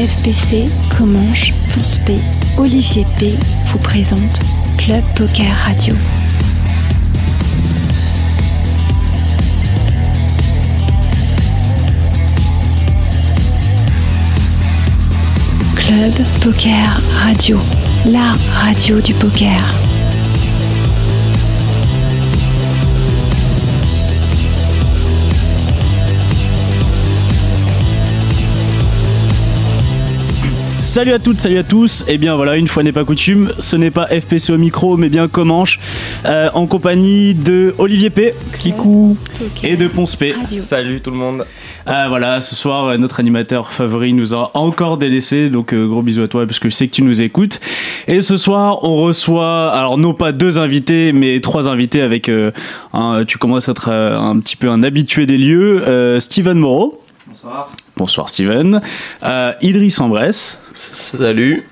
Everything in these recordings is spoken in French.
FPC, Comanche, Ponce P, Olivier P vous présente Club Poker Radio. Club Poker Radio, la radio du poker. Salut à toutes, salut à tous. Et bien voilà, une fois n'est pas coutume, ce n'est pas FPC au micro, mais bien Comanche, euh, en compagnie de Olivier P, Kikou et de Ponce P. Salut tout le monde. Euh, voilà, ce soir, euh, notre animateur favori nous a encore délaissé, donc euh, gros bisous à toi parce que je sais que tu nous écoutes. Et ce soir, on reçoit, alors non pas deux invités, mais trois invités avec, euh, un- tu commences à être euh, un petit peu un habitué des lieux, euh, Steven Moreau. Bonsoir. Bonsoir Steven. Euh, Idriss Ambresse. Salut.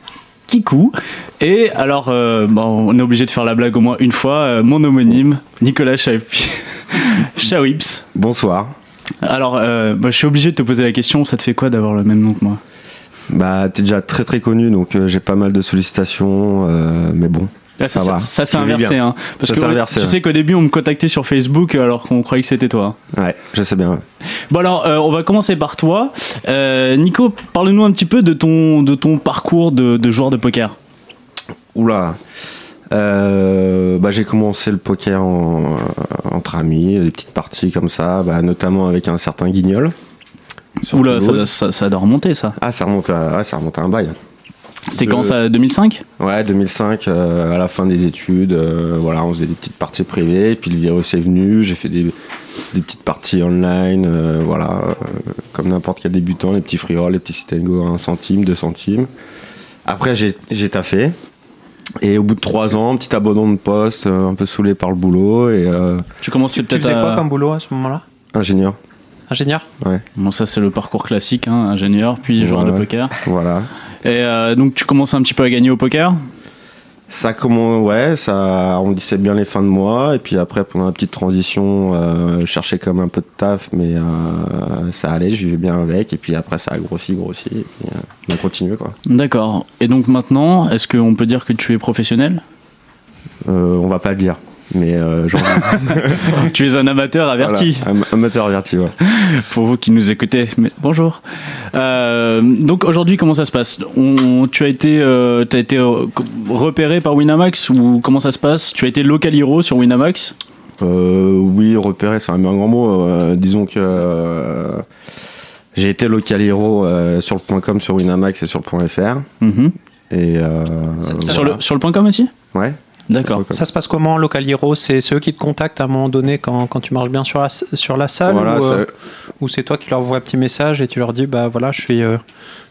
Kikou. Et alors, euh, bon, on est obligé de faire la blague au moins une fois. euh, mon homonyme, Nicolas Chawips. Bonsoir. Alors, euh, bah, je suis obligé de te poser la question. Ça te fait quoi d'avoir le même nom que moi? Bah, t'es déjà très très connu, donc euh, j'ai pas mal de sollicitations, euh, mais bon. Ah, ça, Ça vis inversé. Hein, parce que inversé, tu ouais. sais qu'au début, on me contactait sur Facebook alors qu'on croyait que c'était toi. Ouais, je sais bien. ouais. Bon alors, euh, on va commencer par toi. Euh, Nico, parle-nous un petit peu de ton, de ton parcours de, de joueur de poker. Oula. Euh, bah, j'ai commencé le poker en- entre amis, des petites parties comme ça, bah, notamment avec un certain Guignol. Oula, ça, ça, ça doit remonter ça. Ah, ça remonte à, ah, ça remonte à un bail. C'était quand ça 2005 Ouais, 2005, euh, à la fin des études, euh, voilà, on faisait des petites parties privées, puis le virus est venu, j'ai fait des, des petites parties online, euh, voilà, euh, comme n'importe quel débutant, les petits free rolls, les petits sit and go à 1 centime, 2 centimes. Après, j'ai taffé, et au bout de 3 ans, petit abandon de poste, euh, un peu saoulé par le boulot, et euh, Tu commençais Tu peut-être faisais quoi à- comme boulot à ce moment-là? Ingénieur, Ingénieur? Ouais, Bon, ça c'est le parcours classique, hein, ingénieur, puis joueur de poker. voilà. Et euh, donc tu commences un petit peu à gagner au poker? Ça comment ouais, ça arrondissait bien les fins de mois et puis après pendant la petite transition, euh, je cherchais comme un peu de taf mais euh, ça allait, je vivais bien avec et puis après ça a grossi, grossi et puis euh, on a continué quoi. D'accord. Et donc maintenant, est-ce qu'on peut dire que tu es professionnel? On va pas le dire mais euh, j'en Tu es un amateur averti. Voilà, am- amateur averti ouais. Pour vous qui nous écoutez, mais bonjour. Euh, donc aujourd'hui, comment ça se passe? On- Tu as été, euh, t'as été euh, repéré par Winamax ou comment ça se passe? Tu as été local hero sur Winamax? Euh, oui, repérer c'est un bien grand mot. Euh, disons que euh, j'ai été local hero euh, sur le point .com, sur Winamax et sur le point .fr Mhm. et euh, Sur voilà. le sur le point com aussi? Ouais. D'accord. Ça se passe comment, Local Hero? C'est ceux qui te contactent à un moment donné quand, quand tu marches bien sur la, sur la salle Voilà, ou, euh, ou c'est toi qui leur envoies un petit message et tu leur dis bah voilà je suis euh,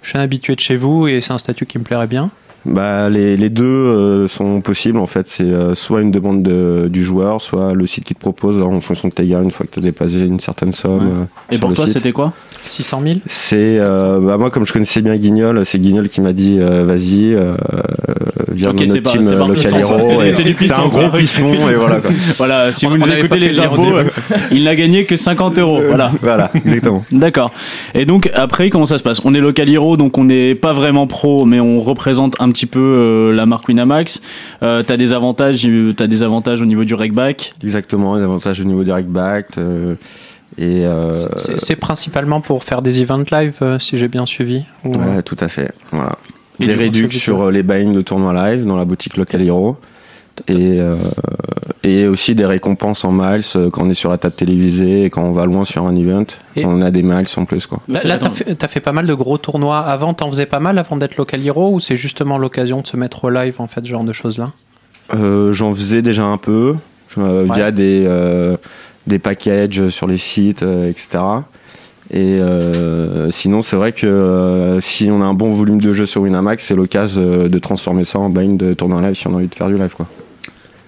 je suis un habitué de chez vous et c'est un statut qui me plairait bien. Bah, les, les deux euh, sont possibles en fait. C'est euh, soit une demande de- du joueur, soit le site qui te propose en fonction de tes gains une fois que tu as dépassé une certaine somme. Ouais. euh, Et pour toi, c'était quoi 600 000 C'est euh, bah, moi comme je connaissais bien Guignol, c'est Guignol qui m'a dit euh, vas-y euh, viens Ok, dans c'est notre team c'est un local c'est gros piston et voilà quoi. Voilà, si On- vous nous écoutez les infos, il n'a gagné que 50 euros. Voilà. voilà, exactement. D'accord. Et donc après, comment ça se passe? On est local hero, donc on n'est pas vraiment pro, mais on représente un petit peu euh, la marque Winamax. Euh, t'as des avantages, t'as des avantages au niveau du regback. Exactement, les avantages au niveau des back euh, et euh, C'est principalement pour faire des events live si j'ai bien suivi. ou- Ouais, tout à fait. Voilà. Et les du tu- sur les buy-in de tournois live dans la boutique Local Hero. Et, euh, et aussi des récompenses en miles euh, quand on est sur la table télévisée et quand on va loin sur un event. Et- On a des miles en plus. Quoi. Là, là, t'as fait, t'as fait pas mal de gros tournois. Avant, t'en faisais pas mal avant d'être Local Hero ou c'est justement l'occasion de se mettre au live en fait, ce genre de choses là Euh, J'en faisais déjà un peu via des, euh, des packages sur les sites, euh, etc. Et euh, sinon, c'est vrai que euh, si on a un bon volume de jeu sur Winamax, c'est l'occasion de transformer ça en bind de tournoi live si on a envie de faire du live. Quoi.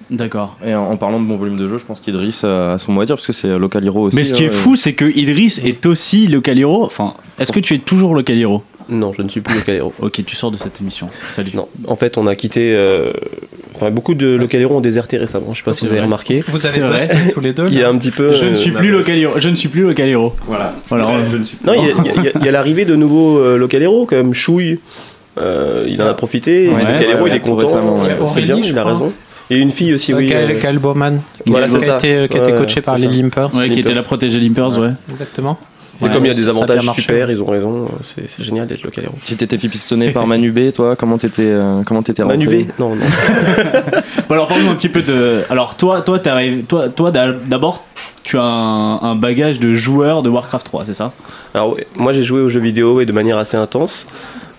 D'accord. Et en, en parlant de bon volume de jeu, je pense qu'Idriss a son mot à dire parce que c'est Local Hero aussi. Mais ce qui est euh, fou, c'est que Idriss est aussi local hero. Enfin, est-ce que tu es toujours local hero? Non, je ne suis plus Local Hero. Ok, tu sors de cette émission. Salut. Non, en fait, on a quitté. euh, Enfin, beaucoup de Local Hero ont déserté récemment. Je sais pas si vous avez vrai. remarqué. Vous avez vrai. tous les deux Il y a un petit peu. Je ne euh, suis plus local hero. Je ne suis plus local hero. Voilà. Voilà. je ne suis Non, il y a- il y a- il y a, il y a l'arrivée de nouveaux euh, Local Hero, comme Chouille. Euh, il en a profité. Ouais, Local ouais, Hero, ouais, il est content. C'est bien, il a crois. raison. A une fille aussi, oui. Gaël, euh, Gaël Bowman, Voilà, qui, a été, qui a été Ouais, coaché par les. Limpers. Ouais, qui était la protégée Limpers, ouais. Exactement. Et Ouais, comme il y a des avantages super, ils ont raison. C'est génial d'être Local Hero. Si t'étais fait pistonner par Manu B, toi, comment t'étais euh, comment t'étais rentré Manu B Non, non. Bon, alors parlons un petit peu de. Alors toi, toi, t'es arrivé- toi, toi, d'a- d'abord, tu as un, un bagage de joueur de Warcraft 3, c'est ça? Alors, moi, j'ai joué aux jeux vidéo ouais, de manière assez intense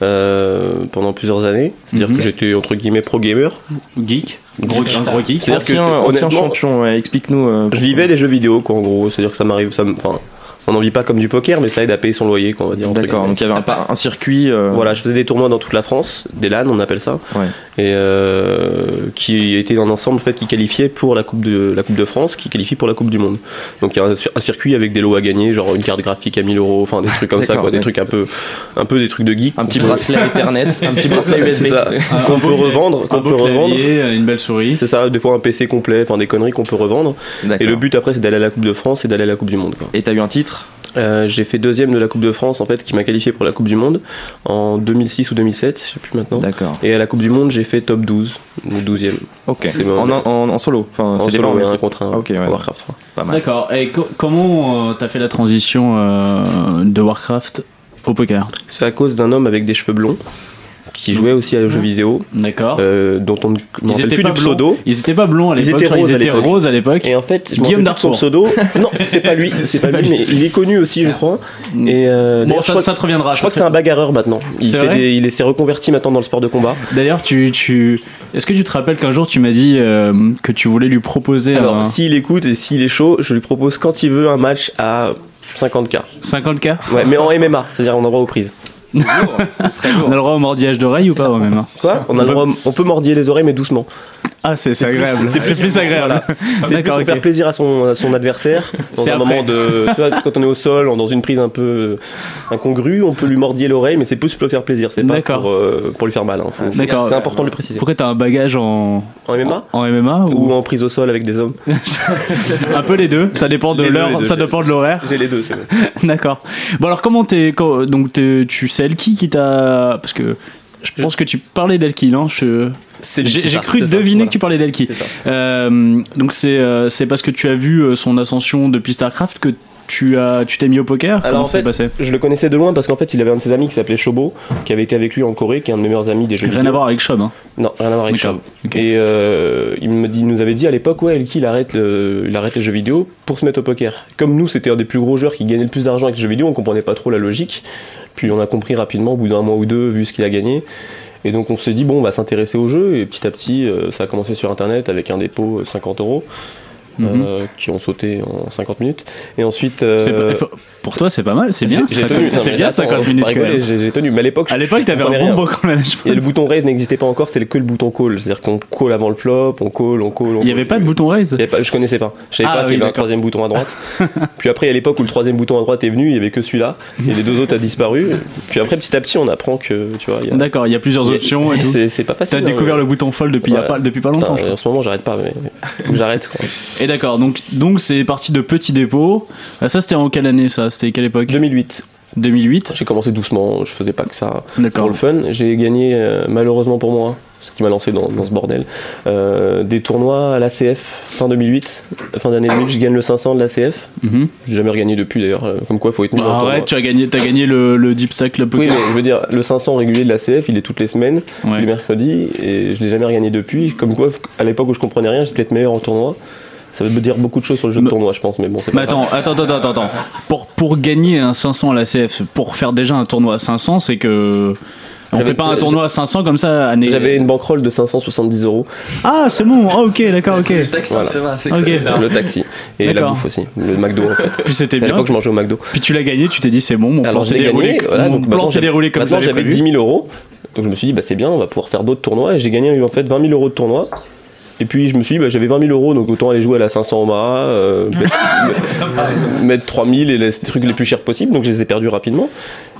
euh, pendant plusieurs années. C'est-à-dire Mhm. que j'étais entre guillemets pro gamer. Geek, gros, un gros geek. C'est-à-dire Ancien, que, ancien honnêtement, champion, ouais, explique-nous. euh, Je vivais des jeux vidéo, quoi, en gros. C'est-à-dire que ça m'arrive. Ça me- Enfin, on n'en vit pas comme du poker, mais ça aide à payer son loyer, quoi, on va dire. D'accord, donc il y avait un circuit. euh, Voilà, je faisais des tournois dans toute la France, des LAN, on appelle ça, Ouais. Et euh, qui était un ensemble en fait qui qualifiait pour la coupe de la coupe de France, qui qualifie pour la Coupe du Monde. Donc il y a un, un circuit avec des lots à gagner, genre une carte graphique à 1000 euros, enfin des trucs comme ça, quoi, des trucs un peu, un peu des trucs de geek. Un petit bracelet Ethernet, un petit bracelet C'est USB. qu'on peut revendre, un qu'on peut revendre. clavier, une belle souris. C'est ça, des fois un PC complet, enfin des conneries qu'on peut revendre. Et le but après c'est d'aller à la Coupe de France et d'aller à la Coupe du Monde. quoi. Et t'as eu un titre? Euh, j'ai fait deuxième de la Coupe de France en fait, qui m'a qualifié pour la Coupe du Monde en 2006 ou 2007, je sais plus maintenant. D'accord. Et à la Coupe du Monde, j'ai fait top 12, ou 12e. Ok. C'est bon. En, en, en solo. Enfin, En solo, mais- un contre un. Ah, ok, ouais. en Warcraft 3. Pas mal. D'accord. Et co- comment euh, t'as fait la transition euh, de Warcraft au poker? C'est à cause d'un homme avec des cheveux blonds qui jouait aussi à jeux vidéo, D'accord. euh, dont on ne rappelle plus du pseudo. Ils étaient pas blonds à Ils l'époque. étaient je crois, roses à Ils étaient l'époque. roses à l'époque. Et en fait, je me Guillaume Darfour. pseudo. Non, c'est pas lui, C'est pas, lui, mais il est connu aussi, je crois. Et euh, Bon, je ça, crois, ça te reviendra. je crois que c'est un bagarreur maintenant. Il fait des, il s'est reconverti maintenant dans le sport de combat. D'ailleurs, tu, tu... est-ce que tu te rappelles qu'un jour tu m'as dit euh, que tu voulais lui proposer Alors, un s'il écoute et s'il est chaud, je lui propose quand il veut un match à 50k. 50K Ouais, mais en MMA, c'est-à-dire on a le droit aux prises. On a le droit au mordillage d'oreille ou pas, ouais, même hein. Quoi? On, a le droit, on peut mordiller les oreilles, mais doucement. Ah, c'est agréable. C'est plus agréable. C'est pour faire plaisir à son, à son adversaire. Dans un après. moment de. Tu vois, quand on est au sol, dans une prise un peu incongrue, on peut lui mordiller l'oreille, mais c'est plus pour le faire plaisir. C'est pas pour, euh, pour lui faire mal. hein. D'accord. C'est important de le préciser. Pourquoi t'as un bagage en, En MMA en MMA ou... ou en prise au sol avec des hommes un peu les deux Ça dépend de l'heure, ça dépend de l'horaire. J'ai les deux, c'est bon. D'accord. Bon alors comment t'es donc tu sais qui qui t'a parce que je pense que tu parlais d'Elki, non? Je- J'ai cru deviner que tu parlais d'Elki. Euh, donc c'est euh, c'est parce que tu as vu euh, son ascension depuis Starcraft que tu as tu t'es mis au poker? Alors, en fait, passé? Je le connaissais de loin parce qu'en fait, il avait un de ses amis qui s'appelait Shobo, qui avait été avec lui en Corée, qui est un de mes meilleurs amis des jeux Rien à vidéo. voir avec Shob. Hein. Non, rien à voir avec D'accord. Chab. Ok. Et euh, il, me dit, il nous avait dit à l'époque, ouais, Elki, il arrête, le- il arrête les jeux vidéo pour se mettre au poker. Comme nous, c'était un des plus gros joueurs qui gagnait le plus d'argent avec les jeux vidéo, on comprenait pas trop la logique. Puis on a compris rapidement, au bout d'un mois ou deux, vu ce qu'il a gagné. Et donc on s'est dit, bon, on va s'intéresser au jeu. Et petit à petit, euh, ça a commencé sur Internet avec un dépôt euh, 50 euros. Mhm. euh, qui ont sauté en 50 minutes. Et ensuite. euh, pas- Pour toi c'est pas mal, c'est bien. j'ai- j'ai 50 tenu. Non, C'est bien attends, 50 faut pas minutes. J'ai tenu. Mais à l'époque, À l'époque t'avais un bon rien. boc en management. Et le bouton raise n'existait pas encore, c'est que le bouton call. C'est-à-dire qu'on call avant le flop, on call, on call. On Il y avait pas de bouton raise pas- je connaissais pas. Je savais Ah pas oui, qu'il y avait un d'accord. troisième bouton à droite. Puis après, à l'époque où le troisième bouton à droite est venu, il y avait que celui-là. Et les deux autres a disparu. Puis après, petit à petit, on apprend que, tu vois. D'accord, il y a plusieurs options. C'est pas facile. T'as hein, découvert le bouton fold depuis, pas, longtemps. En ce moment, j'arrête pas, mais j'arrête. Et d'accord, donc donc c'est parti de petits dépôts. Ah, Ça c'était en quelle année ça? C'était quelle époque? 2008. 2008. J'ai commencé doucement, je faisais pas que ça D'accord. pour le fun. J'ai gagné, euh, malheureusement pour moi, ce qui m'a lancé dans, dans ce bordel, euh, des tournois à l'ACF fin 2008. Fin d'année 2008, je gagne le 500 de l'ACF. Mhm. J'ai jamais regagné depuis d'ailleurs, euh, comme quoi faut être nul Bah, le arrête, tu as gagné, t'as gagné le, le Deep Club Oui, Poker. mais je veux dire, le 500 régulier de la CF, il est toutes les semaines, Ouais. les mercredis, et je l'ai jamais regagné depuis. Comme quoi, à l'époque où je comprenais rien, j'étais peut-être meilleur en tournoi. Ça veut dire beaucoup de choses sur le jeu de Mais- tournoi, je pense, mais bon, c'est Mais pas attends, grave. attends, attends, attends, attends. Pour, pour gagner un 500 à la CF, pour faire déjà un tournoi à 500, c'est que. On J'avais- fait pas un tournoi à 500 comme ça année. J'avais une bankroll de 570 euros. Ah, c'est bon. Ah, ok, d'accord, ok. Voilà. c'est vrai, c'est Ok. Le taxi. Et la bouffe aussi. Le McDo en fait. Puis c'était À bien. l'époque, je mangeais au McDo. Puis tu l'as gagné, tu t'es dit c'est bon, mon plan Alors s'est j'ai déroulé, gagné. Voilà, mon donc plan maintenant, s'est j'avais- déroulé comme Maintenant j'avais j'avais prévu. 10 000 euros. Donc je me suis dit, bah c'est bien, on va pouvoir faire d'autres tournois. Et j'ai gagné en fait 20 000 euros de tournoi. Et puis je me suis dit, bah, j'avais 20 000 euros, donc autant aller jouer à la 500 Omaha, euh, mettre, mettre 3 000 et les trucs les plus chers possibles. Donc je les ai perdus rapidement.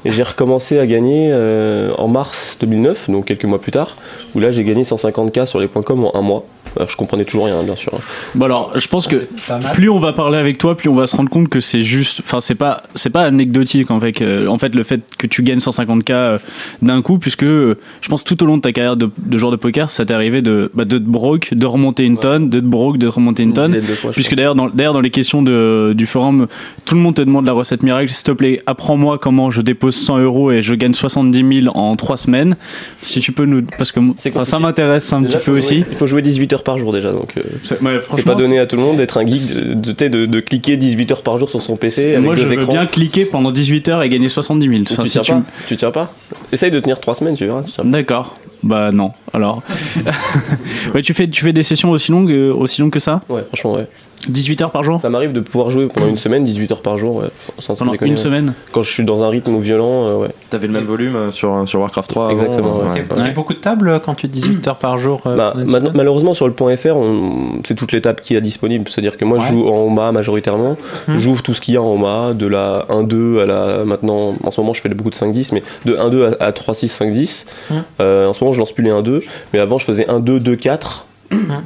Et j'ai recommencé à gagner euh, en mars 2009, donc quelques mois plus tard, où là j'ai gagné 150K sur les points com en un mois. Alors, je comprenais toujours rien, bien sûr. Bon alors, je pense que plus on va parler avec toi, plus on va se rendre compte que c'est juste, enfin c'est pas, c'est pas anecdotique en fait. en fait, le fait que tu gagnes 150k euh, d'un coup, puisque euh, je pense tout au long de ta carrière de, de joueur de poker, ça t'est arrivé de, bah, de te broke, de remonter une tonne, de te broke, de remonter une tonne. fois, Puisque d'ailleurs dans, d'ailleurs dans les questions de, du forum, tout le monde te demande la recette miracle. S'il te plaît, apprends-moi comment je dépose 100 euros et je gagne 70 000 en 3 semaines. Si tu peux nous, parce que ça m'intéresse un Déjà, petit peu aussi. Il faut jouer 18 heures par jour déjà, donc euh, C'est pas donné à tout le monde d'être un geek, de, de, de, de cliquer 18 heures par jour sur son PC avec Moi, je deux veux écrans. bien cliquer pendant 18 heures et gagner 70 000. tu, si tiens tu pas, tu tiens pas Essaye de tenir 3 semaines, tu verras. D'accord. Bah non. Alors, ouais, tu fais tu fais des sessions aussi longues euh, aussi longues que ça? Ouais, franchement, ouais. 18 heures par jour Ça m'arrive de pouvoir jouer pendant une semaine, 18 heures par jour, ouais, sans pendant déconner, une ouais. semaine. Quand je suis dans un rythme violent, euh, ouais. T'avais le même volume euh, sur, sur Warcraft 3 avant, Exactement, euh, ouais. C'est Ouais. c'est beaucoup de tables quand tu dis 18 heures par jour. euh, Bah, ma- malheureusement sur le point .fr, on- c'est toutes les tables qu'il y a disponibles. C'est-à-dire que moi Ouais. je joue en Omaha majoritairement. Hmm. J'ouvre tout ce qu'il y a en Omaha, de la 1-2 à la maintenant. En ce moment je fais beaucoup de 5-10, mais de 1-2 à, à 3-6, 5-10. Hmm. Euh, en ce moment je lance plus les 1-2, mais avant je faisais 1-2, 2-4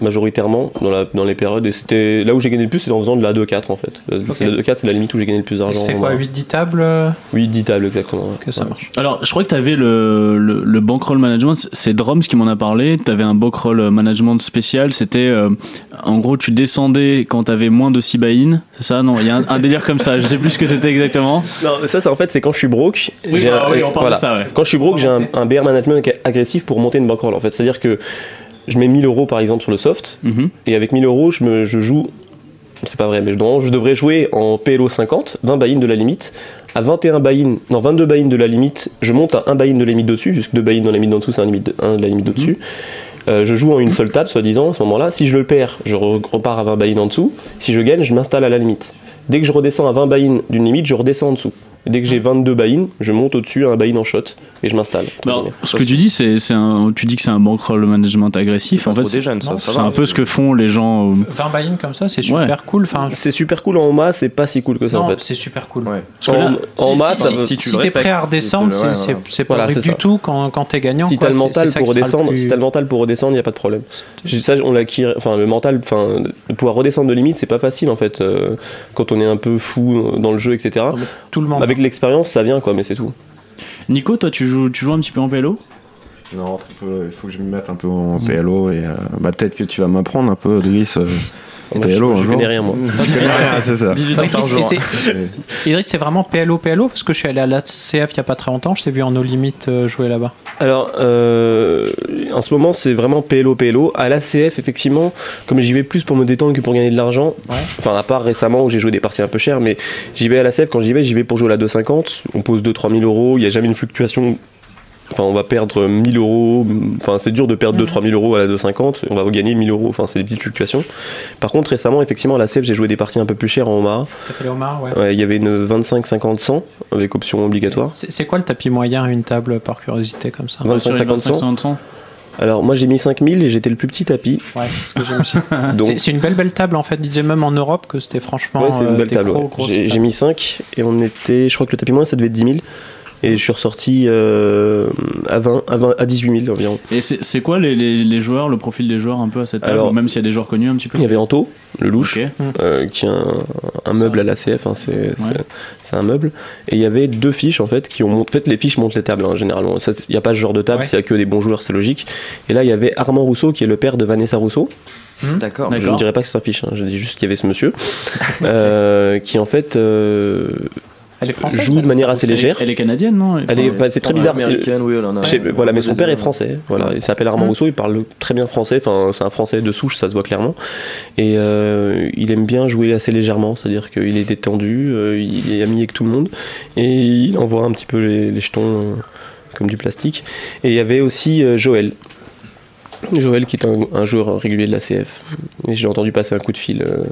majoritairement dans, la, dans les périodes. Et c'était là où j'ai gagné le plus, c'est en faisant de la 2-4 en fait. La, Ok. la 2-4 c'est la limite où j'ai gagné le plus d'argent. fait en quoi Omaha. 8-10 tables euh, Oui, 10 tables exactement. ouais. que ça Ouais. marche. Alors, je crois que tu avais le, le, le bankroll management, c'est Drums qui m'en a parlé. Tu avais un bankroll management spécial. C'était, euh, en gros, tu descendais quand tu avais moins de 6 buy-in. C'est ça? Non, il y a un, un délire comme ça. Je sais plus ce que c'était exactement. Non, ça, c'est en fait, c'est quand je suis broke. Oui, bah un- oui, on parle voilà. de ça, ouais. Quand je suis broke, j'ai un, un BR management agressif pour monter une bankroll. En fait, c'est-à-dire que je mets 1000 euros par exemple sur le soft, Mhm. et avec 1000 euros, je, me, je joue. C'est pas vrai, mais je, non, je devrais jouer en PLO 50, 20 buy-in de la limite. À 21 buy-in, non, 22 buy-in de la limite, je monte à 1 buy-in de la limite dessus, puisque 2 buy-in dans la limite d'en dessous, c'est un, limite de, un de la limite au-dessus. Euh, je joue en une seule table, soi-disant, à ce moment-là. Si je le perds, je re- repars à 20 buy-in en dessous. Si je gagne, je m'installe à la limite. Dès que je redescends à 20 buy-in d'une limite, je redescends en dessous. Et dès que j'ai 22 buy-in, je monte au-dessus à un buy-in en shot et je m'installe. Bah, ce que tu dis, c'est, tu dis que c'est un bankroll management agressif. En fait, c'est, un peu ce que font les gens. euh, 20 buy-in comme ça, c'est super cool. C'est super cool en Oma, c'est pas si cool que ça en non, fait. c'est super cool. En, en Si- tu t'es prêt à redescendre, c'est pas du tout quand, t'es gagnant. Si t'as le mental pour redescendre, si t'as le mental pour redescendre, il y a pas de problème. J'ai- Ça, on l'acquiert. Enfin, le mental, enfin, pouvoir redescendre de limite, c'est pas facile en fait. euh, quand on est un peu fou dans le jeu, etc. Tout le monde. Avec l'expérience, ça vient quoi, mais c'est tout. Nico, toi, tu joues, tu joues un petit peu en PLO Non, très peu. Il faut que je me mette un peu en PLO et euh, bah, peut-être que tu vas m'apprendre un peu, Driss. Moi, je, PLO, je jour. connais rien moi. Je connais rien, c'est ça. 18 Bah, heures par Idriss, jour. c'est- Idriss, c'est vraiment PLO, PLO, parce que je suis allé à la CF il y a pas très longtemps, je t'ai vu en No Limit euh, jouer là-bas. Alors, euh, en ce moment, c'est vraiment PLO, PLO. À l'ACF, effectivement, comme j'y vais plus pour me détendre que pour gagner de l'argent, Ouais. enfin, à part récemment où j'ai joué des parties un peu chères, mais j'y vais à l'ACF, quand j'y vais, j'y vais pour jouer à la 250. On pose 2-3 000 euros, il n'y a jamais une fluctuation. Enfin, on va perdre 1000 euros. Enfin, c'est dur de perdre 2-3 000 euros à la 250. On va gagner 1000 euros. Enfin, c'est des petites fluctuations. Par contre, récemment, effectivement, à la CF, j'ai joué des parties un peu plus chères en Omaha. T'as fait les homards, ouais. Ouais, Il y avait une 25, 50, 100 avec option obligatoire. C'est quoi le tapis moyen à une table par curiosité comme ça 25, Sur les 50, 100. 25, 100. Alors, moi, j'ai mis 5000 et j'étais le plus petit tapis. Ouais, c'est ce que j'ai aussi. Donc, C'est- C'est une belle belle table en fait. Disait même en Europe que c'était franchement. Ouais, c'est euh, une belle des table. ouais. J'ai mis 5 et on était, je crois que le tapis moins ça devait être 10 000. Et je suis ressorti euh, à 20, à 20, à 18 000 environ. Et c'est, quoi les, les, les joueurs, le profil des joueurs un peu à cette table Alors- Même s'il y a des joueurs connus un petit peu Il y avait Anto, le louche, Ok. euh, qui est un, un meuble à l'ACF, hein, c'est Ouais. un meuble. Et il y avait deux fiches en fait qui ont monté. En fait, les fiches montent les tables hein, généralement. Il n'y a pas ce genre de table, Ouais. c'est que des bons joueurs, c'est logique. Et là, il y avait Armand Rousseau qui est le père de Vanessa Rousseau. D'accord. D'accord. Je ne dirais pas que c'est un fiche, hein, je dis juste qu'il y avait ce monsieur, euh, qui en fait euh, Elle est française. joue de manière assez légère. Elle est canadienne, non Elle est, c'est très bizarre. Américaine, oui, elle en a. Je sais- voilà, mais son père est français. Voilà, il s'appelle Armand. Rousseau. Il parle très bien français. Enfin, c'est un français de souche, ça se voit clairement. Et euh, il aime bien jouer assez légèrement, c'est-à-dire qu'il est détendu, euh, il est ami avec tout le monde, et il envoie un petit peu les, les jetons. euh, comme du plastique. Et il y avait aussi euh, Joël. Joël qui est un, un joueur régulier de la CF. Et j'ai entendu passer un coup de fil euh,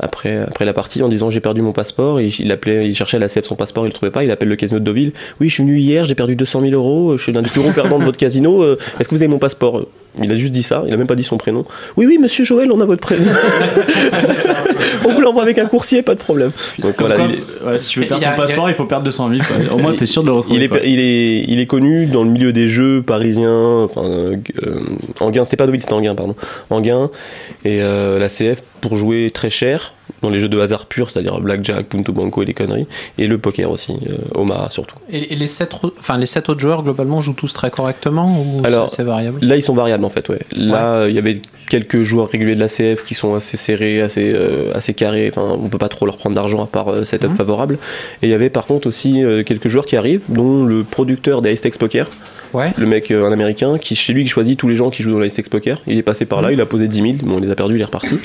après, après la partie en disant j'ai perdu mon passeport il appelait, il cherchait à la CF son passeport, il le trouvait pas, il appelle le casino de Deauville. Oui, je suis venu hier, j'ai perdu 200 000 euros, je suis l'un des plus gros perdants de votre casino. euh, Est-ce que vous avez mon passeport? Il a juste dit ça, il a même pas dit son prénom. Oui, oui, monsieur Joël, on a votre prénom. on vous l'envoie avec un coursier, pas de problème. Donc voilà, quoi, il est- ouais, si tu veux perdre a- ton passeport, il faut perdre 200 000. quoi. Au moins, t'es sûr de le retrouver. Il est, il, est, il est connu dans le milieu des jeux parisiens, enfin, euh, euh, Anguin, c'était pas Deauville, c'était Anguin, pardon. Anguin, et euh, la CF pour jouer très cher, dans les jeux de hasard pur, c'est-à-dire Blackjack, Punto Banco et les conneries, et le poker aussi, euh, Omaha surtout. Et, et les, sept, enfin, les sept autres joueurs, globalement, jouent tous très correctement ou Alors, c'est variable? Là, ils sont variables en fait, ouais. Là, il y avait quelques joueurs réguliers de la CF qui sont assez serrés, assez, euh, assez carrés, enfin, on peut pas trop leur prendre d'argent à part euh, setup Mhm. favorable. Et il y avait par contre aussi euh, quelques joueurs qui arrivent, dont le producteur des Ice Poker. Ouais. le mec, euh, un américain, qui chez lui qui choisit tous les gens qui jouent dans la Tex Poker. Il est passé par là, il a posé 10 000, bon, on les a perdus, il est reparti.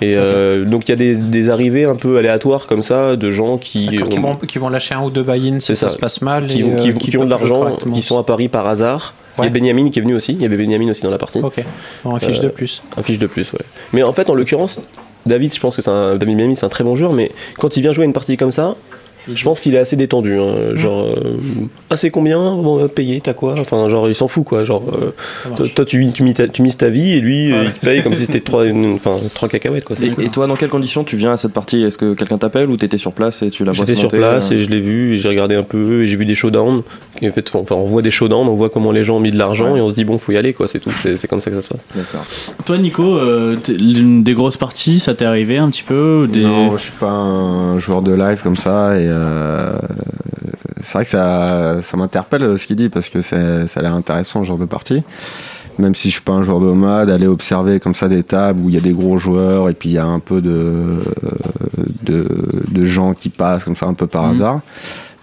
Et euh, donc il y a des, des arrivées un peu aléatoires comme ça de gens qui, qui, ont, vont, qui vont lâcher un ou deux buy-in si C'est ça, ça. se passe mal. qui, et, ont- euh, qui- qui ont de l'argent, qui sont à Paris par hasard. Il y Ouais. a Benjamin qui est venu aussi, il y avait Benjamin aussi dans la partie. Ok, bon, un fiche de plus. Un fiche de plus, ouais. Mais en fait, en l'occurrence, David, je pense que c'est un, David Miami, c'est un très bon joueur, mais quand il vient jouer une partie comme ça, je pense qu'il est assez détendu. hein. Genre, euh, ah, c'est combien Bon, euh, payer, t'as quoi? Enfin, genre, il s'en fout, quoi. Genre, euh, toi, tu, tu, mises ta, tu mises ta vie et lui, euh, il te paye comme si c'était trois, une- enfin, trois cacahuètes, quoi. Et, cool. et toi, dans quelles conditions tu viens à cette partie? Est-ce que quelqu'un t'appelle ou t'étais sur place et tu la vois J'étais sur place euh, et je l'ai vu et j'ai regardé un peu et j'ai vu des showdowns. Et en fait, enfin, on voit des showdowns, on voit comment les gens ont mis de l'argent Ouais. et on se dit bon, faut y aller, quoi. C'est tout. C'est comme ça que ça se passe. D'accord. Toi, Nico, euh, des grosses parties, ça t'est arrivé un petit peu des... Non, je suis pas un joueur de live comme ça et euh, c'est vrai que ça, ça m'interpelle euh, ce qu'il dit parce que ça a l'air intéressant ce genre de partie. Même si je suis pas un joueur de MOD, aller observer comme ça des tables où il y a des gros joueurs et puis il y a un peu de, de, de gens qui passent comme ça un peu par Mhm. hasard.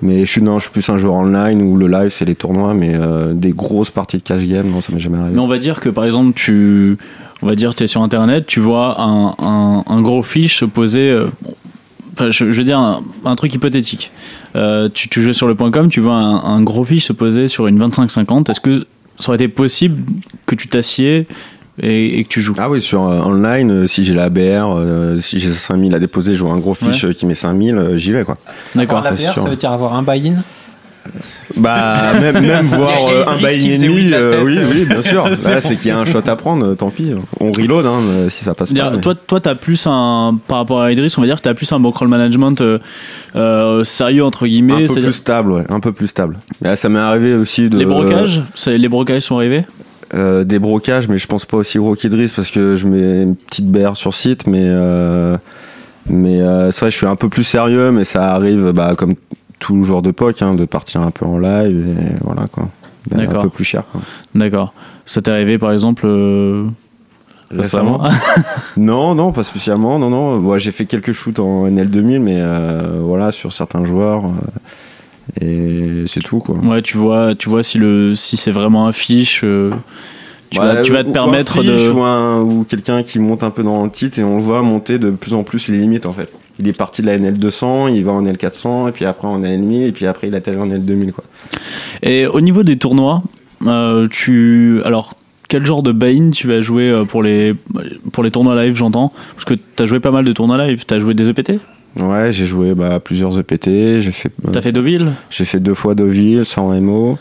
Mais je suis non, je suis plus un joueur online où le live c'est les tournois, mais euh, des grosses parties de cash game, non, ça m'est jamais arrivé. Mais on va dire que par exemple, tu, on va dire, tu es sur internet, tu vois un, un, un gros fiche se poser. euh, Enfin, je, je veux dire un, un truc hypothétique. Euh, tu, tu joues sur le point .com, tu vois un, un gros fiche se poser sur une 25-50. Est-ce que ça aurait été possible que tu t'assieds et, et que tu joues? Ah oui, sur euh, online, euh, si j'ai la BR, euh, si j'ai 5000 à déposer, je vois un gros fiche qui met 5000, euh, j'y vais quoi. D'accord. La sûr. ça veut dire avoir un buy-in? Bah, même, même voir euh, un liste qui buy faisait oui de la euh, oui, oui, bien sûr. C'est Là, c'est qu'il y a un shot à prendre, euh, tant pis. On reload hein, si ça passe pas. Mais- Toi, toi, t'as plus un par rapport à Idriss, on va dire que t'as plus un bankroll management euh, euh, sérieux entre guillemets. un peu plus stable, ouais, un peu plus stable. Mais là, ça m'est arrivé aussi de. Les brocages, les brocages sont arrivés. euh, des brocages, mais je pense pas aussi gros qu'Idriss parce que je mets une petite BR sur site, mais. euh, mais euh, c'est vrai, je suis un peu plus sérieux, mais ça arrive, bah, comme tout joueur de POC, hein, de partir un peu en live et voilà quoi. Mais Un peu plus cher. D'accord. Ça t'est arrivé par exemple euh, récemment Non, non, pas spécialement. Non, non. Moi, j'ai fait quelques shoots en NL2000, mais euh, voilà, sur certains joueurs. euh, et c'est tout, quoi. Ouais, tu vois, tu vois si le si c'est vraiment un fiche, tu, vas, tu vas te permettre un fiche de. Ou, ou quelqu'un qui monte un peu dans le titre et on le voit monter de plus en plus les limites, en fait. Il est parti de la NL200, il va en L400, et puis après en NL1000, et puis après il atterrit en L2000, quoi. Et au niveau des tournois, euh, tu alors quel genre de buy-in tu vas jouer euh, pour les pour les tournois live, j'entends? Parce que t'as joué pas mal de tournois live. T'as joué des EPT Ouais, j'ai joué bah, plusieurs EPT, j'ai fait, T'as fait Deauville? j'ai fait deux fois Deauville, sans MO.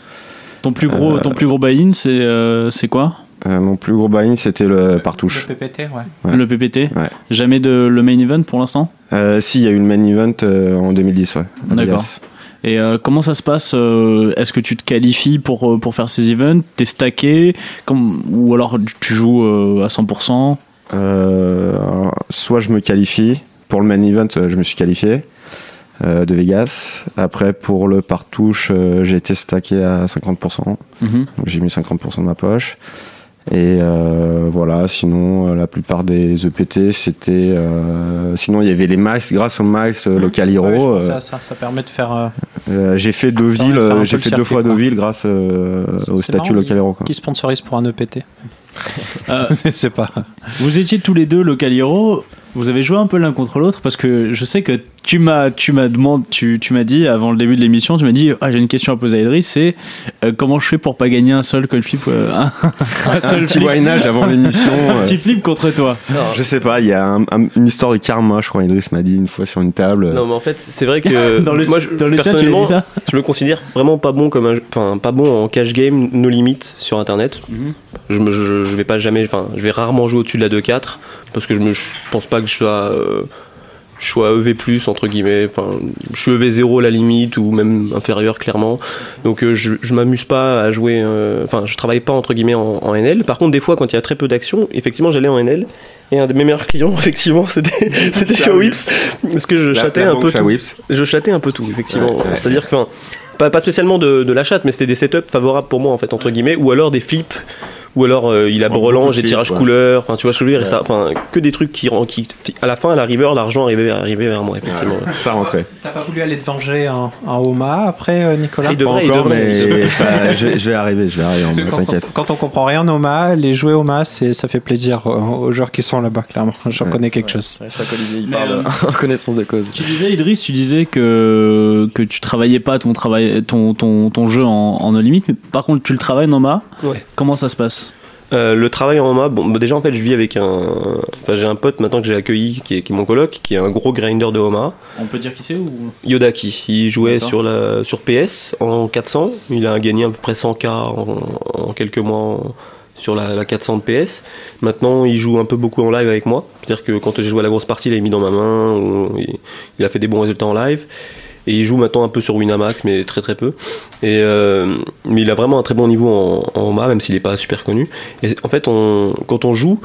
Ton plus gros Euh, ton plus gros buy-in c'est euh, c'est quoi? Euh, mon plus gros buy-in, c'était le partouche. Le PPT, ouais. Ouais. Le PPT Ouais. Jamais de le main event pour l'instant Euh, si, il y a eu le main event euh, en 2010, ouais. D'accord. Vegas. Et euh, comment ça se passe euh, Est-ce que tu te qualifies pour, pour faire ces events? T'es stacké? Comme- Ou alors tu joues euh, à 100% Euh, alors, soit je me qualifie. Pour le main event, je me suis qualifié euh, de Vegas. Après, pour le partouche, euh, j'ai été stacké à 50%. Mhm. Donc, j'ai mis 50% de ma poche. Et euh, voilà, sinon, euh, la plupart des EPT, c'était. euh, sinon, il y avait les max. Grâce aux max euh, local hero, Ouais, euh, ça, ça permet de faire. euh, euh, j'ai fait deux villes. J'ai fait deux fois deux villes grâce euh, au statut marrant, local hero. quoi. qui sponsorise pour un EPT Euh, c'est pas. Vous étiez tous les deux local hero. Vous avez joué un peu l'un contre l'autre parce que je sais que tu m'as, tu m'as demandé, tu, tu m'as dit avant le début de l'émission, tu m'as dit, ah, j'ai une question à poser à Idriss, c'est euh, comment je fais pour pas gagner un seul cold flip, euh, un, un seul Un petit voisinage avant l'émission. un euh, petit flip contre toi. Je sais pas, il y a un- un- une histoire de karma, je crois, Idriss m'a dit une fois sur une table. Non, mais en fait, c'est vrai que dans le, moi, je- dans le chat, tu dit ça. je me considère vraiment pas bon comme enfin pas bon en cash game, no limit sur internet. Mhm. Je, me, je, je vais pas jamais, enfin, je vais rarement jouer au-dessus de la 2-4 parce que je me, je pense pas que je sois, euh, je sois EV entre guillemets. Enfin, je suis EV 0 à la limite ou même inférieur clairement. Donc euh, je, je m'amuse pas à jouer. euh, Enfin, je travaille pas entre guillemets en, en NL. Par contre, des fois, quand il y a très peu d'action, effectivement, j'allais en NL. Et un de mes meilleurs clients, effectivement, c'était Whips, parce que je La- chattais la un peu tout. Je chattais un peu tout, effectivement. Ouais, ouais. C'est-à-dire que, enfin, pas, pas spécialement de, de la chatte, mais c'était des setups favorables pour moi, en fait, entre guillemets, ou alors des flips, ou alors euh, il a brelange et tirage ouais. couleur, enfin, tu vois ce que je veux dire, et ça, enfin, que des trucs qui, rend- qui, à la fin, à la river, l'argent arrivait, arrivait vers moi, effectivement. Ça rentrait. T'as pas voulu aller te venger en, en Oma après, euh, Nicolas? Il devrait, il encore, devrait, il devrait. mais ça, je, je vais arriver, je vais arriver, en quand, on, quand on comprend rien en Oma, les jouets Oma, c'est, ça fait plaisir aux, aux joueurs qui sont là-bas, clairement. J'en Ouais. connais quelque chose. Chaque Olivier, il parle euh, en connaissance de cause. Tu disais, Idriss, tu disais que, que tu travaillais pas ton, travail, ton, ton, ton jeu en, en no limit, mais par contre, tu le travailles en MA. Ouais. Comment ça se passe? Euh, le travail en MA, bon, bah, déjà en fait je vis avec un, enfin j'ai un pote maintenant que j'ai accueilli qui est, qui est mon coloc, qui est un gros grinder de Homa, On peut dire qui c'est ou? Yodaki. Il jouait sur la sur PS en 400, il a gagné à peu près 100k en, en quelques mois en- sur la, la 400 de PS. Maintenant il joue un peu beaucoup en live avec moi, c'est-à-dire que quand j'ai joué à la grosse partie, il l'a mis dans ma main, ou il, il a fait des bons résultats en live. Et il joue maintenant un peu sur Winamax, mais très très peu. Et euh, mais il a vraiment un très bon niveau en, en même s'il n'est pas super connu. Et en fait, quand on joue,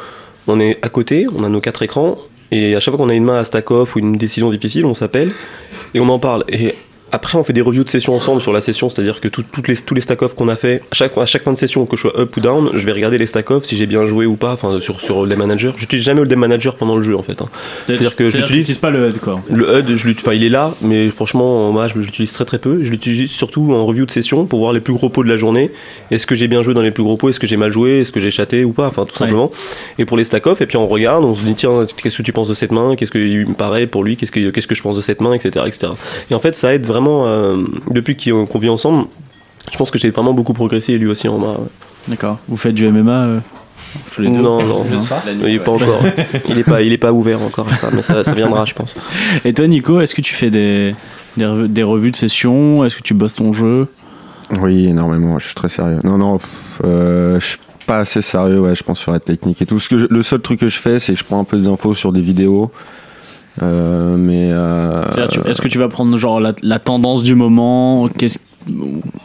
on est à côté, on a nos quatre écrans, et à chaque fois qu'on a une main à stack off ou une décision difficile, on s'appelle et on en parle. Après, on fait des reviews de session ensemble sur la session, c'est-à-dire que tout- toutes les, tous les stack off qu'on a fait, à chaque, à chaque fin de session, que je sois up ou down, je vais regarder les stack off si j'ai bien joué ou pas, enfin sur, sur les managers. J'utilise jamais le dem manager pendant le jeu en fait. hein. C'est-à-dire que je l'utilise- pas le HUD, quoi. Le HUD, je l'ut- enfin, il est là, mais franchement, moi, je l'utilise très très peu. Je l'utilise surtout en review de session pour voir les plus gros pots de la journée. Est-ce que j'ai bien joué dans les plus gros pots? Est-ce que j'ai mal joué? Est-ce que j'ai chaté ou pas? Enfin, tout Ouais. simplement. Et pour les stack off, et puis on regarde, on se dit tiens, qu'est-ce que tu penses de cette main? Qu'est-ce qu'il me paraît pour lui Qu'est-ce que qu'est-ce que je pense de cette main, etc., etc. Et en fait, ça aide vraiment euh, depuis qu'on vit ensemble. Je pense que j'ai vraiment beaucoup progressé et lui aussi en main. ouais. D'accord. Vous faites du MMA euh, tous les deux Non, non, soir il est pas encore. Il est pas, il est pas ouvert encore à ça, mais ça, ça viendra, je pense. Et toi, Nico, est-ce que tu fais des, des, revues, des revues de session Est-ce que tu bosses ton jeu? Oui, énormément, je suis très sérieux. Non, non, euh, je suis pas assez sérieux, ouais, je pense, sur la technique et tout. Ce que je- le seul truc que je fais, c'est que je prends un peu des infos sur des vidéos. Euh, mais. euh, Est-ce que tu vas prendre genre la, la tendance du moment? Qu'est-ce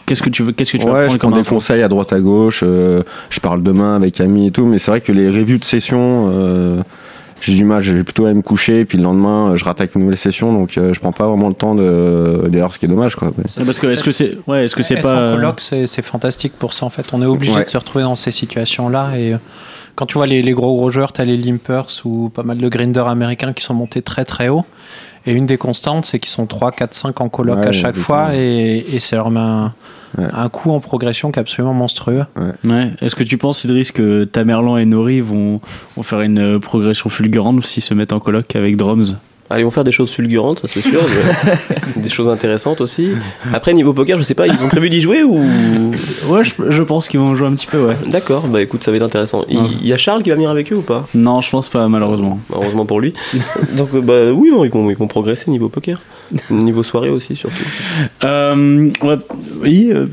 qu'est-ce que tu veux Qu'est-ce que tu vas ouais, prendre je prends des conseils à droite à gauche. euh, je parle demain avec amis et tout. Mais c'est vrai que les reviews de session, euh, j'ai du mal. J'ai plutôt à me coucher. Puis le lendemain, je rattaque une nouvelle session. Donc euh, je prends pas vraiment le temps de. D'ailleurs, ce qui est dommage, quoi. Mais- Ah, Parce que est-ce que c'est ouais, est-ce que c'est pas en coloc, c'est c'est fantastique pour ça en fait. On est obligé Ouais. de se retrouver dans ces situations-là et euh, quand tu vois les, les gros gros joueurs, t'as les limpers ou pas mal de grinders américains qui sont montés très très haut. Et une des constantes, c'est qu'ils sont 3, 4, 5 en coloc Ouais, à chaque fois et, et ça leur met un, Ouais. un coup en progression qui est absolument monstrueux. Ouais. Est-ce que tu penses, Idriss, que Tamerlan et Nori vont, vont faire une progression fulgurante s'ils se mettent en coloc avec Drums? Allez, ils vont faire des choses fulgurantes, ça c'est sûr, mais des choses intéressantes aussi. Après, niveau poker, je sais pas, ils ont prévu d'y jouer ou? Ouais, je, je pense qu'ils vont jouer un petit peu, ouais. D'accord, bah écoute, ça va être intéressant. Il y a Charles qui va venir avec eux ou pas? Non, je pense pas, malheureusement. Heureusement pour lui. Donc, euh, bah oui, non, ils vont, ils vont progresser niveau poker. Niveau soirée aussi, surtout. Euh, ouais, oui, euh,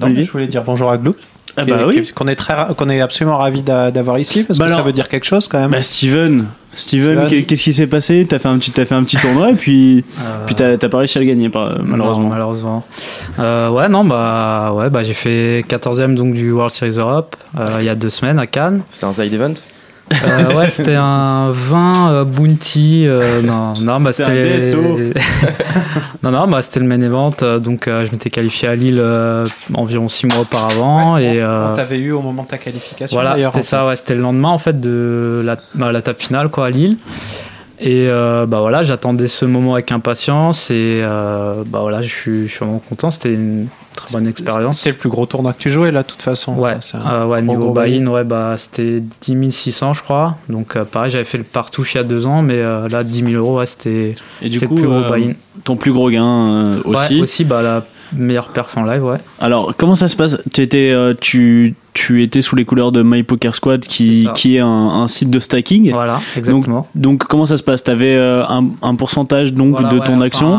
Non, Olivier je voulais dire bonjour à Gloop. Ah bah oui. Qu'on est, très qu'on est absolument ravis d'a- d'avoir ici parce Bah que ça veut dire quelque chose quand même. Bah Steven, Steven, Steven. qu'est- qu'est-ce qui s'est passé? T'as fait un petit, t'as fait un petit tournoi et puis, Euh, puis t'as t'as pas réussi à le gagner, malheureusement. non, malheureusement. Euh, ouais, non, bah, ouais, bah, j'ai fait 14e donc, du World Series Europe euh, il y a deux semaines à Cannes. C'était un side event? Euh, ouais, c'était un 20 euh, Bounty. euh, non, non, bah, C'était c'était. un DSO. non, non, bah, c'était le main event. euh, donc, euh, je m'étais qualifié à Lille euh, environ 6 mois auparavant. Ouais, et, on- euh, on t'avait eu au moment de ta qualification. voilà, c'était ça, ouais, c'était le lendemain en fait de la, bah, la table finale quoi, à Lille. Et euh, bah voilà, j'attendais ce moment avec impatience et euh, bah voilà, je suis, je suis vraiment content. C'était une très bonne expérience. C'était le plus gros tournoi que tu jouais là, de toute façon. Ouais, Enfin, euh, ouais niveau buy-in, ouais, bah, c'était 10 600, je crois. Donc, euh, pareil, j'avais fait le partouche il y a deux ans, mais euh, là, 10 000 euros, ouais, c'était le plus gros euh, buy-in. ton plus gros gain euh, aussi. Ouais, aussi, bah, la meilleure perf en live, ouais. Alors, comment ça se passe? Tu étais, euh, tu, tu étais sous les couleurs de My Poker Squad, qui, C'est ça. qui est un, un site de stacking. Voilà, exactement. Donc, comment ça se passe? Tu avais un, un pourcentage donc, Voilà, de ouais, ton enfin, action?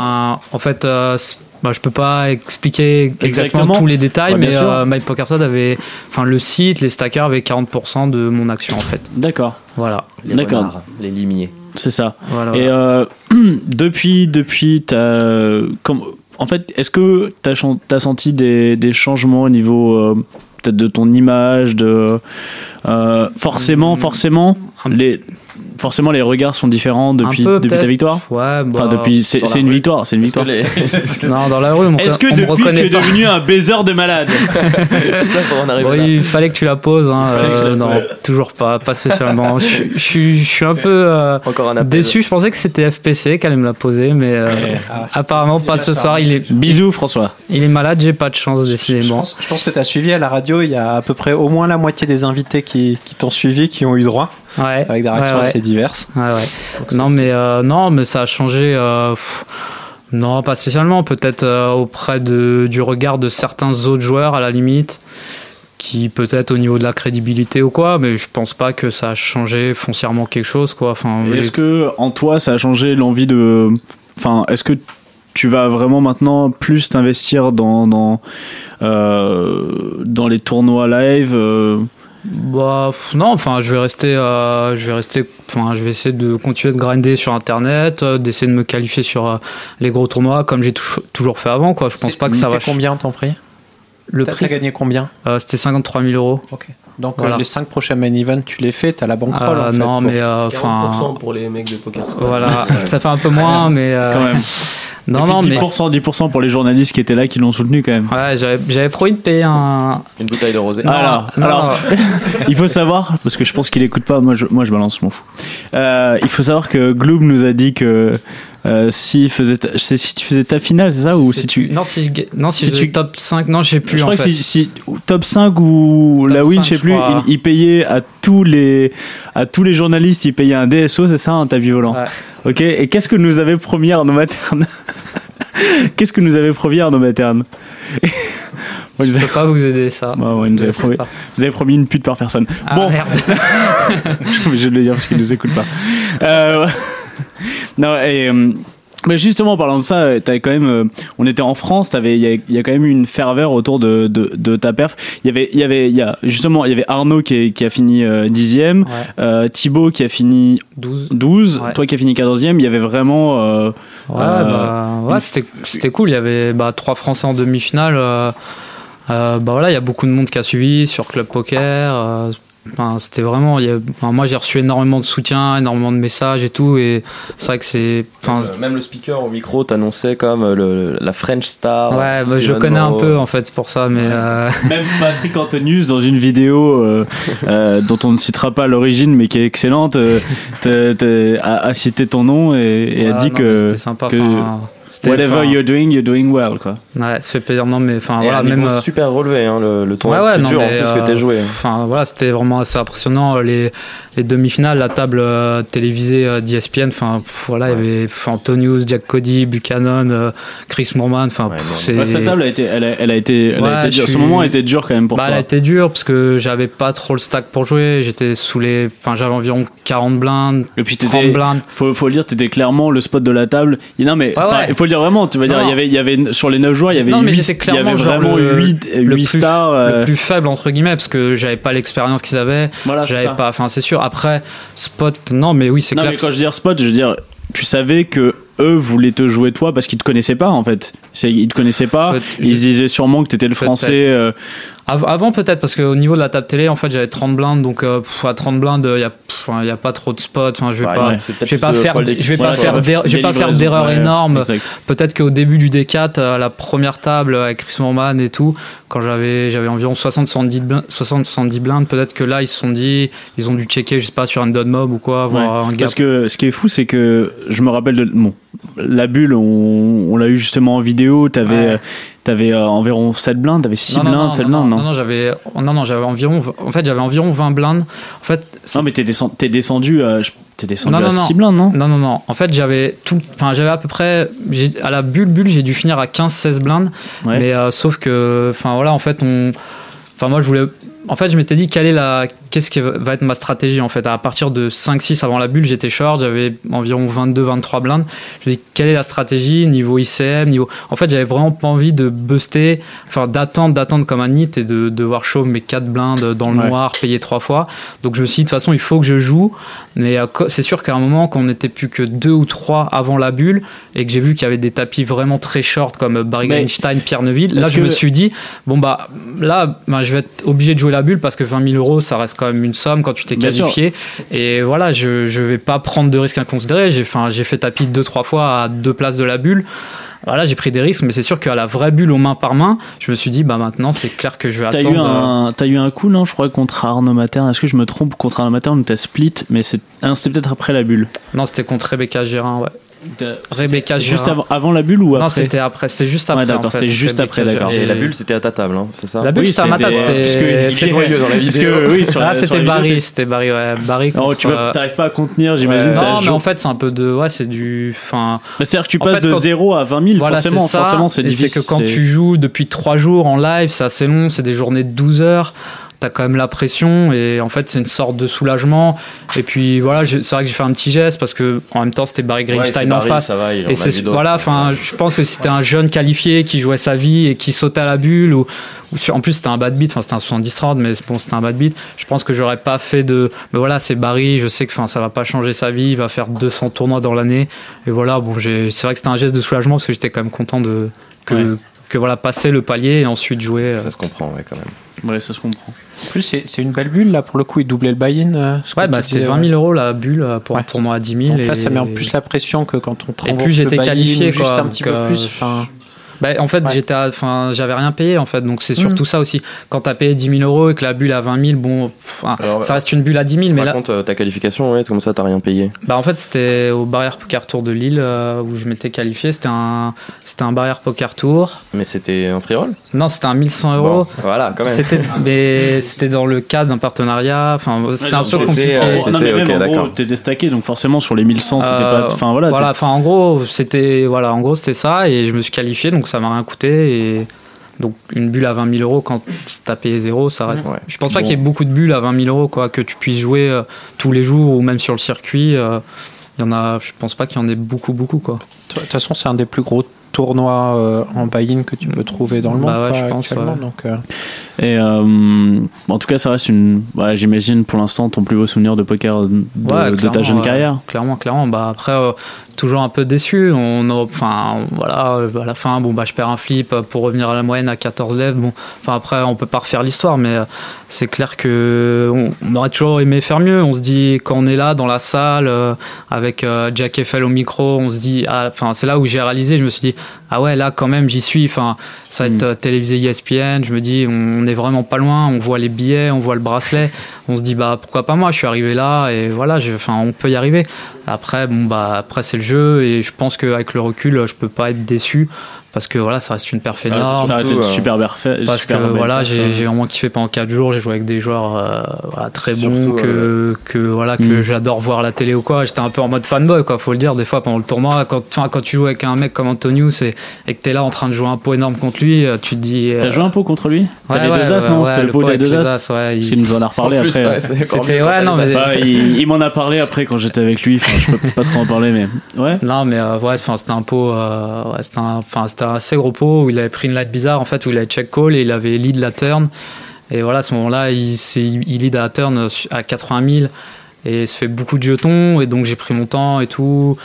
En fait, euh, bah, je peux pas expliquer exactement, Exactement. tous les détails, Ouais, mais euh, MyPokerSquad avait, enfin le site, les stackers avaient 40% de mon action en fait. D'accord, Voilà. Les D'accord. les limiers. c'est ça. voilà, Et voilà. euh, depuis, depuis ta, comme, en fait, est-ce que tu as, senti des, des changements au niveau euh, peut-être de ton image de, euh, Forcément, Hmm. forcément, les, forcément, les regards sont différents depuis, peu, depuis ta victoire Ouais, bah, Enfin, depuis, c'est une rue. victoire, c'est une victoire. les- Non, dans la rue, Est-ce que on me depuis tu es pas. devenu un baiser de malade C'est ça pour en arriver Bon, là. il fallait que tu la poses. Hein, la euh, non, pose. toujours pas, pas spécialement. je, suis- je suis- je suis un peu euh, Encore un appel. déçu. Je pensais que c'était FPC qui allait me la poser, mais euh, Ah. apparemment pas ce soir. Il est, Bisous François. il est malade. J'ai pas de chance décidément. je pense que tu as suivi à la radio, il y a à peu près au moins la moitié des invités qui, qui t'ont suivi, qui ont eu droit, Ouais. avec des réactions ouais, ouais. assez diverses. Ouais, ouais. Donc Non, c'est- mais euh, non, mais ça a changé. euh, pff, non, pas spécialement. Peut-être euh, auprès de, du regard de certains autres joueurs à la limite, qui peut-être au niveau de la crédibilité ou quoi, mais je pense pas que ça a changé foncièrement quelque chose, quoi. Enfin, Et les- Est-ce que en toi ça a changé l'envie de. Enfin, est-ce que tu vas vraiment maintenant plus t'investir dans, dans, euh, dans les tournois live euh, Bah non, enfin je vais rester, euh, je vais rester, enfin je vais essayer de continuer de grinder sur internet, euh, d'essayer de me qualifier sur euh, les gros tournois comme j'ai tou- toujours fait avant quoi. Je pense pas que ça va. combien ton prix? Le prix, t'as gagné combien? C'était 53 000 euros. Ok. Donc Voilà. euh, les 5 prochains main events, tu les fais, t'as la bankroll Euh, en fait. non pour- mais euh, enfin 40% pour les mecs de poker. voilà, ça fait un peu moins mais euh, quand même non non mais 10%, 10% pour les journalistes qui étaient là qui l'ont soutenu quand même. ouais j'avais promis de payer un. Une bouteille de rosé. Non, Alors, non, alors, il faut savoir, parce que je pense qu'il écoute pas, moi je, moi je balance, je m'en fous. Euh, il faut savoir que Gloob nous a dit que euh, faisait ta- si tu faisais ta finale, c'est ça Ou si tu. non si non si, tu- top 5 non je sais plus je en crois fait. que si, si- top 5 ou Top la win, 5, je sais plus, il, il payait à tous les à tous les journalistes, il payait un DSO, c'est ça, un tapis volant. Ouais. Ok. Et qu'est-ce que nous avait promis Arnaud Materne Qu'est-ce que nous avait promis Arnaud Materne Moi, Je a- peux pas vous aider ça. Ouais, nous avait promis, pas. vous avez promis une pute par personne. Ah, bon, merde. je suis obligé de le dire parce qu'il nous écoute pas. Euh, non, et. euh, mais justement, en parlant de ça, euh, t'avais quand même, euh, on était en France, t'avais, il y, y a quand même eu une ferveur autour de, de, de ta perf. Il y avait, il y avait, il y a justement, il y avait Arnaud qui, est- qui a fini euh, dixième, Ouais. euh, Thibaut qui a fini 12. 12, Ouais. toi qui a fini 14e. Il y avait vraiment, euh, Ouais, Euh, bah, ouais, une- c'était, cool. Il y avait bah, trois Français en demi-finale. euh, euh, bah voilà, il y a beaucoup de monde qui a suivi sur Club Poker. Enfin, c'était vraiment. il y a- enfin, moi, j'ai reçu énormément de soutien, énormément de messages et tout. Et c'est vrai que c'est. Enfin, Euh, même le speaker au micro t'annonçait comme euh, le, la French star. ouais, bah, je connais un peu en fait c'est pour ça, mais euh, Même Patrick Antonius dans une vidéo euh, euh, dont on ne citera pas l'origine mais qui est excellente euh, te- te- a, a cité ton nom et, et a dit non, que c'était sympa. que enfin, whatever enfin, you're doing, you're doing well quoi. Ouais, ça fait plaisir. Non, mais enfin voilà, même. euh, super relevé, hein, le, le tournoi Ouais, ouais, plus non, dur en mais, plus que euh, t'as joué. Enfin voilà, c'était vraiment assez impressionnant. Les, les demi-finales, la table euh, télévisée euh, d'ESPN, enfin voilà, il y avait Antonius, Jack Cody, Buchanan, euh, Chris Moorman. Enfin. Ouais, sa table a été, elle a, elle a été, elle a été dure. je Ce suis- moment a été dur quand même pour Bah, elle toi. a été dure parce que j'avais pas trop le stack pour jouer. J'étais sous les. Enfin, j'avais environ 40 blindes, Et puis 30 t'étais, blindes. faut, faut le dire, t'étais clairement le spot de la table. Et non mais, Ouais, enfin, ouais. il faut le dire vraiment. Tu vas dire, Non. il y avait, il y avait sur les 9 joueurs, il y avait Non, mais 8, j'étais il y avait clairement vraiment le- 8, le 8 plus- stars. euh, Le plus faible entre guillemets parce que j'avais pas l'expérience qu'ils avaient. voilà, c'est J'avais pas. Enfin, c'est sûr. Après, spot, non, mais oui, c'est Non, clair. mais quand je dire spot, je veux dire, tu savais que eux voulaient te jouer toi parce qu'ils te connaissaient pas en fait. Ils te connaissaient pas. Ils se disaient sûrement que t'étais le français. euh, Avant peut-être parce qu'au niveau de la table télé en fait j'avais 30 blindes donc euh, pff, à 30 blindes il y a pff, y a pas trop de spots enfin je vais Ouais, pas ouais, je vais pas faire je vais pas faire je vais pas faire d'erreurs ouais, énormes. peut-être qu'au début du D4 à la première table avec Chris Moorman et tout quand j'avais j'avais environ 60 70 blindes, 60 70 blindes peut-être que là ils se sont dit ils ont dû checker je sais pas sur un dot mob ou quoi voir un gap Parce que ce qui est fou, c'est que je me rappelle de bon, la bulle, on, on l'a eu justement en vidéo. T'avais, euh, T'avais euh, environ 7 blindes, t'avais 6 non, blindes, non, 7 non, blindes, non, non non, j'avais, non, non, j'avais environ, en fait, j'avais environ 20 blindes. En fait, Non, mais t'es descendu, t'es descendu, à- je- t'es descendu à non, non. 6 blindes, non Non, non, non. En fait, j'avais tout. Enfin, j'avais à peu près. À la bulle, bulle, j'ai dû finir à 15-16 blindes. Ouais. Mais euh, sauf que. Enfin, voilà, en fait, on. Enfin, moi, je voulais. En fait, je m'étais dit quelle est la. Qu'est-ce qui va être ma stratégie en fait? À partir de 5-6 avant la bulle, j'étais short, j'avais environ 22-23 blindes. Je me dis quelle est la stratégie niveau ICM, niveau. En fait, j'avais vraiment pas envie de buster, enfin d'attendre, d'attendre comme un nit et de devoir chauffer mes 4 blindes dans le Ouais. noir, payer 3 fois. Donc je me suis dit de toute façon, il faut que je joue. Mais euh, c'est sûr qu'à un moment, quand on n'était plus que 2 ou 3 avant la bulle et que j'ai vu qu'il y avait des tapis vraiment très short comme Barry Mais- Einstein, Pierre Neville, là je me suis dit bon bah là ben, je vais être obligé de jouer la bulle parce que 20 000 euros ça reste quand même une somme quand tu t'es qualifié. Et voilà je je vais pas prendre de risques inconsidérés. J'ai enfin j'ai fait tapis deux trois fois à deux places de la bulle voilà j'ai pris des risques mais c'est sûr qu'à la vraie bulle aux mains par main je me suis dit bah maintenant c'est clair que je vais T'as attendre eu, euh, un, t'as eu un coup, non Je crois contre Arnaud Materne? Est-ce que je me trompe? Contre Arnaud Materne, t'as split, mais c'était peut-être après la bulle. non c'était contre Rebecca Gérin ouais Rebecca Juste avant, avant la bulle ou non après c'était après c'était juste après Ouais, d'accord, en fait, c'était juste Rebecca après, d'accord. Et la bulle, c'était à ta table, hein, c'est ça la bulle Oui, c'était à ma table c'était- c'était c'était- joyeux dans la Parce vidéo. que, oui, sur la- ah c'était Barry c'était Barry ouais Barry Oh, contre, tu vas, euh, t'arrives pas à contenir, j'imagine. Ouais. non, mais en fait, c'est un peu de. Ouais, c'est du. Enfin, Bah, c'est-à-dire que tu en passes fait, de quand- 0 à 20 000, voilà, forcément, c'est ça. forcément, c'est Et difficile. C'est que quand tu joues depuis 3 jours en live, c'est assez long, c'est des journées de 12 heures. T'as quand même la pression et en fait, c'est une sorte de soulagement. Et puis voilà, c'est vrai que j'ai fait un petit geste parce que en même temps, c'était Barry Greenstein en Barry, face. ça va, il en Et c'est voilà, enfin, je pense que si c'était un jeune qualifié qui jouait sa vie et qui sautait à la bulle ou, ou sur- en plus c'était un bad beat, enfin c'était un 70-30, mais bon c'était un bad beat. Je pense que j'aurais pas fait de, mais voilà, c'est Barry, je sais que enfin ça va pas changer sa vie, il va faire 200 tournois dans l'année et voilà, bon c'est vrai que c'était un geste de soulagement parce que j'étais quand même content de que Ouais. Que voilà passer le palier et ensuite jouer. euh. Ça se comprend, ouais, quand même. Ouais, ça se comprend. En plus, c'est c'est une belle bulle là pour le coup. Il doublait le buy-in. euh, Ouais, bah c'était disais, 20 000 euros la bulle euh, pour un Ouais. tournoi à 10 000. Donc et là, ça met en plus la pression que quand on Et le j'étais buy-in qualifié, ou juste quoi, un petit peu euh, plus. Enfin, Bah, en fait, Ouais. j'étais, à- enfin, j'avais rien payé en fait, donc c'est surtout Mhm. ça aussi. Quand t'as payé 10 000 euros et que la bulle à 20 000, bon, pff, Alors, ça reste une bulle à 10 000, mais Par là, contre, euh, ta qualification, ouais, comme ça, t'as rien payé. bah en fait, c'était au Barrière Poker Tour de Lille euh, où je m'étais qualifié. C'était un, c'était un Barrière Poker Tour. Mais c'était un free roll? Non, c'était un 1100 euros. Bon, Voilà, quand même. C'était, mais c'était dans le cadre d'un partenariat. Enfin, c'était un peu c'était, compliqué. euh, En gros- non, mais même en gros, t'étais stacké, donc forcément sur les 1100, c'était Euh, pas. Enfin voilà. voilà, enfin en gros, c'était voilà, en gros c'était ça et je me suis qualifié donc ça m'a rien coûté et donc une bulle à 20 000 euros quand t'as payé zéro, ça reste. Ouais. Je pense pas Bon. qu'il y ait beaucoup de bulles à 20 000 euros quoi, que tu puisses jouer euh, tous les jours ou même sur le circuit. euh, Il y en a, je pense pas qu'il y en ait beaucoup beaucoup quoi. de toute façon, c'est un des plus gros tournois euh, en buy-in que tu peux trouver dans le monde Bah ouais, quoi, je pense, actuellement. ouais. Donc, euh, Et euh, en tout cas, ça reste une. ouais, J'imagine pour l'instant ton plus beau souvenir de poker de, Ouais, de ta jeune carrière. Clairement, clairement. Bah après, euh, toujours un peu déçu. On, a- enfin, voilà, à la fin, bon bah je perds un flip pour revenir à la moyenne à 14 lèvres. Bon, enfin après, on peut pas refaire l'histoire, mais c'est clair que on, on aurait toujours aimé faire mieux. On se dit quand on est là dans la salle euh, avec euh, Jack Eiffel au micro, on se dit, ah, enfin c'est là où j'ai réalisé. Je me suis dit, ah ouais, là quand même, j'y suis. Enfin, ça va être Mm. euh, télévisé ESPN. Je me dis, on est vraiment pas loin. On voit les billets, on voit le bracelet. On se dit, bah pourquoi pas moi? Je suis arrivé là et voilà, je- enfin on peut y arriver. Après, bon bah après c'est le jeu et je pense qu'avec le recul, je peux pas être déçu parce que voilà, ça reste une perf Ça, énorme. ça surtout, une euh, super belle Parce que voilà, j'ai vraiment kiffé pendant 4 jours. J'ai joué avec des joueurs euh, voilà, très bons que, que voilà que Mm. j'adore voir à la télé ou quoi. J'étais un peu en mode fanboy quoi, faut le dire. Des fois pendant le tournoi, quand, quand tu joues avec un mec comme Antonius et, et que t'es là en train de jouer un pot énorme contre lui, euh, tu te dis. T'as euh, joué un pot contre lui? T'as ouais, les ouais, deux as, non? ouais, C'est le pot des deux as ouais, Il nous en a reparlé En plus, après. ouais, non, t'as mais- as. Bah, il il m'en a parlé après quand j'étais avec lui. Enfin, je peux pas trop en parler, mais ouais. Non, mais euh, ouais, enfin, c'était un pot, euh, un, c'était un assez gros pot où il avait pris une light bizarre en fait, où il avait check call et il avait lead la turn. Et voilà, à ce moment-là, il, s'est- il lead à la turn à 80 000 et il se fait beaucoup de jetons et donc j'ai pris mon temps et tout.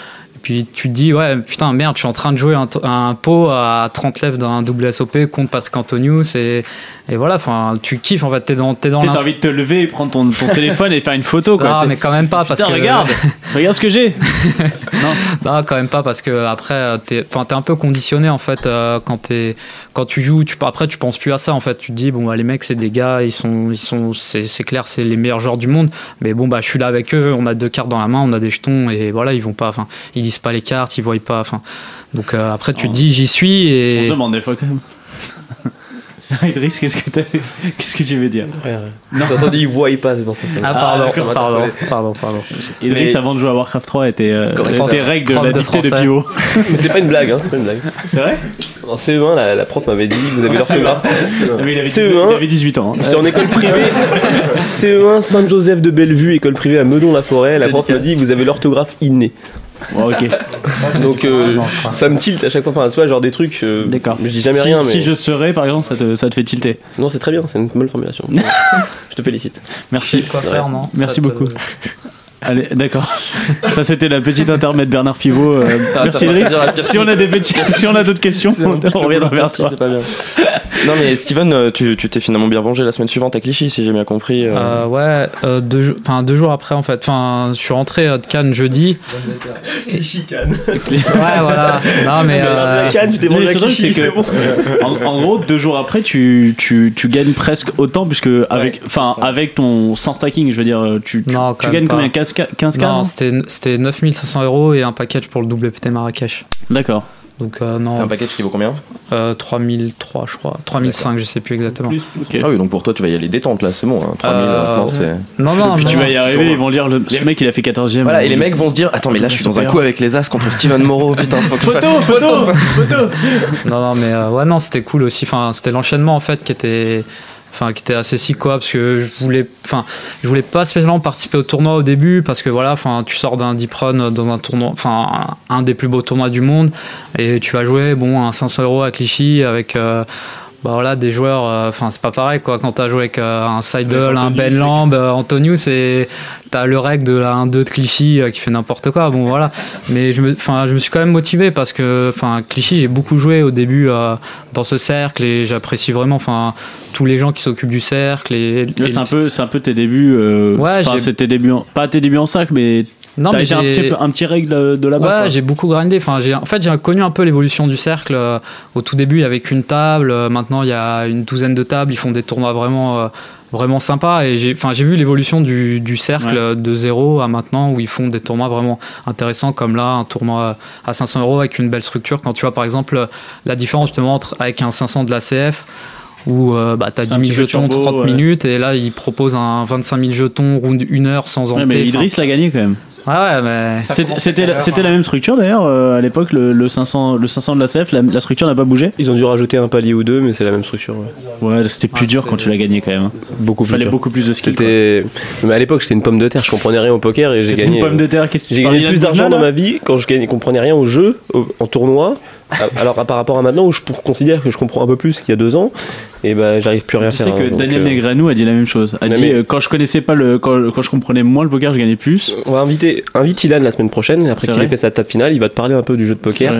Puis tu te dis, ouais, putain, merde, je suis en train de jouer un, un pot à 30 lèvres d'un double SOP contre Patrick Antonius et, et voilà, enfin, tu kiffes en fait, t'es dans, t'es dans T'as envie de te lever et prendre ton, ton téléphone et faire une photo, quoi. Ah, mais quand même pas parce Putain, que regarde Regarde ce que j'ai. Non, quand même pas parce que après t'es t'es un peu conditionné en fait euh, quand t'es quand tu joues tu après tu penses plus à ça en fait. Tu te dis bon bah les mecs c'est des gars ils sont ils sont c'est c'est clair c'est les meilleurs joueurs du monde. Mais bon bah je suis là avec eux on a deux cartes dans la main on a des jetons et voilà ils vont pas enfin ils lisent pas les cartes ils voient pas enfin donc euh, après tu te dis j'y suis On et se demande des fois quand même. Idriss, qu'est-ce que, t'as- qu'est-ce que tu veux dire? Ouais, ouais. Non. J'ai entendu, il voit, il passe, c'est pour ça. ça Ah, m'a- pardon, pardon, pardon, pardon. Idriss, avant de jouer à Warcraft 3, était, euh, était règle de la de dictée de français. pivot. Mais c'est pas une blague, hein, c'est pas une blague. C'est vrai? En CE1, la, la prof m'avait dit, vous avez l'orthographe. Ah, mais il, avait CE1. 18, il avait 18 ans. hein. J'étais en école privée, CE1, Saint-Joseph de Bellevue, école privée à Meudon-la-Forêt. La prof m'a dit, vous avez l'orthographe innée. Bon, ok. Donc euh, ça me tilte à chaque fois. Enfin, tu vois, genre des trucs. euh, D'accord. Je dis jamais si, rien, mais. si je serais, par exemple, ça te, ça te fait tilter. Non, c'est très bien, c'est une bonne formulation. je te félicite. Merci. Quoi faire, non Merci Ça te- beaucoup. Allez, d'accord. Ça, c'était la petite intermède Bernard Pivot. euh, Ah, merci Si on a des petits, si on a d'autres questions, on reviendra vers toi. C'est pas bien. Non mais Steven, euh, tu tu t'es finalement bien vengé la semaine suivante à Clichy, si j'ai bien compris. euh. Euh, ouais, euh, deux, deux jours après en fait. Enfin, je suis rentré de Cannes jeudi. Chicane. Ouais, voilà. Non mais euh, La canne, tu t'es mangé à Clichy, c'est bon. En, en gros, deux jours après, tu, tu, tu gagnes presque autant, puisque avec, enfin, avec ton sans stacking, je veux dire, tu, tu, Non, tu gagnes combien pas. 15 K 15 K, non, non c'était c'était 9500 euros et un package pour le WPT Marrakech. D'accord. Donc euh, non, C'est un package qui vaut combien? Euh, 3003 je crois, 3005 je sais plus exactement. Ah oui, donc pour toi tu vas y aller détente là, c'est bon. Hein. 3000 Euh, c'est. Non non, Puis non, tu vas y arriver, ils vont dire, le, ce mec il a fait 14 e Voilà, et les mecs vont se dire Attends, mais là je suis dans un coup avec les As contre Steven Moreau, putain, faut que je fasse Photo, photo, photo Non, non, mais euh, ouais, non, c'était cool aussi. Enfin, c'était l'enchaînement en fait qui était, qui était assez quoi, parce que je voulais, enfin, je voulais pas spécialement participer au tournoi au début parce que voilà, enfin, tu sors d'un deep run dans un tournoi, enfin, un, un des plus beaux tournois du monde et tu vas jouer, bon, un 500 euros à Clichy avec. euh, bah voilà, des joueurs, euh, enfin c'est pas pareil quoi. Quand t'as joué avec euh, un Seidel, un Ben Lamb, euh, Antonius et t'as le rec de la 1-2 de Clichy euh, qui fait n'importe quoi. Bon voilà, mais je me, enfin je me suis quand même motivé parce que enfin Clichy j'ai beaucoup joué au début euh, dans ce cercle et j'apprécie vraiment enfin tous les gens qui s'occupent du cercle et, C'est un peu, c'est un peu tes débuts. Euh, Ouais, c'est tes débuts, en- pas tes débuts en sac, mais non mais été un j'ai- petit, un petit règle de là-bas. Ouais, j'ai beaucoup grindé. Enfin, j'ai, en fait, j'ai connu un peu l'évolution du cercle. Euh, Au tout début, il y avait qu'une table. Euh, Maintenant, il y a une douzaine de tables. Ils font des tournois vraiment, euh, vraiment sympas. Et j'ai, enfin, j'ai vu l'évolution du, du cercle Ouais. euh, de zéro à maintenant où ils font des tournois vraiment intéressants, comme là, un tournoi à 500 euros avec une belle structure. Quand tu vois, par exemple, la différence justement entre avec un 500 de la CF où euh, bah, tu as C'est 10 un 000 petit peu jetons, turbo, 30 ouais. minutes, et là, ils proposent un 25 000 jetons, round 1 heure sans Ouais, enter. mais Idriss l'a gagné quand même. Ouais, ouais, mais. C'était la, heure, la même structure d'ailleurs euh, à l'époque, le, le 500, le 500 de la CF, la, la structure n'a pas bougé. Ils ont dû rajouter un palier ou deux, mais c'est la même structure. ouais. Ouais, c'était plus dur quand tu l'as gagné quand même. hein. Beaucoup Il fallait dur. beaucoup plus de skill. Mais à l'époque, j'étais une pomme de terre. Je comprenais rien au poker et j'ai gagné. une pomme de terre. Qu'est-ce que tu J'ai gagné plus d'argent dans ma vie quand je gagnais, comprenais rien au jeu, en tournoi. Alors par rapport à maintenant où je considère que je comprends un peu plus qu'il y a deux ans, et ben j'arrive plus à rien Tu faire. sais que hein, Daniel euh, Negreanu a dit la même chose. A Non, dit mais- euh, quand je connaissais pas le, quand, quand je comprenais moins le poker, je gagnais plus. On va inviter, invite Ilan la semaine prochaine, après qu'il ait fait sa table finale, il va te parler un peu du jeu de poker.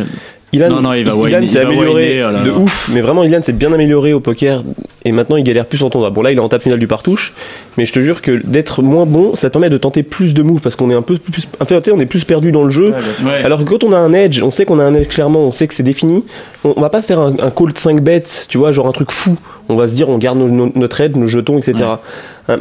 Ilan, Non, non, il va Ilan s'est amélioré oh là de là. ouf, mais vraiment Ilan s'est bien amélioré au poker et maintenant il galère plus en tournoi. Bon là il est en table finale du partouche, mais je te jure que d'être moins bon, ça te permet de tenter plus de moves parce qu'on est un peu plus, en fait, on est plus perdu dans le jeu. Ouais. Alors que quand on a un edge, on sait qu'on a un edge clairement, on sait que c'est défini. On, on va pas faire un, un call de 5 bets, tu vois, genre un truc fou. On va se dire, on garde notre edge, nos jetons, etc. Hein,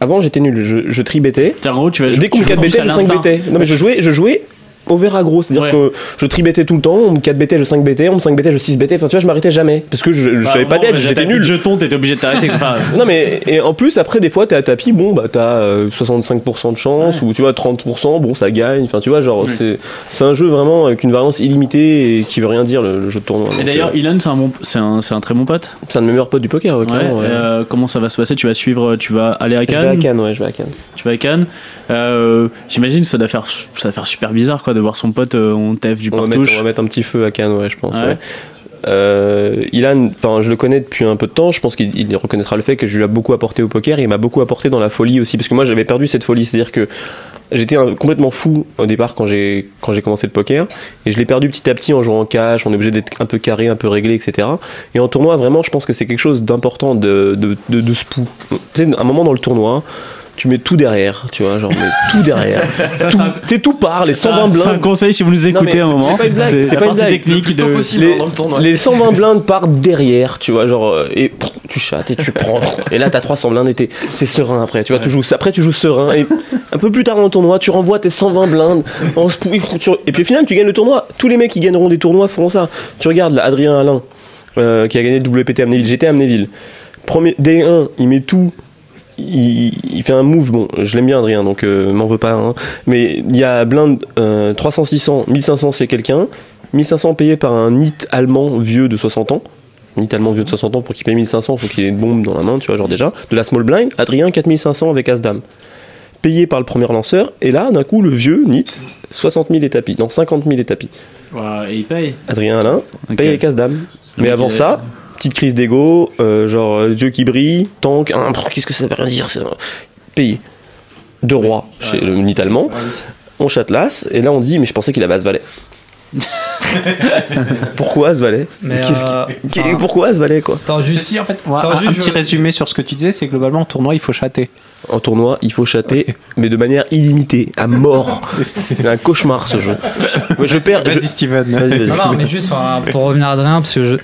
Avant, j'étais nul, je, je tri-bettais. Tiens, en gros, tu vas Dès qu'on me tu joues 4 plus bettait, à je 5 l'instinct. bettais. Non, mais je jouais, je jouais au vert agro, c'est-à-dire Ouais. que je tri-bettais tout le temps, on me 4 bettait, je 5 bettais, on me 5 bettait, je 6 bettais. Enfin, tu vois, je m'arrêtais jamais parce que je, je Bah, savais pas bon, bah, j'étais nul. jetons, t'étais obligé de t'arrêter. Non mais et en plus après des fois t'es à tapis bon bah t'as euh, 65% de chance ou tu vois 30% bon ça gagne enfin tu vois genre Oui. c'est c'est un jeu vraiment avec une variance illimitée et qui veut rien dire le, le jeu de tournoi Et d'ailleurs, euh, Ilan, c'est un, bon, c'est un, c'est un très bon pote. c'est un de mes meilleurs potes du poker ouais, Ouais, euh, comment ça va se passer? Tu vas suivre, tu vas aller à je vais à Cannes? Cannes ouais je vais à Cannes Tu vas à Cannes? Euh, J'imagine ça doit faire, ça doit faire super bizarre quoi de voir son pote euh, en TF du on va, mettre, on va mettre un petit feu à Cannes ouais je pense Ouais. ouais. Euh, Ilan, enfin je le connais depuis un peu de temps. Je pense qu'il il reconnaîtra le fait que je lui ai beaucoup apporté au poker et il m'a beaucoup apporté dans la folie aussi, parce que moi j'avais perdu cette folie, c'est-à-dire que j'étais complètement fou au départ quand j'ai quand j'ai commencé le poker et je l'ai perdu petit à petit en jouant en cash. On est obligé d'être un peu carré, un peu réglé, etc. Et en tournoi, vraiment, je pense que c'est quelque chose d'important de de, de, de spou. Tu sais, un moment dans le tournoi. Tu mets tout derrière, tu vois, genre mais tout derrière. tout, sais, tout part, les C'est 120 un, c'est un blindes. conseil si vous nous écoutez un moment. c'est pas une blague, c'est la pas une partie blague. technique de. les, dans le tournoi. les 120 blindes partent derrière, tu vois, genre, euh, et pff, tu chattes et tu prends. Et là, t'as 300 blindes et t'es t'es serein après, tu vois, tu joues, après tu joues serein. Et un peu plus tard dans le tournoi, tu renvoies tes 120 blindes en Et puis au final, tu gagnes le tournoi. Tous les mecs qui gagneront des tournois feront ça. Tu regardes là, Adrien Alain. euh, qui a gagné le WPT Amnéville. J'étais à Amnéville. Premier, D1, il met tout. Il, il fait un move, bon, je l'aime bien Adrien, donc euh, m'en veux pas. hein. Mais il y a blind euh, 300, 600, 1500 chez quelqu'un, 1500 payé par un NIT allemand vieux de 60 ans. NIT allemand vieux de 60 ans pour qu'il paye 1500, faut qu'il ait une bombe dans la main, tu vois, genre déjà. De la small blind, Adrien 4500 avec As-Dame. Payé par le premier lanceur, et là, d'un coup, le vieux NIT, 60 000 et tapis, non 50 000 et tapis. Et il paye. Adrien Alain, Ok. paye avec As-Dame. Mais avant il ça, petite crise d'ego, euh, genre euh, yeux qui brillent, tank, hein, qu'est-ce que ça veut rien dire ça Payé. Deux rois chez le NIT allemand. On châtelasse, et là on dit, mais je pensais qu'il avait As-Valet. pourquoi Mais, qui- euh, Pourquoi As-Valet quoi attends, juste- Ceci, en fait, moi, Attends, un, juste, un petit je- résumé sur ce que tu disais, c'est que globalement, en tournoi, il faut chatter. En tournoi, il faut chatter, mais de manière illimitée, à mort. C'est un cauchemar ce jeu. Je perds. je- Vas-y, Steven. Vas-y, vas-y. Non, non, mais juste enfin, pour revenir à Adrien, parce que je,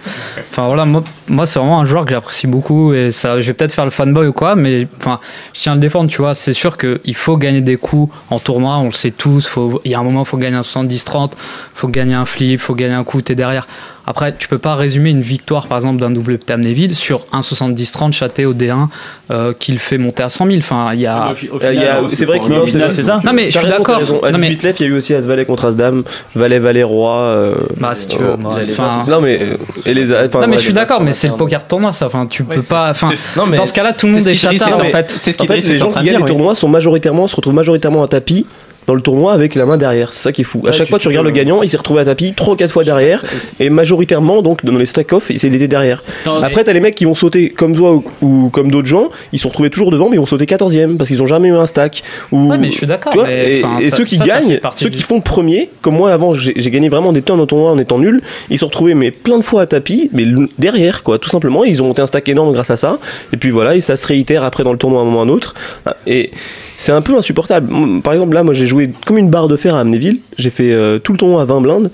enfin voilà, moi, moi c'est vraiment un joueur que j'apprécie beaucoup et ça, je vais peut-être faire le fanboy ou quoi, mais enfin, je tiens à le défendre, tu vois. C'est sûr qu'il faut gagner des coups en tournoi, on le sait tous. Faut, il y a un moment, il faut gagner un 70-30, faut gagner un flip, faut gagner un coup, t'es derrière. Après, tu peux pas résumer une victoire, par exemple, d'un double Amnéville sur un 70-30 châté au D1 euh, qui le fait monter à 100 000. Enfin, il y a. Euh, c'est vrai qu'il au final, c'est ça. Non, mais je suis d'accord. À Non, mais- 18 lèvres, il y a eu aussi As-Valet contre As-Dame, Valet, Valet, Roi. euh, Bah, si tu veux, euh, bah, enfin- Non, mais. euh, Et les. enfin, non mais ouais, je suis d'accord, mais c'est le poker de tournoi, ça. Enfin, tu peux pas. Enfin, Non, mais. dans ce cas-là, tout le monde est chatard en fait. C'est ce qu'Idriss les gens qui gagnent les tournois sont majoritairement, se retrouvent majoritairement à tapis dans le tournoi avec la main derrière. C'est ça qui est fou. À Ouais, chaque tu- fois, tu tu regardes le gagnant, il s'est retrouvé à tapis 3 ou 4 fois derrière. Et majoritairement, donc, dans les stack-off, il s'est aidé derrière. Attends, Après, t'as les mecs qui vont sauter comme toi ou, ou comme d'autres gens, ils sont retrouvés toujours devant, mais ils vont sauter 14ème parce qu'ils ont jamais eu un stack. Ou... Ouais, mais je suis d'accord. Et, enfin, et ça- ceux qui ça, gagnent, ceux du- qui font premier, comme moi avant, j'ai gagné vraiment des tonnes au tournoi en étant nul, ils se sont retrouvés mais plein de fois à tapis, mais derrière quoi, tout simplement, ils ont monté un stack énorme grâce à ça, et puis voilà, et ça se réitère après dans le tournoi à un moment ou à un autre, et c'est un peu insupportable. Par exemple là, moi j'ai joué comme une barre de fer à Amnéville, j'ai fait euh, tout le tournoi à 20 blindes,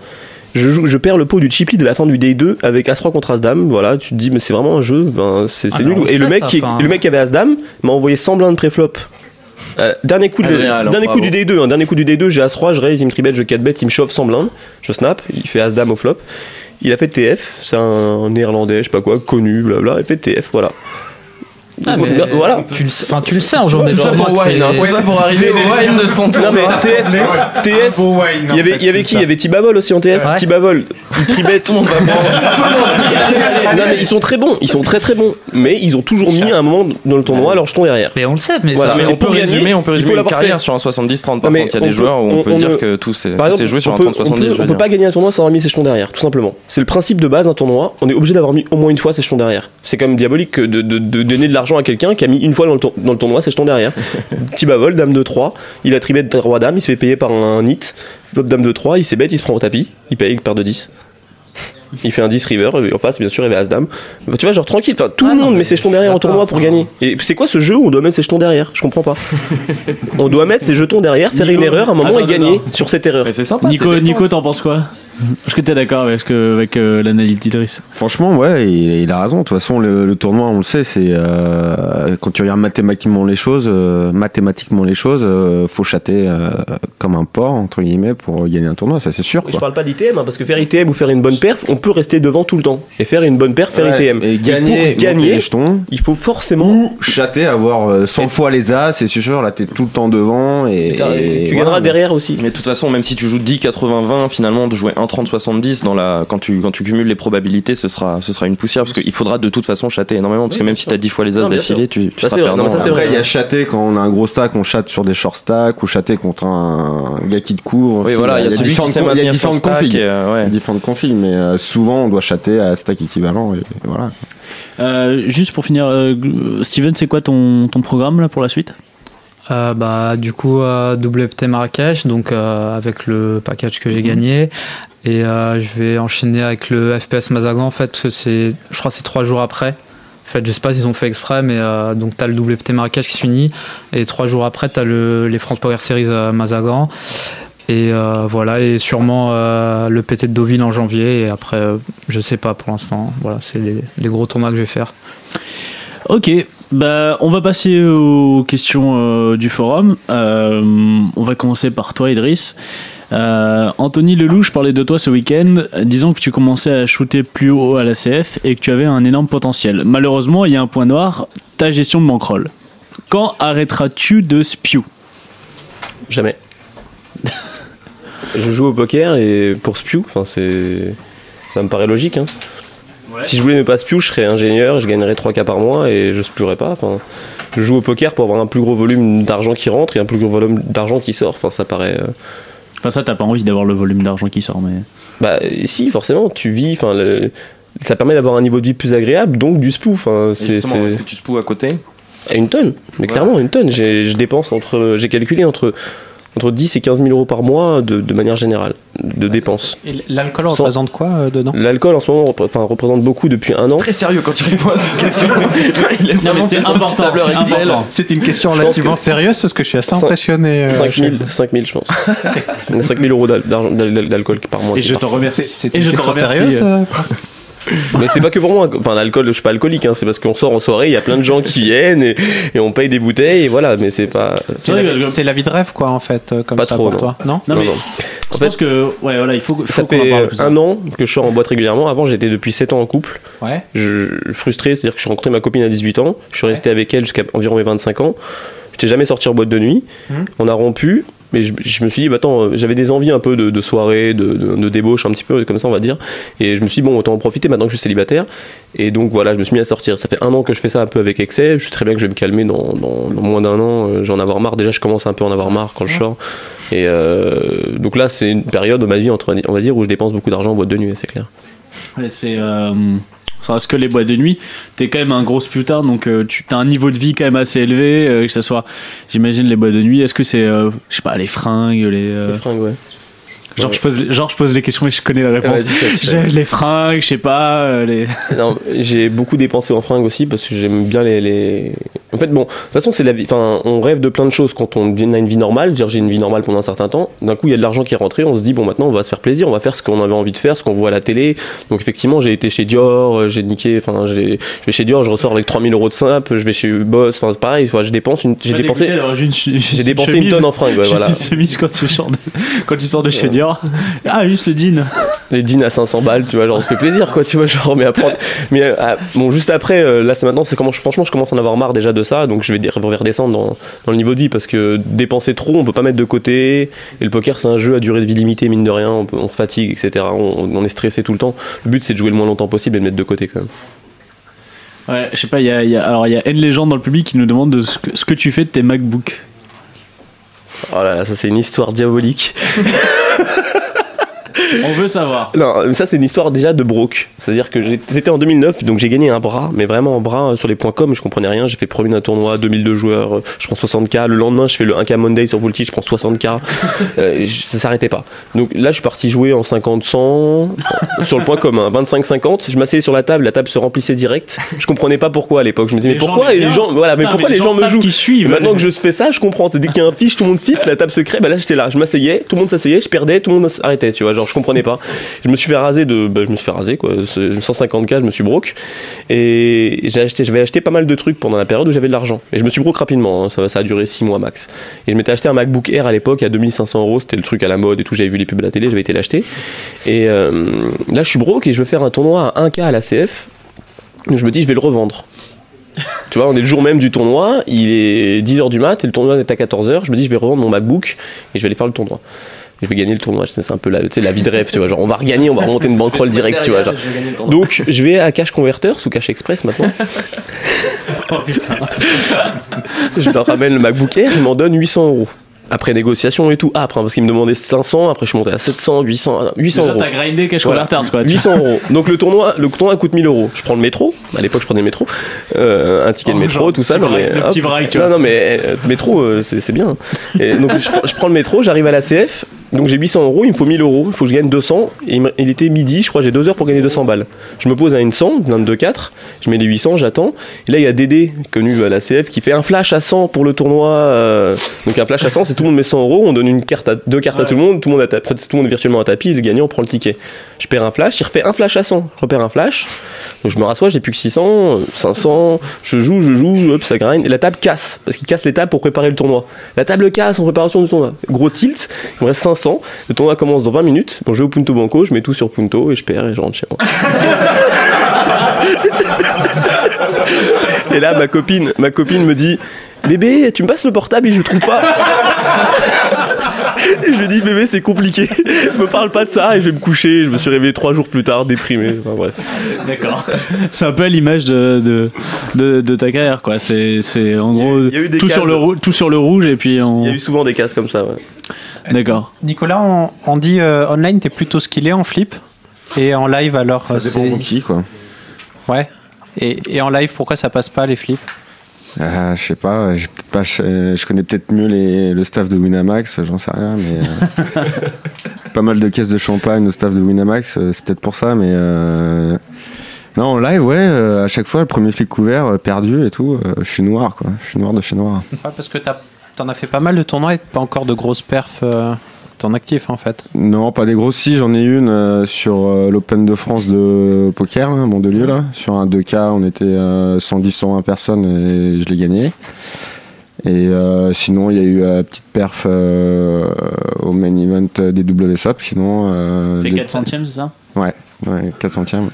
je, joue- je perds le pot du chip lead à la fin du day 2 avec As-3 contre As-Dame. Voilà, tu te dis, mais c'est vraiment un jeu, ben, c'est Ah, c'est nul. Et le mec, qui, le mec qui avait As-Dame m'a envoyé 100 blindes pré-flop. Euh, dernier coup, de- Adrien, alors, dernier coup bravo. du D2, hein, dernier coup du D2, j'ai As-3, je raise, il me tribet, je 4 bet, il me chauffe 100 blindes, je snap, il fait As-Dame au flop. Il a fait TF, c'est un néerlandais, je sais pas quoi, connu, blabla, il fait TF, voilà. Ah, mais voilà. Tu le sais, enfin, tu le sais en journée de Tout ça tournoi, pour Wine, hein. Tout ça pour arriver au Wine de son Non mais TF, TF, il y avait, il y avait qui? Il y avait Tibavol aussi en TF. Tibavol, il tribet. Tout le monde va Non mais ils sont très bons, ils sont très très bons. Mais ils ont toujours mis à un moment dans le tournoi leur jeton derrière. Mais on le sait, mais on peut résumer, on peut résumer une carrière sur un 70-30. Par contre, il y a des joueurs où on, peut dire que tout s'est joué sur un peut, 30-70. on peut- pas gagner un tournoi sans avoir mis ses jetons derrière, tout simplement. C'est le principe de base d'un tournoi. On est obligé d'avoir mis au moins une fois ses jetons derrière. C'est quand même diabolique que de, de- de donner de l'argent à quelqu'un qui a mis une fois dans le, tour- dans le tournoi ses jetons derrière. Petit bavol, dame de 3, il a tribet de roi dame, il se fait payer par un hit. Flop dame de 3, il s'est bête, il se prend au tapis, il paye paire de 10. Il fait un 10 river, et en face, bien sûr, il y avait As-Dame. Bah, Tu vois, genre tranquille, enfin, tout Ah le monde mais met ses jetons derrière en tournoi pour gagner. Et c'est quoi ce jeu où on doit mettre ses jetons derrière? Je comprends pas. on doit mettre ses jetons derrière, faire une erreur, à un moment Attends, et gagner sur cette erreur. C'est sympa. C'est. Nico, t'en penses quoi? Est-ce que t'es d'accord avec, que- avec euh, l'analyse d'Idriss? Franchement, ouais, il, il a raison. De toute façon, le, le tournoi, on le sait, c'est euh, quand tu regardes mathématiquement les choses, euh, mathématiquement les choses, euh, faut chatter euh, comme un porc entre guillemets pour gagner un tournoi, ça c'est sûr. Je Quoi. parle pas d'ITM, hein, parce que faire ITM ou faire une bonne perf, on peut rester devant tout le temps. Et faire une bonne perf, faire Ouais, ITM. et gagner, pour monter gagner, les jetons. il faut forcément. Ou chatter, avoir euh, 100 fois les as, c'est sûr. Là, t'es tout le temps devant et, et tu voilà. gagneras derrière aussi. Mais de toute façon, même si tu joues 10, 80, 20, finalement, de jouer 1, 30, 70, dans la, quand tu, quand tu cumules les probabilités, ce sera, ce sera une poussière, parce qu'il faudra de toute façon chatter énormément, parce que Oui, même si sûr. t'as 10 fois les as d'affilée, tu, tu Ça, seras c'est vrai. Non, perdant. ça, c'est Après, il y a chatter quand on a un gros stack, on chatte sur des short stacks ou chatter contre un gars qui te couvre. Oui, voilà, il y a différentes configs. euh, différentes configs, mais euh, souvent on doit chatter à stack équivalent et, et voilà. Euh, Juste pour finir, euh, Steven, c'est quoi ton, ton programme là pour la suite? Euh, bah, du coup, euh, WPT Marrakech, donc euh, avec le package que Mhm. j'ai gagné. Et euh, je vais enchaîner avec le FPS Mazagan, en fait, parce que c'est, je crois que c'est trois jours après. En fait, je sais pas s'ils ont fait exprès, mais euh, donc tu as le WPT Marrakech qui s'unit. Et trois jours après, tu as le, les France Power Series euh, Mazagan. Et euh, voilà, et sûrement euh, le PT de Deauville en janvier. Et après, euh, je sais pas pour l'instant. Voilà, c'est les, les gros tournois que je vais faire. Ok, Bah, on va passer aux questions euh, du forum. Euh, on va commencer par toi, Idriss. Euh, Anthony Lelouch parlait de toi ce week-end, disant que tu commençais à shooter plus haut à la CF et que tu avais un énorme potentiel. Malheureusement, il y a un point noir, ta gestion de bankroll. Quand arrêteras-tu de spew? Jamais. je joue au poker et pour spew, enfin c'est, ça me paraît logique. Hein. Si je voulais ne pas spew, je serais ingénieur, je gagnerais 3K par mois et je spewrais pas. Enfin, je joue au poker pour avoir un plus gros volume d'argent qui rentre et un plus gros volume d'argent qui sort. Enfin, ça paraît. euh, Enfin, ça, t'as pas envie d'avoir le volume d'argent qui sort, mais. Bah si, forcément, tu vis. Enfin, le- ça permet d'avoir un niveau de vie plus agréable, donc du spew. Enfin, c'est est-ce que tu spous à côté? Une tonne. Mais Voilà. clairement, une tonne. J'ai, je dépense entre, j'ai calculé entre entre 10 et 15 000 euros par mois de, de manière générale de dépenses. Et l'alcool Sans- représente quoi euh, dedans? L'alcool en ce moment repré- représente beaucoup depuis un an. Très sérieux quand tu réponds à cette question. Il est Non, mais c'est important. C'est une question relativement que- sérieuse parce que je suis assez Cin- impressionné. euh, 5 000, 5 000, je pense. On a 5 000 euros d'alcool par mois. Et qui je partent. t'en remercie. C'est une je question remercie. sérieuse euh, Prince Mais c'est pas que pour moi. Enfin, l'alcool, je suis pas alcoolique. Hein. C'est parce qu'on sort en soirée, il y a plein de gens qui viennent et, et on paye des bouteilles et voilà. Mais c'est pas. C'est la vie de rêve, quoi, en fait, euh, comme Pas ça trop, pour non. toi. Non Non, Non, mais non. je En fait, pense que. Ouais, voilà, il faut, que- faut Ça qu'on en fait parle plus. un an que je sors en boîte régulièrement. Avant, j'étais depuis 7 ans en couple. Ouais. je, frustré, c'est-à-dire que je suis rencontré ma copine à 18 ans, je suis resté avec elle jusqu'à environ mes 25 ans. Je n'étais jamais sorti en boîte de nuit. Mhm. On a rompu, mais je, je me suis dit, bah, attends, euh, j'avais des envies un peu de, de soirée, de, de, de débauche un petit peu, comme ça on va dire. Et je me suis dit, bon, autant en profiter maintenant que je suis célibataire. Et donc voilà, je me suis mis à sortir. Ça fait un an que je fais ça un peu avec excès. Je sais très bien que je vais me calmer dans, dans, dans moins d'un an. Euh, J'en avoir marre. Déjà, je commence un peu à en avoir marre quand je sors. Et euh, donc là, c'est une période de ma vie, entre, on va dire, où je dépense beaucoup d'argent en boîte de nuit, c'est clair. Ouais, c'est. Euh, ça reste que les boîtes de nuit. T'es quand même un gros sputard, donc euh, tu as un niveau de vie quand même assez élevé. euh, que ce soit, j'imagine, les boîtes de nuit. Est-ce que c'est, euh, je sais pas, les fringues, les. euh, Les fringues, ouais. genre, je pose, les- genre, je pose les questions et je connais la réponse. Ouais, dis-le. J'ai les fringues, je sais pas, les. Non, j'ai beaucoup dépensé en fringues aussi parce que j'aime bien les, les- En fait, bon, de toute façon, c'est la vie. Enfin, on rêve de plein de choses quand on a une vie normale. Dire, j'ai une vie normale pendant un certain temps. D'un coup, il y a de l'argent qui est rentré. On se dit, bon, maintenant, on va se faire plaisir. On va faire ce qu'on avait envie de faire, ce qu'on voit à la télé. Donc, effectivement, j'ai été chez Dior, euh, j'ai niqué. Enfin, je vais chez Dior, je ressors avec 3000 euros de simple. Je vais chez Boss. Enfin, c'est pareil. Enfin, je dépense une, j'ai dépensé, j'ai dépensé une tonne en fringues. ouais, voilà. une chemise quand tu sors de, quand tu sors de chez Dior. Ah, juste le jean. les jeans à 500 balles, tu vois, genre on se fait plaisir quoi, tu vois, genre mais après, mais euh, bon juste après, euh, là c'est maintenant, c'est comment, franchement je commence à en avoir marre déjà de ça, donc je vais redescendre dans, dans le niveau de vie parce que dépenser trop, on peut pas mettre de côté, et le poker c'est un jeu à durée de vie limitée mine de rien, on, on fatigue etc, on, on est stressé tout le temps, le but c'est de jouer le moins longtemps possible et de mettre de côté quand même. Ouais, je sais pas, il y a, il y a- alors il y a N légende dans le public qui nous demande de ce, que, ce que tu fais de tes MacBooks. Oh là là, ça c'est une histoire diabolique. On veut savoir. Non, mais ça c'est une histoire déjà de broke. C'est-à-dire que c'était en 2009, donc j'ai gagné un bras, mais vraiment un bras euh, sur les points com, je comprenais rien. J'ai fait premier d'un tournoi, 2002 joueurs, euh, je prends 60k. Le lendemain, je fais le 1k Monday sur Volti, je prends 60k. Euh, ça s'arrêtait pas. Donc là, je suis parti jouer en 50-100 sur le point commun, 25-50. Je m'asseyais sur la table, la table se remplissait direct. Je comprenais pas pourquoi à l'époque. Je me disais, mais pourquoi les gens, voilà, mais pourquoi les gens me jouent? qui suivent. maintenant que je fais ça, je comprends. Dès qu'il y a un fiche, tout le monde cite, la table se crée. Bah là, j'étais là, je m'asseyais, tout le monde s'asseyait, je perdais, tout le monde s'arrêtait. Tu vois, genre, je comprenais pas. Je me suis fait raser de, bah, je me suis fait raser quoi. Ce- 150k, je me suis broke. Et j'ai acheté, j'avais acheté pas mal de trucs pendant la période où j'avais de l'argent. Et je me suis broke rapidement. hein. Ça, ça a duré 6 mois max. Et je m'étais acheté un MacBook Air à l'époque à 2500 euros. C'était le truc à la mode et tout. J'avais vu les pubs à la télé, j'avais été l'acheter. Et euh, là, je suis broke et je veux faire un tournoi à 1k à la CF. Je me dis, je vais le revendre. Tu vois, on est le jour même du tournoi, il est 10h du mat et le tournoi est à 14h. Je me dis, je vais revendre mon MacBook et je vais aller faire le tournoi. Et je vais gagner le tournoi. C'est c'est un peu la, vie de rêve, tu vois. Genre, on va regagner, on va remonter une bankroll direct, tu vois. genre. Donc, je vais à Cash Converter sous Cash Express maintenant. Oh putain. je leur ramène le MacBook Air, ils m'en donnent 800 euros. Après négociation et tout. Ah, après, parce qu'ils me demandaient 500, après je suis monté à 700, 800, 800 Déjà, euros. t'as grindé cash Voilà. quoi. tu- 800 euros. Donc le tournoi, le tournoi coûte 1000 euros. Je prends le métro. À l'époque, je prenais le métro. Euh, un ticket de Oh, métro, genre, tout ça. petit Non, braille, mais, le petit braille, tu non, vois. non, mais euh, métro, euh, c'est bien. Et donc je prends le métro, j'arrive à la CF. Donc j'ai 800 euros, il me faut 1000 euros, il faut que je gagne 200. Et il, était midi, je crois, j'ai 2 heures pour gagner 200 balles. Je me pose à une 100, 22-4, je mets les 800, j'attends. Et là, il y a Dédé, connu à la CF, qui fait un flash à 100 pour le tournoi. euh, Donc un flash à 100, c'est tout le monde met 100 euros, on donne une carte à, deux cartes à tout le monde, tout le monde, a tout le monde est virtuellement à tapis, et le gagnant prend le ticket. Je perds un flash, il refait un flash à 100, je repère un flash. Donc je me rassois, j'ai plus que 600, euh, 500, je joue, je joue, hop, ça grind. Et la table casse, parce qu'il casse les tables pour préparer le tournoi. La table casse en préparation du tournoi. Gros tilt, il me reste 500. Le tournoi commence dans 20 minutes. Bon, je vais au Punto Banco, je mets tout sur Punto et je perds et je rentre chez moi. et là, ma copine, ma copine me dit Bébé, tu me passes le portable et je le trouve pas. et je lui dis Bébé, c'est compliqué. me parle pas de ça et je vais me coucher. Je me suis réveillé trois jours plus tard, déprimé. Enfin, bref. D'accord. C'est un peu l'image de, de, de, de ta carrière, quoi. C'est, c'est en Il y a gros eu- tout, sur cases. le tout sur le rouge et puis Il y a eu souvent des cases comme ça. ouais. D'accord. Nicolas, on, on dit euh, online, t'es plutôt skillé en flip et en live alors Ça euh, dépend c'est- de qui, quoi. Ouais. Et, et en live, pourquoi ça passe pas les flips? Euh, je sais pas, j'ai peut-être pas, je, je connais peut-être mieux les, le staff de Winamax, j'en sais rien, mais euh, pas mal de caisses de champagne au staff de Winamax, euh, c'est peut-être pour ça, mais euh, non, en live, ouais, euh, à chaque fois, le premier flic couvert, euh, perdu et tout, euh, je suis noir, quoi, je suis noir de chez noir. Ouais, Parce que t'as- t'en as fait pas mal de tournois et pas encore de grosses perfs euh, ton actif en fait. Non, pas des grosses, si, j'en ai une euh, sur euh, l'Open de France de poker, là, à Mandelieu, là, sur un 2K, on était euh, 110-120 personnes et je l'ai gagné. Et euh, sinon, il y a eu euh, petite perf euh, au main event des WSOP. Sinon, euh, Fait des- 4 centièmes, c'est ça? Ouais, ouais, 4 centièmes.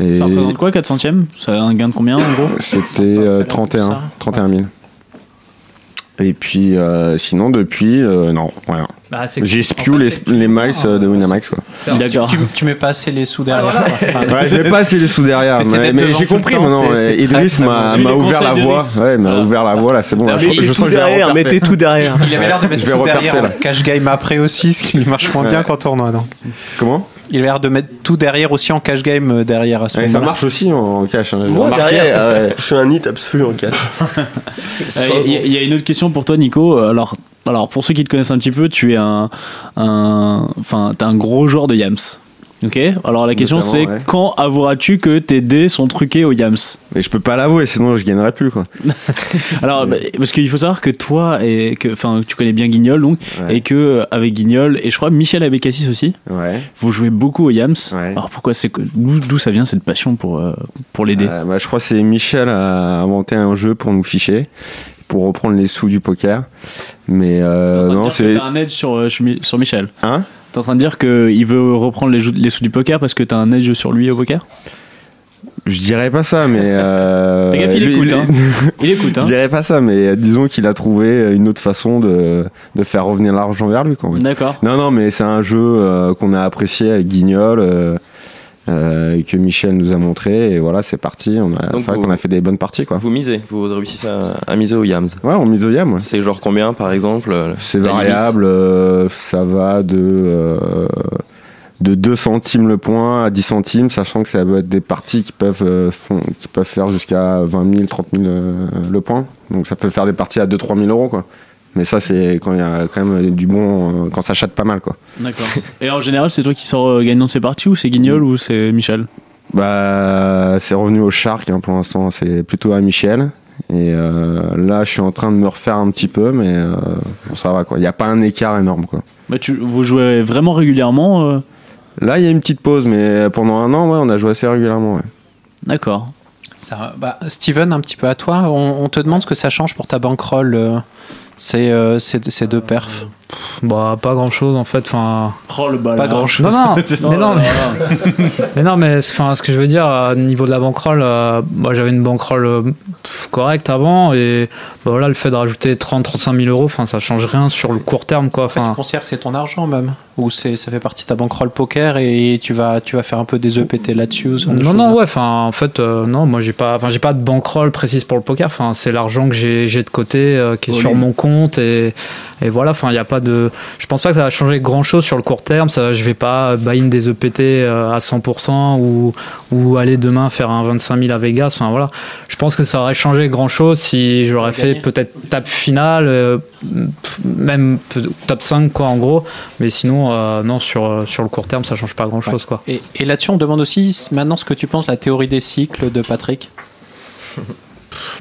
Et Ça représente quoi 4 centièmes? Ça a un gain de combien en gros? C'était euh, 31, 31 000. Et puis, euh, sinon, depuis, euh, non, rien. Bah, J'ai en spew fait, les, les miles euh, de Winamax, quoi. D'accord. Tu, tu mets pas assez les sous derrière. Enfin, Ouais, j'avais pas assez les sous derrière, mais, j'ai compris maintenant. Idriss m'a ouvert la voie. Ouais, il m'a ouvert la voie là, c'est bon. là, je, je sens que je vais derrière, mettez tout derrière. il avait l'air de mettre Je vais tout derrière cash game après aussi, ce qui marche moins bien qu'en tournoi. Donc. Comment? Il avait l'air de mettre tout derrière aussi en cash game euh, derrière à ce Ça marche aussi en cash. hein, Moi, remarqué. derrière, Ah ouais. je suis un hit absolu en cash. Euh, Il y, a- il y a une autre question pour toi, Nico. Alors, alors pour ceux qui te connaissent un petit peu, tu es un, un, enfin, t'es un gros joueur de Yams. Ok. Alors la question c'est ouais. quand avoueras-tu que tes dés sont truqués au Yams Mais je peux pas l'avouer, sinon je gagnerais plus quoi. Alors bah, parce qu'il faut savoir que toi et que, enfin, tu connais bien Guignol donc Ouais. et que euh, avec Guignol et je crois Michel Abécassis aussi, Ouais. vous jouez beaucoup au Yams. Alors pourquoi c'est d'où ça vient cette passion pour euh, pour les dés Euh, bah, je crois que c'est Michel a inventé un jeu pour nous ficher, pour reprendre les sous du poker. Mais euh, non, c'est. Un edge sur euh, sur Michel. Hein? T'es en train de dire qu'il veut reprendre les, sous du poker parce que t'as un edge sur lui au poker? Je dirais pas ça, mais. Euh, gaffe, il écoute, hein. Il écoute, hein Je dirais pas ça, mais euh, disons qu'il a trouvé une autre façon de, de faire revenir l'argent vers lui. D'accord. Non, non, mais c'est un jeu euh, qu'on a apprécié avec Guignol, euh, euh, que Michel nous a montré, et voilà, c'est parti. On a- Donc C'est vrai qu'on a fait des bonnes parties, quoi. Vous misez, vous réussissez à, à miser au Yams. Ouais, on mise au yam. ouais. C'est genre combien par exemple euh, C'est variable, euh, ça va de, euh, de 2 centimes le point à 10 centimes, sachant que ça peut être des parties qui peuvent, font- qui peuvent faire jusqu'à 20 000, 30 000 euh, le point. Donc ça peut faire des parties à 2-3 000 euros, quoi. Mais ça, c'est quand il y a quand même du bon, euh, quand ça chatte pas mal, quoi. D'accord. Et en général, c'est toi qui sors euh, gagnant de ces parties ou c'est Guignol ou c'est Michel? Bah, c'est revenu au Shark hein, pour l'instant, c'est plutôt à Michel. Et euh, là, je suis en train de me refaire un petit peu, mais euh, bon, ça va quoi. Il n'y a pas un écart énorme quoi. bah, tu, Vous jouez vraiment régulièrement euh? Là, il y a une petite pause, mais pendant un an, ouais, on a joué assez régulièrement. ouais. D'accord. Ça, bah, Steven, un petit peu à toi. On, on te demande ce que ça change pour ta bankroll. Euh, ces, euh, ces, ces deux perfs. Bah, pas grand chose en fait. Enfin, Oh le bal. Pas grand chose. non, non, mais non, mais, mais non, mais enfin, ce que je veux dire, au niveau de la bankroll, euh, moi j'avais une bankroll euh, correcte avant et bah, voilà, le fait de rajouter 30-35 000 euros, enfin, ça change rien sur le court terme quoi. Tu Enfin, considères que c'est ton argent même Ou c'est, ça fait partie de ta bankroll poker et tu vas, tu vas faire un peu des EPT là-dessus non, non, ouais, enfin, en fait, euh, non, moi j'ai pas, enfin, j'ai pas de bankroll précise pour le poker. Enfin, c'est l'argent que j'ai, de côté, euh, qui est sur mon compte et, et voilà. Enfin, il y a pas de. Je pense pas que ça va changer grand chose sur le court terme. Ça, je vais pas buy-in des EPT euh, à 100% ou, ou aller demain faire un 25 000 à Vegas. Enfin voilà. Je pense que ça aurait changé grand chose si j'aurais fait peut-être tape finale, euh, même top 5 quoi en gros. Mais sinon, euh, non, sur, sur le court terme, ça change pas grand chose quoi. Et, et là-dessus, on demande aussi maintenant ce que tu penses de la théorie des cycles de Patrick?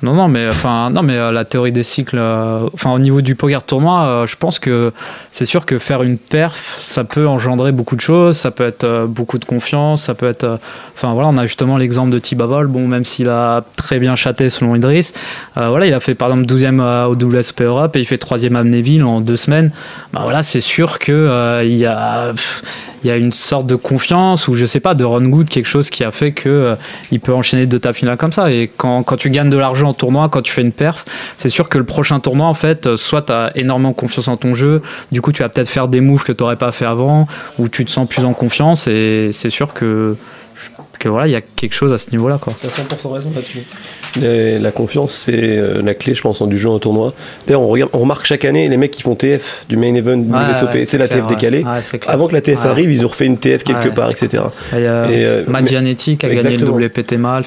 Non, non, mais enfin, non, mais euh, la théorie des cycles, euh, au niveau du poker tournoi, euh, je pense que c'est sûr que faire une perf, ça peut engendrer beaucoup de choses. Ça peut être beaucoup de confiance, ça peut être, enfin voilà, on a justement l'exemple de Tibavol. Même s'il a très bien chaté selon Idriss, voilà, il a fait par exemple 12e euh, au WSOP Europe et il fait 3e à Amnéville en deux semaines. Bah voilà, c'est sûr que il y a, il y a une sorte de confiance ou je sais pas de run good, quelque chose qui a fait que euh, il peut enchaîner deux tables finales comme ça. Et quand, quand tu gagnes de l'argent en tournoi, quand tu fais une perf, c'est sûr que le prochain tournoi, en fait, euh, soit tu as énormément confiance en ton jeu, du coup tu vas peut-être faire des moves que tu n'aurais pas fait avant, ou tu te sens plus en confiance, et c'est sûr que, que voilà, il y a quelque chose à ce niveau-là. Quoi. Tu as 100% raison là-dessus. Les- La confiance, c'est euh, la clé, je pense, du jeu en tournoi. D'ailleurs, on, regarde, on remarque chaque année les mecs qui font TF du main event, du Ouais, ouais, c'est la clair, TF décalée. ouais. Avant que la TF arrive, ils ont refait une TF quelque part, etc. Et, euh, Et, euh, Matt Gianetti qui a gagné Exactement. le WPT mal.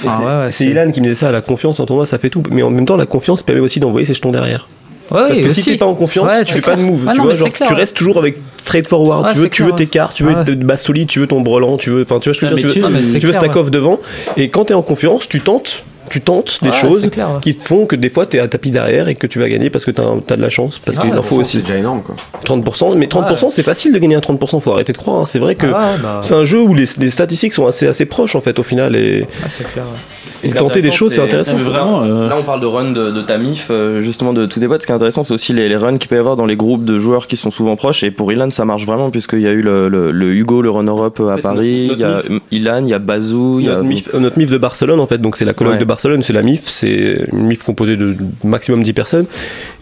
C'est- Ilan qui me disait ça, la confiance en tournoi, ça fait tout. Mais en même temps, la confiance permet aussi d'envoyer ses jetons derrière. Ouais, Parce que aussi. si t'es pas en confiance, Ouais, tu fais pas de move. Ah tu non, vois, genre, restes toujours avec straightforward. Ouais, tu veux, tu veux tes cartes, tu veux de base solide, tu veux ton brelan, tu veux, enfin, tu vois ce que je veux dire, mais tu veux, tu- mais c'est tu veux clair, stack off devant. Et quand t'es en confiance, tu tentes, tu tentes des choses c'est clair, ouais. qui te font que des fois t'es à tapis derrière et que tu vas gagner parce que t'as as de la chance. Parce qu'il Ouais, en faut C'est aussi déjà énorme quoi. 30%. Mais 30%, c'est facile de gagner un 30%. Faut arrêter de croire. hein. C'est vrai que Ah bah, c'est un jeu où les, les statistiques sont assez, assez proches en fait au final. Et, ouais, c'est clair. ouais. Et tenter des choses, c'est intéressant. Vraiment, euh, Là, on parle de run de, de ta MIF, euh, justement de tous tes potes. Ce qui est intéressant, c'est aussi les, les runs qu'il peut y avoir dans les groupes de joueurs qui sont souvent proches. Et pour Ilan, ça marche vraiment, puisqu'il y a eu le, le- le Hugo, le runner-up à Ouais, Paris. Il y a Ilan, il y a Bazou, il y a. Notre MIF, euh, notre MIF de Barcelone, en fait, donc c'est la colloque Ouais. de Barcelone, c'est la MIF, c'est une MIF composée de maximum 10 personnes.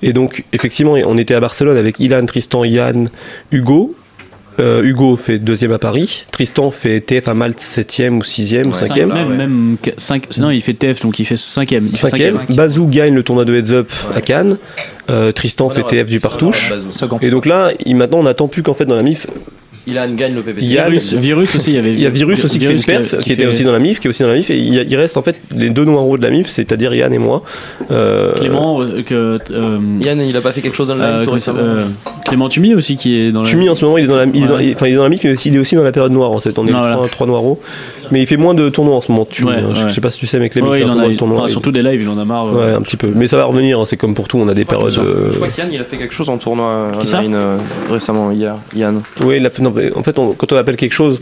Et donc, effectivement, on était à Barcelone avec Ilan, Tristan, Yann, Hugo. Euh, Hugo fait deuxième à Paris, Tristan fait TF à Malte 7ème ou 6ème ou 5ème. Même, ouais. même 5, non, il fait TF, donc il fait 5ème. Il fait Cinquième, cinquième. Bazou gagne le tournoi de Heads Up à Cannes, Euh, Tristan fait. TF du partouche. Et donc là, il, maintenant, on n'attend plus qu'en fait dans la MIF, Ilan gagne le PPT. Il y a- Virus, Virus aussi, il y avait. Il y a Virus aussi qui fait une perf, qui, était fait- aussi dans la MIF, qui est aussi dans la MIF, et il, y a- il reste en fait les deux noirs de la MIF, c'est-à-dire Yann et moi. Euh, Clément, euh, que. euh, Yann, il a pas fait quelque chose dans euh, récemment euh, Clément Tumi aussi qui est dans la. Tumi en ce moment il est dans la, il est dans- Ouais. enfin, il est dans la MIF mais aussi, il est aussi dans la période noire en fait on est Non, voilà. trois, trois noirs mais il fait moins de tournois en ce moment Tumi, Ouais, hein. je ouais. sais pas si tu sais mais Clément Ouais, il il en a, moins de tournois enfin, il- surtout des lives, il en a marre. ouais euh. un petit peu mais ça va revenir hein, c'est comme pour tout on a des périodes euh, Je crois qu'Yann, il a fait quelque chose en tournoi online euh, récemment, hier. Yann. ouais, il a fait- non, en fait on- quand on appelle quelque chose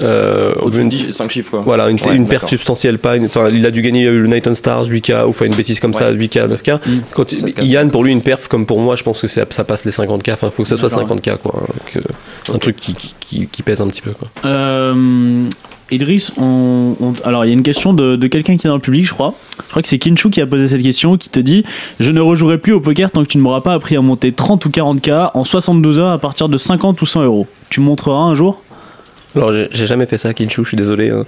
euh, Au-dessus une- de 5 chiffres, quoi. voilà, une, Ouais, une d'accord. substantielle, pas une, enfin, il a dû gagner le Night on Stars 8K ou enfin une bêtise comme ça, 8K, 9K. Mm. Quand, Ça casse. Yann, pour lui, une perf comme pour moi, je pense que ça passe les 50K, enfin, faut que ça soit D'accord, 50K, quoi. Donc, euh, un truc qui, qui, qui- qui pèse un petit peu, quoi. Euh, Idriss, on, on- alors il y a une question de, de quelqu'un qui est dans le public, je crois. Je crois que c'est Kinshu qui a posé cette question, qui te dit Je ne rejouerai plus au poker tant que tu ne m'auras pas appris à monter 30 ou 40K en 72 heures à partir de 50 ou 100 euros. Tu me montreras un jour? Alors, j'ai jamais fait ça, Kinshu, je suis désolé. hein.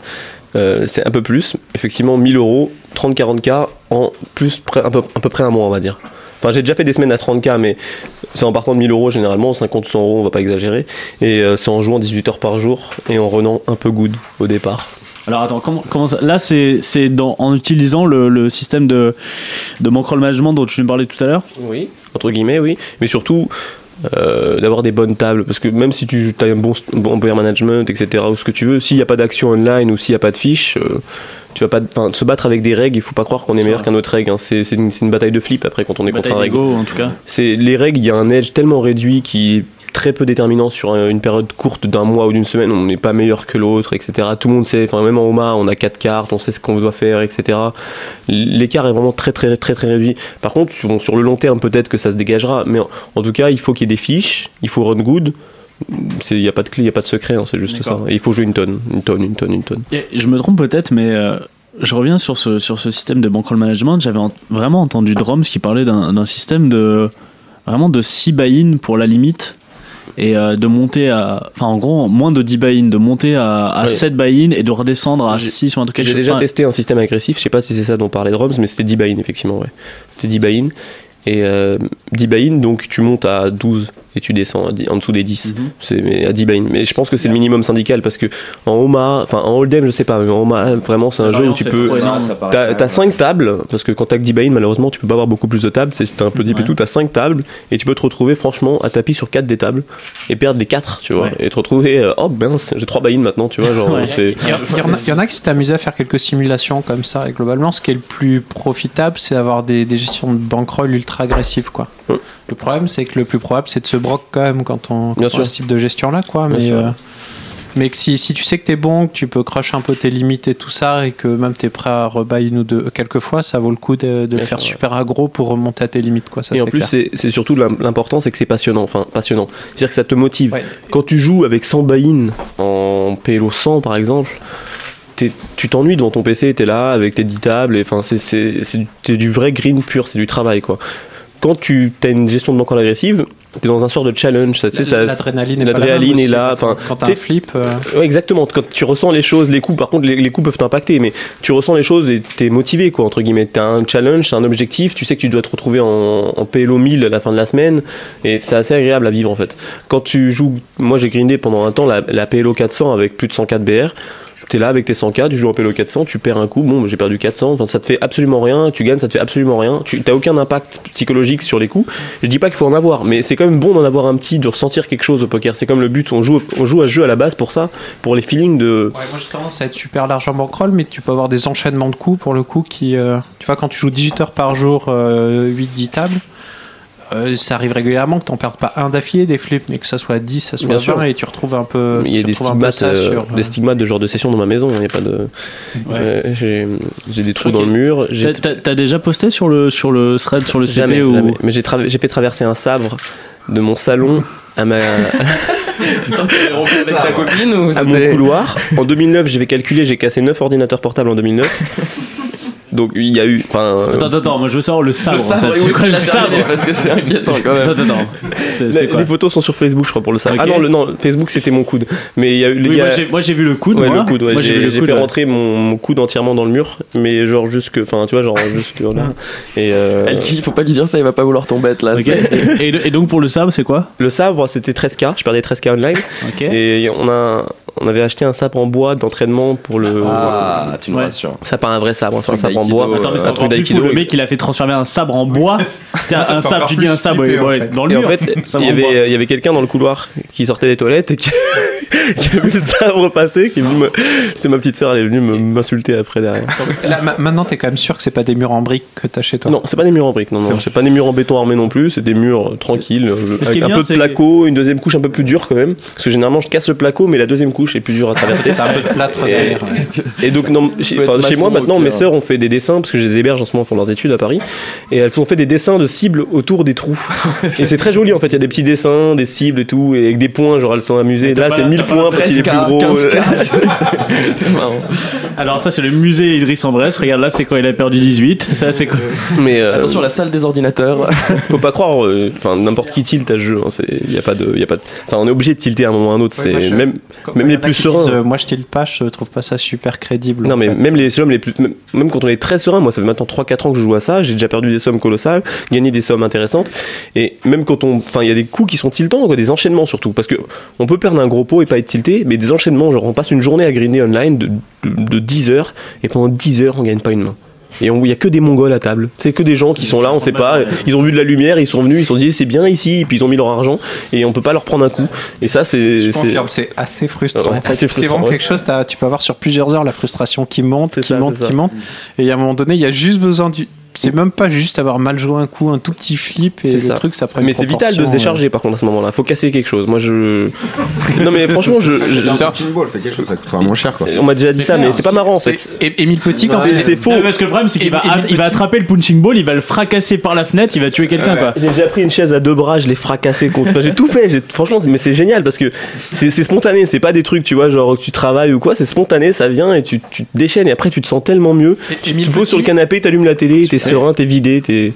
Euh, c'est un peu plus, effectivement, 1000 euros, 30-40K en plus, près- un peu, à peu près un mois, on va dire. Enfin, j'ai déjà fait des semaines à 30K, mais c'est en partant de 1000 euros généralement, 50 ou 100 euros, on va pas exagérer. Et euh, c'est en jouant 18 heures par jour et en renant un peu good au départ. Alors attends, comment, comment ça Là, c'est en utilisant le, le système de, de management dont tu nous parlais tout à l'heure? Oui. Entre guillemets, oui. Mais surtout, euh, d'avoir des bonnes tables. Parce que même si tu as un bon, bon player management, etc., ou ce que tu veux, s'il n'y a pas d'action online ou s'il n'y a pas de fiche, euh, tu vas pas. Se battre avec des règles, il faut pas croire qu'on est meilleur qu'un autre règle. hein. C'est c'est une, c'est une bataille de flip après quand on est contre Bataille un règle. en tout cas. C'est les règles, il y a un edge tellement réduit qui très peu déterminant sur un- une période courte d'un mois ou d'une semaine. On n'est pas meilleur que l'autre, etc. Tout le monde sait. Enfin, même en OMA, on a quatre cartes, on sait ce qu'on doit faire, etc. L'écart est vraiment très très très très réduit. Par contre, sur, sur le long terme, peut-être que ça se dégagera. Mais en, en tout cas, il faut qu'il y ait des fiches. Il faut run good. Il n'y a pas de clé, il n'y a pas de secret, hein, c'est juste ça. Et il faut jouer une tonne, une tonne, une tonne, une tonne. Et je me trompe peut-être, mais euh, je reviens sur ce, sur ce système de bankroll management. J'avais en- vraiment entendu Drums qui parlait d'un d'un système de vraiment de 6 buy-in pour la limite et euh, de monter à enfin en gros moins de 10 buy-in de monter à, à Ouais. 7 buy-in et de redescendre à J'ai- 6 ou un truc J'ai déjà Enfin, testé un système agressif, je sais pas si c'est ça dont parlait Drums, mais c'était 10 buy-in, effectivement, ouais. C'était 10 buy-in. Et euh, 10 buy-in, donc tu montes à 12 et tu descends à 10 en dessous des 10. C'est mais à 10 buy-in. Mais je pense que c'est le minimum syndical parce que en OMA, enfin en Hold'em, je sais pas, mais en OMA, vraiment, c'est un jeu où tu peux. T'as t'as 5 tables, parce que quand t'as que 10 buy-in, malheureusement, tu peux pas avoir beaucoup plus de tables. C'est un peu deep et tout, t'as 5 tables et tu peux te retrouver franchement à tapis sur 4 des tables et perdre les 4, tu vois. Ouais. Et te retrouver, euh, oh ben, j'ai 3 buy-in maintenant, tu vois. Genre, Ouais. c'est. Il y, en- a- qui s'est amusé à faire quelques simulations comme ça. Et globalement, ce qui est le plus profitable, c'est d'avoir des, des gestions de bankroll ultra agressives. Quoi. Le problème, c'est que le plus probable, c'est de se broc quand même quand on, quand Bien on sûr. a ce type de gestion-là. Quoi. Bien Mais, sûr. euh, mais que si, si tu sais que t'es bon, que tu peux crush un peu tes limites et tout ça, et que même t'es prêt à rebuy une ou deux quelques fois, ça vaut le coup de, de le Bien faire sûr, ouais. super aggro pour remonter à tes limites. Quoi. Ça, et en c'est plus, clair. c'est c'est surtout l'im- l'important, c'est que c'est passionnant. Enfin, passionnant. C'est-à-dire que ça te motive. Ouais. Quand tu joues avec 100 buy-in en PLO 100 par exemple, t'es- tu t'ennuies devant ton PC, t'es là avec tes 10 tables, et enfin, c'est- c'est c'est du- c'est du vrai green pur, c'est du travail quoi. Quand tu as une gestion de banque en agressive, t'es dans un sort de challenge. Ça, tu sais, ça- L'adrénaline est, l'adrénaline est aussi. là. Enfin, Quand t'as un flip. euh, Ouais, exactement. Quand tu ressens les choses, les coups, par contre, les, les coups peuvent t'impacter, mais tu ressens les choses et t'es motivé, quoi, entre guillemets. T'as un challenge, t'as un objectif, tu sais que tu dois te retrouver en, en PLO 1000 à la fin de la semaine, et c'est assez agréable à vivre, en fait. Quand tu joues, moi j'ai grindé pendant un temps la, la PLO 400 avec plus de 104 BR. T'es là avec tes 100K, tu joues en PLO 400, tu perds un coup, bon, j'ai perdu 400, enfin, ça te fait absolument rien, tu gagnes, ça te fait absolument rien, tu t'as aucun impact psychologique sur les coups. Je dis pas qu'il faut en avoir, mais c'est quand même bon d'en avoir un petit, de ressentir quelque chose au poker. C'est comme le but, on joue, on joue à ce jeu à la base pour ça, pour les feelings de. Ouais, moi j'ai tendance à être super large en bankroll, mais tu peux avoir des enchaînements de coups pour le coup qui. euh, tu vois, quand tu joues 18 heures par jour, 8-10 tables, euh, ça arrive régulièrement que tu n'en perdes pas un d'affilée des flips, mais que ça soit 10, ça soit Bien 20, sûr. et tu retrouves un peu. Il y a des stigmates, euh, sur, des euh, stigmates de genre de session dans ma maison. Il y a pas de. euh, j'ai des trous dans le mur. T'as- déjà posté sur le, sur le thread, sur le CP jamais, ou... jamais. Mais j'ai fait traverser un sabre de mon salon à ma avec ta copine ou à mon couloir. En 2009, j'avais calculé, j'ai cassé 9 ordinateurs portables en 2009. Donc il y a eu. Enfin, Attends, attends, attends, moi je veux savoir le sabre. Le sabre, en fait. oui, C'est quoi le sabre parce que c'est inquiétant quand même. Attends, attends. C'est quoi les photos sont sur Facebook, je crois, pour le sabre. Ah non, le, non, Facebook c'était mon coude. Mais il y a eu. Oui, y a- moi, j'ai- moi j'ai vu le coude. Ouais, moi. le coude, ouais. Moi, j'ai vu J'ai le j'ai coude, fait ouais. rentrer mon, mon coude entièrement dans le mur, mais genre jusque, enfin, tu vois, genre jusque là. Et euh, Elle faut pas lui dire ça, il va pas vouloir tomber là. Et, donc pour le sabre, c'est quoi le sabre, c'était 13K, je perdais 13K online. Et on a, on avait acheté un sabre en bois d'entraînement pour le. Ah, tu nous Ouais. rassures. C'est pas un vrai sabre, c'est un Truc sabre en bois. Attends, mais un c'est truc encore plus d'aïkido. Le mec, il a fait transformer un sabre en bois. Tiens, Ça un me sabre, tu dis un sabre ouais, ouais, dans le Et en mur. fait, il y, avait, quelqu'un dans le couloir qui sortait des toilettes et qui, qui a vu le sabre passer, qui est venu me... C'est ma petite sœur, elle est venue me- m'insulter après derrière. Là, ma- maintenant, t'es quand même sûr que c'est pas des murs en briques que t'as chez toi? Non, c'est pas des murs en briques, non, non. C'est pas des murs en béton armé non plus, c'est des murs euh, tranquilles, euh, avec un bien, peu de placo, une deuxième couche un peu plus dure quand même. Parce que généralement, je casse le placo, mais la deuxième couche est plus dure à traverser. T'as un peu de plâtre Et- derrière. ouais. Et donc, non, chez, moi maintenant, mes sœurs ont fait des dessins, parce que je les héberge en ce moment, elles font leurs études à Paris, et elles ont fait des dessins de cibles autour des trous. et c'est très joli en fait, il y a des petits dessins, des cibles et tout, et avec des points, genre elles sont amusées. Là, c'est 1000 t'as pas points parce qu'il est plus 13K, gros. 15K, C'est marrant. Alors ça c'est le musée Idriss en Bresse. Regarde là c'est quand il a perdu 18. Ça c'est quoi Mais euh, Attention, la salle des ordinateurs. faut pas croire, euh, enfin n'importe qui tilt à ce jeu. hein, Il y a pas de, il y a pas. de- Enfin, on est obligé de tilter à un moment ou à un autre. Ouais, c'est même, même les plus sereins. disent, euh, moi, je tilte pas, je trouve pas ça super crédible. Non mais fait. même les sommes les plus même, même quand on est très serein, moi ça fait maintenant 3 4 ans que je joue à ça, j'ai déjà perdu des sommes colossales, gagné des sommes intéressantes et même quand on enfin il y a des coups qui sont tiltants quoi, des enchaînements surtout parce que on peut perdre un gros pot et pas être tilté, mais des enchaînements genre on passe une journée à grinder online de, de, de 10 heures et pendant 10 heures on gagne pas une main. Et il y a que des mongols à table. C'est que des gens qui sont là, on sait pas. Ils ont vu de la lumière, ils sont venus, ils se sont dit c'est bien ici, et puis ils ont mis leur argent et on peut pas leur prendre un coup. Et ça c'est Je c'est- confirme, c'est assez frustrant. Ouais, c'est vraiment ouais. quelque chose, tu peux avoir sur plusieurs heures la frustration qui monte, qui ça, monte, qui monte. Et à un moment donné, il y a juste besoin du. C'est même pas juste avoir mal joué un coup, un tout petit flip et C'est le ça. truc ça prend Mais c'est vital de se décharger par contre à ce moment-là. Faut casser quelque chose. Moi je. Non mais franchement je. je- Un punching ball, fait quelque chose, ça coûtera moins cher quoi. On m'a déjà dit ça, mais c'est pas marrant en fait. Et Émile Petit, quand C'est faux. Non, parce que le problème c'est qu'il va, il va attraper le punching ball, il va le fracasser par la fenêtre, il va tuer quelqu'un quoi. J'ai déjà pris une chaise à deux bras, je l'ai fracassé contre. Enfin, j'ai tout fait. Franchement, mais c'est génial parce que c'est spontané. C'est pas des trucs, tu vois, genre que tu travailles ou quoi. C'est spontané, ça vient et tu, tu te déchaînes et après tu te sens tellement mieux. Tu te poses sur le canapé, t'allumes la télé, t'es serein, t'es vidé, t'es.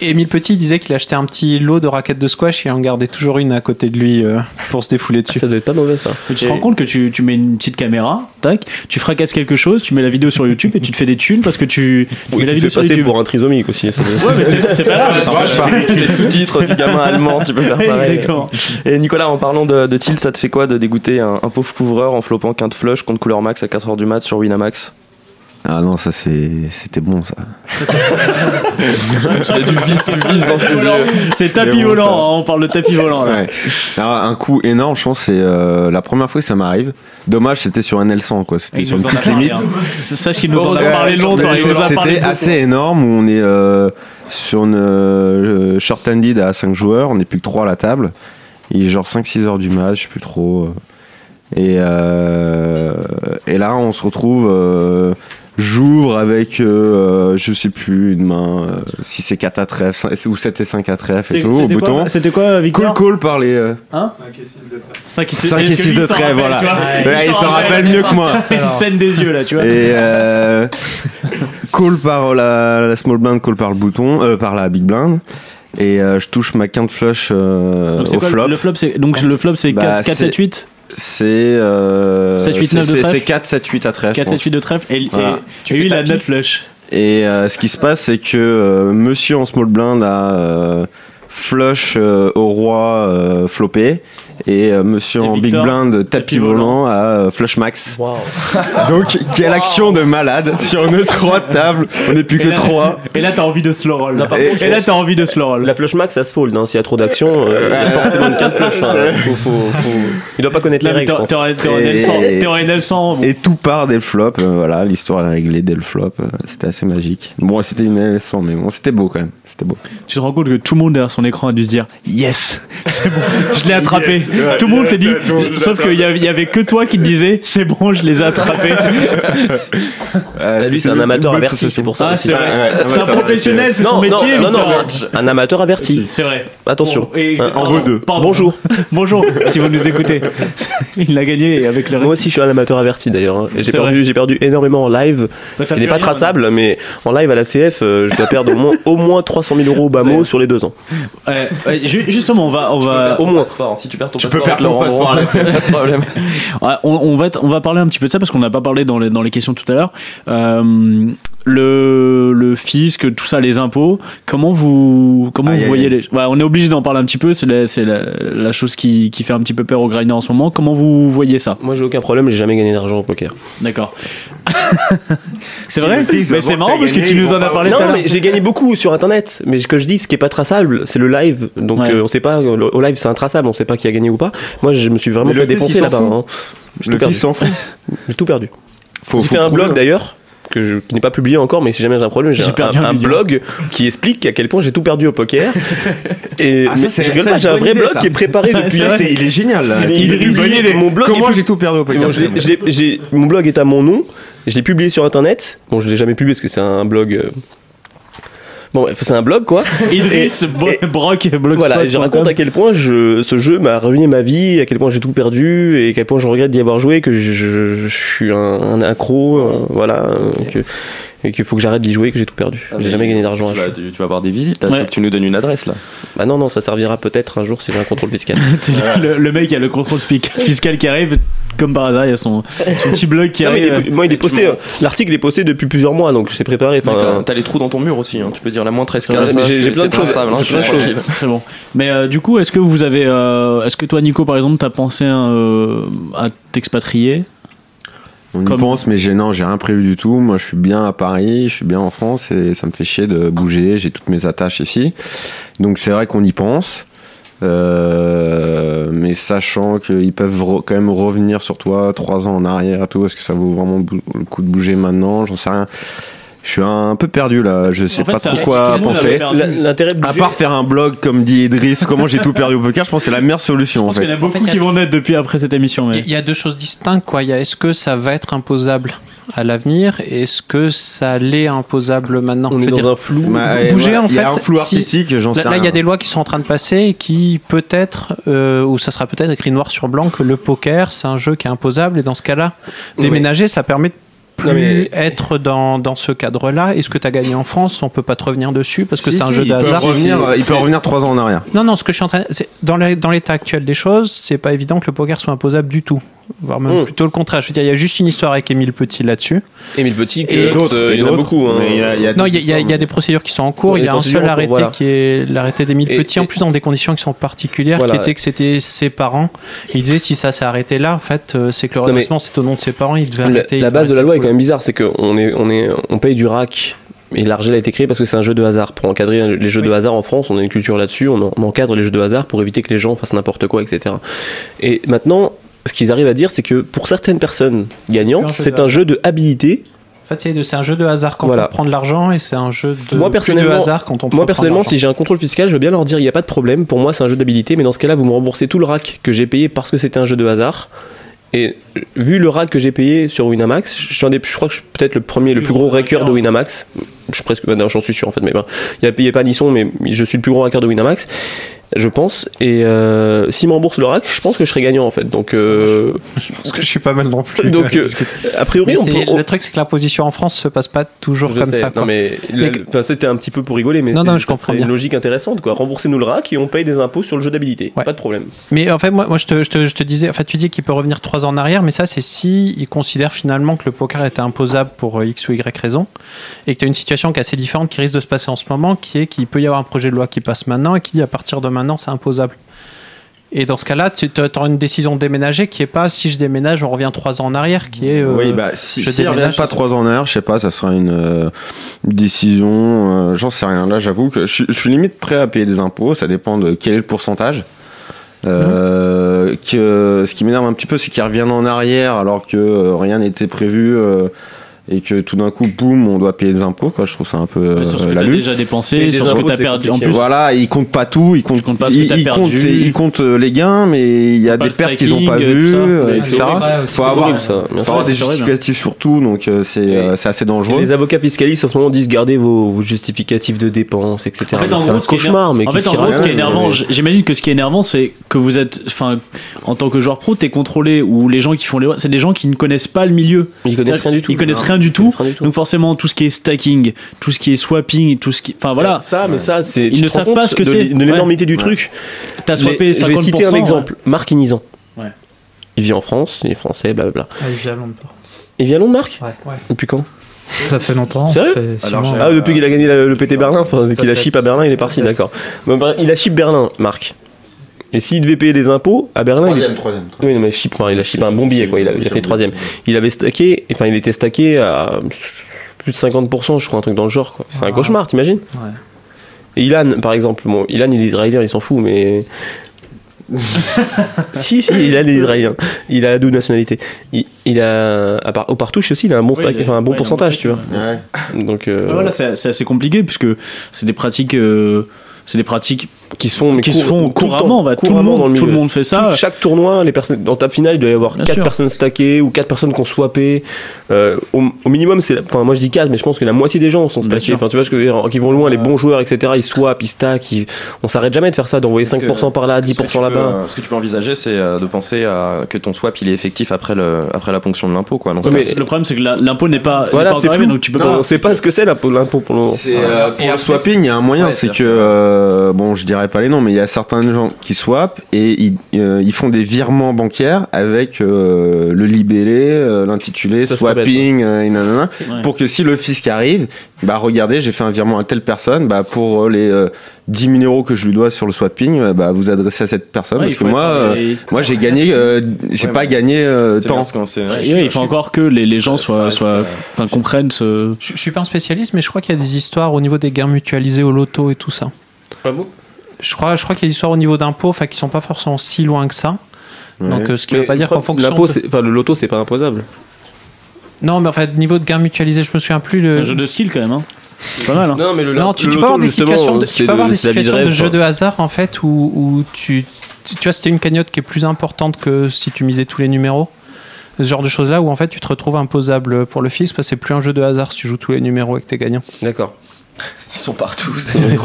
Émile Petit disait qu'il achetait un petit lot de raquettes de squash et en gardait toujours une à côté de lui euh, pour se défouler dessus. Ça doit être pas mauvais ça. Tu te rends compte que tu, tu mets une petite caméra, tac, tu fracasses quelque chose, tu mets la vidéo sur YouTube et tu te fais des thunes parce que tu, tu mets Oui, la tu vidéo sur YouTube. pour un trisomique aussi. ça Ouais, mais c'est c'est pas grave. Tu fais les sous-titres du gamin allemand, tu peux faire pareil. Exactement. Et Nicolas, en parlant de, de tilt, ça te fait quoi de dégoûter un, un pauvre couvreur en flopant quinte flush contre couleur max à 4h du mat sur Winamax? Ah non, ça c'est- c'était bon ça. Il a du vice, du vice dans ses yeux. C'est tapis bon, volant, hein, on parle de tapis volant. là. Ouais. Alors, un coup énorme, je pense, c'est euh, la première fois que ça m'arrive. Dommage, c'était sur un L100, quoi. C'était sur une petite limite. hein. Sache qu'il nous en a parlé longtemps. C'était assez énorme où on est euh, sur une euh, short-handed à 5 joueurs, on n'est plus que 3 à la table. Il est genre 5-6 heures du match, je sais plus trop. Et, euh, et là, on se retrouve. J'ouvre avec, euh, je sais plus, une main, euh, si c'est 4 à trèfle, ou 7 et 5 à trèfle et tout, au C'était bouton. quoi, c'était quoi, Call Victor call par les. euh, 5 et 6 5 et 6 de trèfle, voilà. Ouais, il s'en rappelle mieux que moi. C'est une scène des yeux là, tu vois. Et euh, call par la, la small blind, call par le bouton, euh, par la big blind. Et euh, je touche ma quinte flush euh, Donc c'est au quoi, flop. Le flop, c'est donc le flop, c'est Bah, 4, 4 c'est- 7 8 C'est euh, 7, 8, c'est- 9 de trèfle c'est 4, 7, 8 à trèfle. 4 je 7 pense. 8 de trèfle et, et, Voilà. et lui il a 9 flush. Et euh, ce qui se passe, c'est que euh, monsieur en small blind a euh, flush euh, au roi euh, flopé. Et euh, monsieur Et en Victor, big blind tapis, tapis volant a euh, flush max. Waouh. Donc, quelle action de malade sur une 3 de table. On n'est plus Et que là- 3. Et là t'as envie de slow roll. Là, par et, contre, et là t'as envie de slow roll. La flush max, ça se fold. Hein. S'il y a trop d'action, euh, il y a forcément une carte flush. Enfin, faut, faut, faut- Il doit pas connaître les Là, mais règles. t'aurais t'aurais Et- N100, t'aurais N100, bon. Et tout part dès le flop. euh, voilà, l'histoire est réglée dès le flop. euh, c'était assez magique. Bon, c'était une L100, mais bon, c'était beau quand même. C'était beau. Tu te rends compte que tout le monde derrière son écran a dû se dire Yes, c'est bon, je l'ai attrapé. Tout le monde s'est dit, sauf qu'il y, avait- il y avait que toi qui te disais C'est bon, je les ai attrapés. Euh, lui, c'est un amateur averti, c'est pour ça. Ah, c'est un professionnel, c'est son métier. non, non, un amateur averti. C'est vrai. Attention. Hein, en vaut deux. Bonjour. Bonjour, si vous nous écoutez. Il l'a gagné avec le Moi aussi, je suis un amateur averti d'ailleurs. hein. J'ai perdu, j'ai perdu énormément en live, ce qui n'est pas rien, traçable, mais en live à la CF, euh, je dois perdre au moins, au moins 300 000 euros au bas mot sur les deux ans. Justement, on va, on va, Au moins. Si tu perds ton Tu peux perdre ton passeport, rendront, là. c'est pas de problème. Ouais, on, on va, on va parler un petit peu de ça parce qu'on n'a pas parlé dans les, dans les questions tout à l'heure. Euh, le, le fisc, tout ça, les impôts, comment vous, comment vous voyez les. Ouais, on est obligé d'en parler un petit peu, c'est la, c'est la, la chose qui, qui fait un petit peu peur aux grinders en ce moment. Comment vous voyez ça? Moi, j'ai aucun problème, j'ai jamais gagné d'argent au poker. D'accord. c'est Si vrai Mais c'est marrant parce que tu nous en as pas- parlé tout à Non, l'heure. mais j'ai gagné beaucoup sur internet. Mais ce que je dis, ce qui est pas traçable, c'est le live. Donc Ouais. euh, on sait pas, au live c'est intraçable, on sait pas qui a gagné ou pas. Moi, je me suis vraiment fait défoncer là-bas. hein. J'ai Le tout perdu. fils s'en fout. J'ai tout perdu. Faut, J'ai faut fait un prouver. blog d'ailleurs. Que je, qui n'est pas publié encore, mais si jamais j'ai un problème, j'ai un, un blog qui explique à quel point j'ai tout perdu au poker. Et Ah, ça, c'est- j'ai un vrai idée, blog ça. qui est préparé depuis. Il est génial. Là. Il est- il mon blog Comment j'ai tout perdu au poker mon blog est à mon nom. Je l'ai publié sur internet. Bon, je l'ai jamais publié parce que c'est un blog. euh, Bon, c'est un blog quoi. Idriss, Brock, Blogspot. Voilà, je raconte à quel point je, ce jeu m'a ruiné ma vie, à quel point j'ai tout perdu, et à quel point je regrette d'y avoir joué, que je, je- je suis un, un accro, euh, voilà, euh, que, et qu'il faut que j'arrête d'y jouer, que j'ai tout perdu. Ah, j'ai mais jamais gagné d'argent à Tu vas, tu, tu vas avoir des visites là. Ouais. faut que tu nous donnes une adresse là. Bah non, non, ça servira peut-être un jour si j'ai un contrôle fiscal. le, le mec qui a le contrôle fiscal qui arrive, comme par hasard, il y a son, son petit blog qui Non, il arrive. est- moi, il est posté, euh, l'article est posté depuis plusieurs mois, donc c'est préparé. Enfin, T'as- T'as les trous dans ton mur aussi. hein. Tu peux dire la j'ai- plein de choses. Traçable, hein, J'ai je plein de choses. C'est bon. Mais euh, du coup, est-ce que vous avez, euh, est-ce que toi, Nico, par exemple, t'as pensé euh, à t'expatrier? On Comme- y pense, mais j'ai non, j'ai rien prévu du tout. Moi, je suis bien à Paris, je suis bien en France et ça me fait chier de bouger. J'ai toutes mes attaches ici, donc c'est vrai qu'on y pense. Euh, mais sachant qu'ils peuvent re- quand même revenir sur toi trois ans en arrière et tout, est-ce que ça vaut vraiment bou- le coup de bouger maintenant? J'en sais rien. Je suis un peu perdu là, je sais En fait, pas trop quoi penser. l'intérêt À part faire un blog comme dit Idriss, comment j'ai tout perdu au poker, je pense que c'est la meilleure solution Je en pense qu'il y en fait. a beaucoup En fait, il y a- qui vont naître depuis après cette émission. Mais... Il y a deux choses distinctes. Quoi. Il y a est-ce que ça va être imposable à l'avenir et est-ce que ça l'est imposable maintenant? On Je est dans dire, un flou. Bah, Bouger, ouais, en il y a fait, un flou si- artistique, j'en sais Là, là, il y a des lois qui sont en train de passer et qui peut-être, euh, ou ça sera peut-être écrit noir sur blanc que le poker, c'est un jeu qui est imposable et dans ce cas-là, déménager, ça permet de plus mais- être dans, dans ce cadre-là. Et ce que tu as gagné en France, on peut pas te revenir dessus parce que Si, c'est un si, jeu de il peut hasard. revenir, il peut C'est- revenir trois ans en arrière. Non, non, ce que je suis en train. c'est- Dans le- dans l'état actuel des choses, c'est pas évident que le poker soit imposable du tout. Voire même Mm. plutôt le contraire. Je veux dire, il y a juste une histoire avec Émile Petit là-dessus. Émile Petit, Et que euh, il y en a beaucoup. hein. mais il y a- il y a Non, il y, a- il y des procédures qui sont en cours. Il y a un seul arrêté voilà. qui est l'arrêté d'Émile Et- Petit, en plus dans des conditions qui sont particulières, Voilà. qui était que c'était ses parents. Il disait si ça s'est arrêté là, en fait, euh, c'est que le redressement c'est au nom de ses parents, il devait La, arrêter. la base de la loi est quand même bizarre, c'est qu'on est, on est, on paye du rack. Et l'argel a été créé parce que c'est un jeu de hasard. Pour encadrer les jeux de hasard en France, on a une culture là-dessus, on encadre les jeux de hasard pour éviter que les gens fassent n'importe quoi, etc. Et maintenant, ce qu'ils arrivent à dire, c'est que pour certaines personnes gagnantes, C'est un jeu de habilité. En fait, c'est un jeu de hasard quand Voilà. on prend de l'argent et c'est un jeu de, Moi, plus de personnellement- hasard quand on Moi personnellement, si j'ai un contrôle fiscal, je veux bien leur dire il n'y a pas de problème. Pour moi, c'est un jeu d'habilité, mais dans ce cas-là, vous me remboursez tout le rack que j'ai payé parce que c'était un jeu de hasard. Et euh, vu le rack que j'ai payé sur Winamax, je, suis un des- je crois que je suis peut-être le premier, le plus gros racker de Winamax. Je suis presque, ben, j'en suis sûr en fait, mais ben, il y a payé pas Nisson, mais je suis le plus gros racker de Winamax, je pense. Et euh, s'ils me remboursent le rack, je pense que je serais gagnant en fait. Donc, euh, Parce que je suis pas mal non plus. donc euh, a priori, Mais on peut. c'est- on- le truc, c'est que l'imposition en France se passe pas toujours je comme sais, ça. Non mais, Mais c'était un petit peu pour rigoler, mais Non, c'est- non, je ça comprends serait bien. une logique intéressante quoi. Remboursez-nous le rack et on paye des impôts sur le jeu d'habilité. Ouais. Pas de problème. Mais en fait, moi, moi je, te, je, te, je te disais, en fait, tu dis qu'il peut revenir trois ans en arrière, mais ça, c'est si il considère finalement que le poker était imposable pour euh, X ou Y raison, et que tu as une situation qui est assez différente qui risque de se passer en ce moment, qui est qu'il peut y avoir un projet de loi qui passe maintenant et qui dit à partir de maintenant, c'est imposable. Et dans ce cas-là, tu auras une décision de déménager qui est pas si je déménage, on revient trois ans en arrière, qui est. euh, oui, bah, si, je si déménage, pas trois ans en arrière, je sais pas, ça sera une, euh, décision, euh, j'en sais rien. Là, j'avoue que je, suis- je suis limite prêt à payer des impôts, ça dépend de quel est le pourcentage. Euh, que, ce qui m'énerve un petit peu, c'est qu'ils reviennent en arrière alors que rien n'était prévu et que tout d'un coup, boum, on doit payer des impôts. Quoi. Je trouve ça un peu Ouais, sur ce euh, que la lutte. déjà dépensé, sur ce que t'as perdu. En plus, Voilà, ils comptent pas tout, ils comptent, pas ils, ils perdu. comptent, c'est- ils comptent, euh, les gains, mais il y a des pertes qu'ils n'ont pas vues, euh, Mais etc. horrible. Faut avoir, ça, faut avoir des justificatifs sur tout, donc euh, c'est euh, c'est assez dangereux. Les avocats fiscalistes en ce moment disent gardez vos, vos justificatifs de dépenses, etc. En fait, en c'est un cauchemar, mais En fait, en gros, ce qui est énervant, mais- j'imagine que ce qui est énervant, c'est que vous êtes, enfin, en tant que joueur pro, t'es contrôlé ou les gens qui font les, c'est des gens qui ne connaissent pas le milieu. Ils connaissent rien du tout. Ils connaissent Non. rien du tout. du. Donc forcément, tout ce qui est stacking, tout ce qui est swapping, tout ce qui, enfin voilà, Ça, mais ça, c'est. Ils ne savent pas ce que c'est. De l'énormité du truc. t'as Les- swappé Je vais 50%. citer un ouais. exemple. Marc Inizan. Ouais. Il vit en France, il est français, blablabla. Ah, il vit à Londres. Il vit à Londres, Marc Ouais. Ouais. Depuis quand Ça fait longtemps. Sérieux fait Alors, Ah, depuis qu'il a gagné le PT Berlin, enfin, qu'il a chip à Berlin, il est parti, d'accord. Bah, Il a chip Berlin, Marc. Et s'il devait payer des impôts, à Berlin, il était- troisième. Oui, non, mais chip, enfin, il a chip un bon billet, quoi. Il a, il a fait troisième. Il avait stacké, enfin, il était stacké à plus de 50%, je crois, un truc dans le genre, quoi. C'est un Ah. cauchemar, t'imagines Ouais. Et Ilan, par exemple, bon, Ilan, il est israélien, il s'en fout, mais. si, si, Ilan est israélien. Il a deux nationalités. Il, il a. à part- au partouche aussi, il a un bon, stack, il a- enfin, un bon ouais, il a un pourcentage, tu vois. Donc. euh, Ouais, Voilà, c'est c'est assez compliqué puisque c'est des pratiques, euh, c'est des pratiques qui se font, mais qui se font tout le temps, couramment. bah, tout, le monde, tout le milieu. monde fait ça. Tout- chaque tournoi, les personnes dans table finale, il doit y avoir Bien 4 sûr. personnes stackées ou 4 personnes qui ont swappé. Euh, au, au minimum, c'est, la- enfin moi je dis 4, mais je pense que la moitié des gens sont stackés. Enfin tu vois ce que je veux dire, qui vont loin, les bons joueurs, etc. Ils swappent, ils stackent. ils- On s'arrête jamais de faire ça, d'envoyer Parce que- 5% par là, ce que- ce que 10% tu peux, là-bas. euh, Ce que tu peux envisager, c'est euh, de penser à que ton swap il est effectif après, le, après la ponction de l'impôt. Quoi. Ouais, cas, mais- Le problème, c'est que la- l'impôt n'est pas, Voilà, pas c'est donc tu peux Non, pas. on sait pas ce que c'est l'impôt, l'impôt pour le. Pour Et le swapping, il y a un moyen, c'est que bon, je dirais pas les noms, mais il y a certains gens qui swapent et ils, euh, ils font des virements bancaires avec euh, le libellé, euh, l'intitulé, swapping, euh, et nanana, Ouais. pour que si le fisc arrive, bah regardez, j'ai fait un virement à telle personne, bah pour euh, les euh, 10 000 euros que je lui dois sur le swapping, bah vous adressez à cette personne Ouais, parce que moi, euh, moi j'ai gagné, euh, j'ai Ouais, pas gagné euh, tant. il faut encore que les, les gens soient, soient, euh, comprennent ce. Je, je suis pas un spécialiste, mais je crois qu'il y a des histoires au niveau des gains mutualisés au loto et tout ça. Bon Je crois, je crois qu'il y a des histoires au niveau d'impôts, enfin, qui sont pas forcément si loin que ça. Ouais. Donc, euh, ce qui veut pas dire qu'en fonction. L'impôt, de- c'est- enfin le loto, c'est pas imposable. Non, mais en fait, niveau de gains mutualisés, je me souviens plus. C'est un jeu de skill quand même. Hein. C'est pas mal. Hein. Non, mais le, Non, tu, le tu peux loto, avoir des situations de, tu peux avoir des situations de rêve, jeu de hasard en fait où, où tu, tu tu vois c'était une cagnotte qui est plus importante que si tu misais tous les numéros. Ce genre de choses là où en fait tu te retrouves imposable pour le fisc parce que c'est plus un jeu de hasard si tu joues tous les numéros et que t'es gagnant. D'accord. Ils sont partout.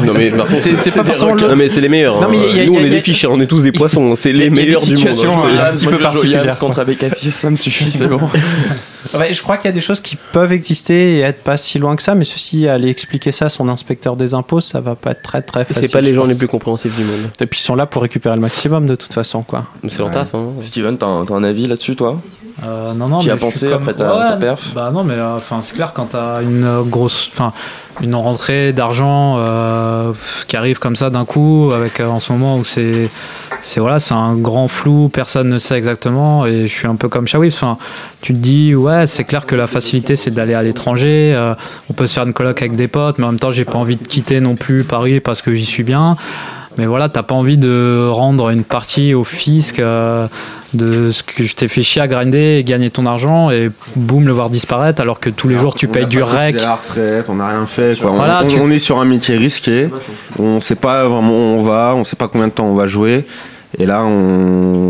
non mais C'est- c'est pas forcément le- Non mais c'est les meilleurs. Non, mais il y a- Nous y a- on est y a- des fiches, on est tous des poissons. C'est les meilleurs du monde. hein. euh, un petit peu particulière. contre Abécassis, ça me suffit, c'est bon. Ouais, je crois qu'il y a des choses qui peuvent exister et être pas si loin que ça, mais ceci, aller expliquer ça à son inspecteur des impôts, ça va pas être très très facile. C'est pas les gens les pense. plus compréhensifs du monde. Et puis ils sont là pour récupérer le maximum de toute façon, quoi. C'est leur taf. Hein. Steven, t'as un, t'as un avis là-dessus, toi? Euh, non, non, Qui mais a je suis pensé comme- après ta- ta perf? Bah non, mais euh, enfin c'est clair quand t'as une euh, grosse, enfin une rentrée d'argent euh, qui arrive comme ça d'un coup, avec euh, en ce moment où c'est, c'est voilà, c'est un grand flou, personne ne sait exactement, et je suis un peu comme Shawis. Enfin, tu te dis ouais, c'est clair que la facilité c'est d'aller à l'étranger, euh, on peut se faire une coloc avec des potes, mais en même temps j'ai pas envie de quitter non plus Paris parce que j'y suis bien. Mais voilà, t'as pas envie de rendre une partie au fisc euh, de ce que je t'ai fait chier à grinder et gagner ton argent et boum le voir disparaître alors que tous les jours tu On payes a du rec. à la retraite, on n'a rien fait. Quoi. On- Voilà, on, tu- on est sur un métier risqué. On sait pas vraiment où on va, on sait pas combien de temps on va jouer. Et là, on,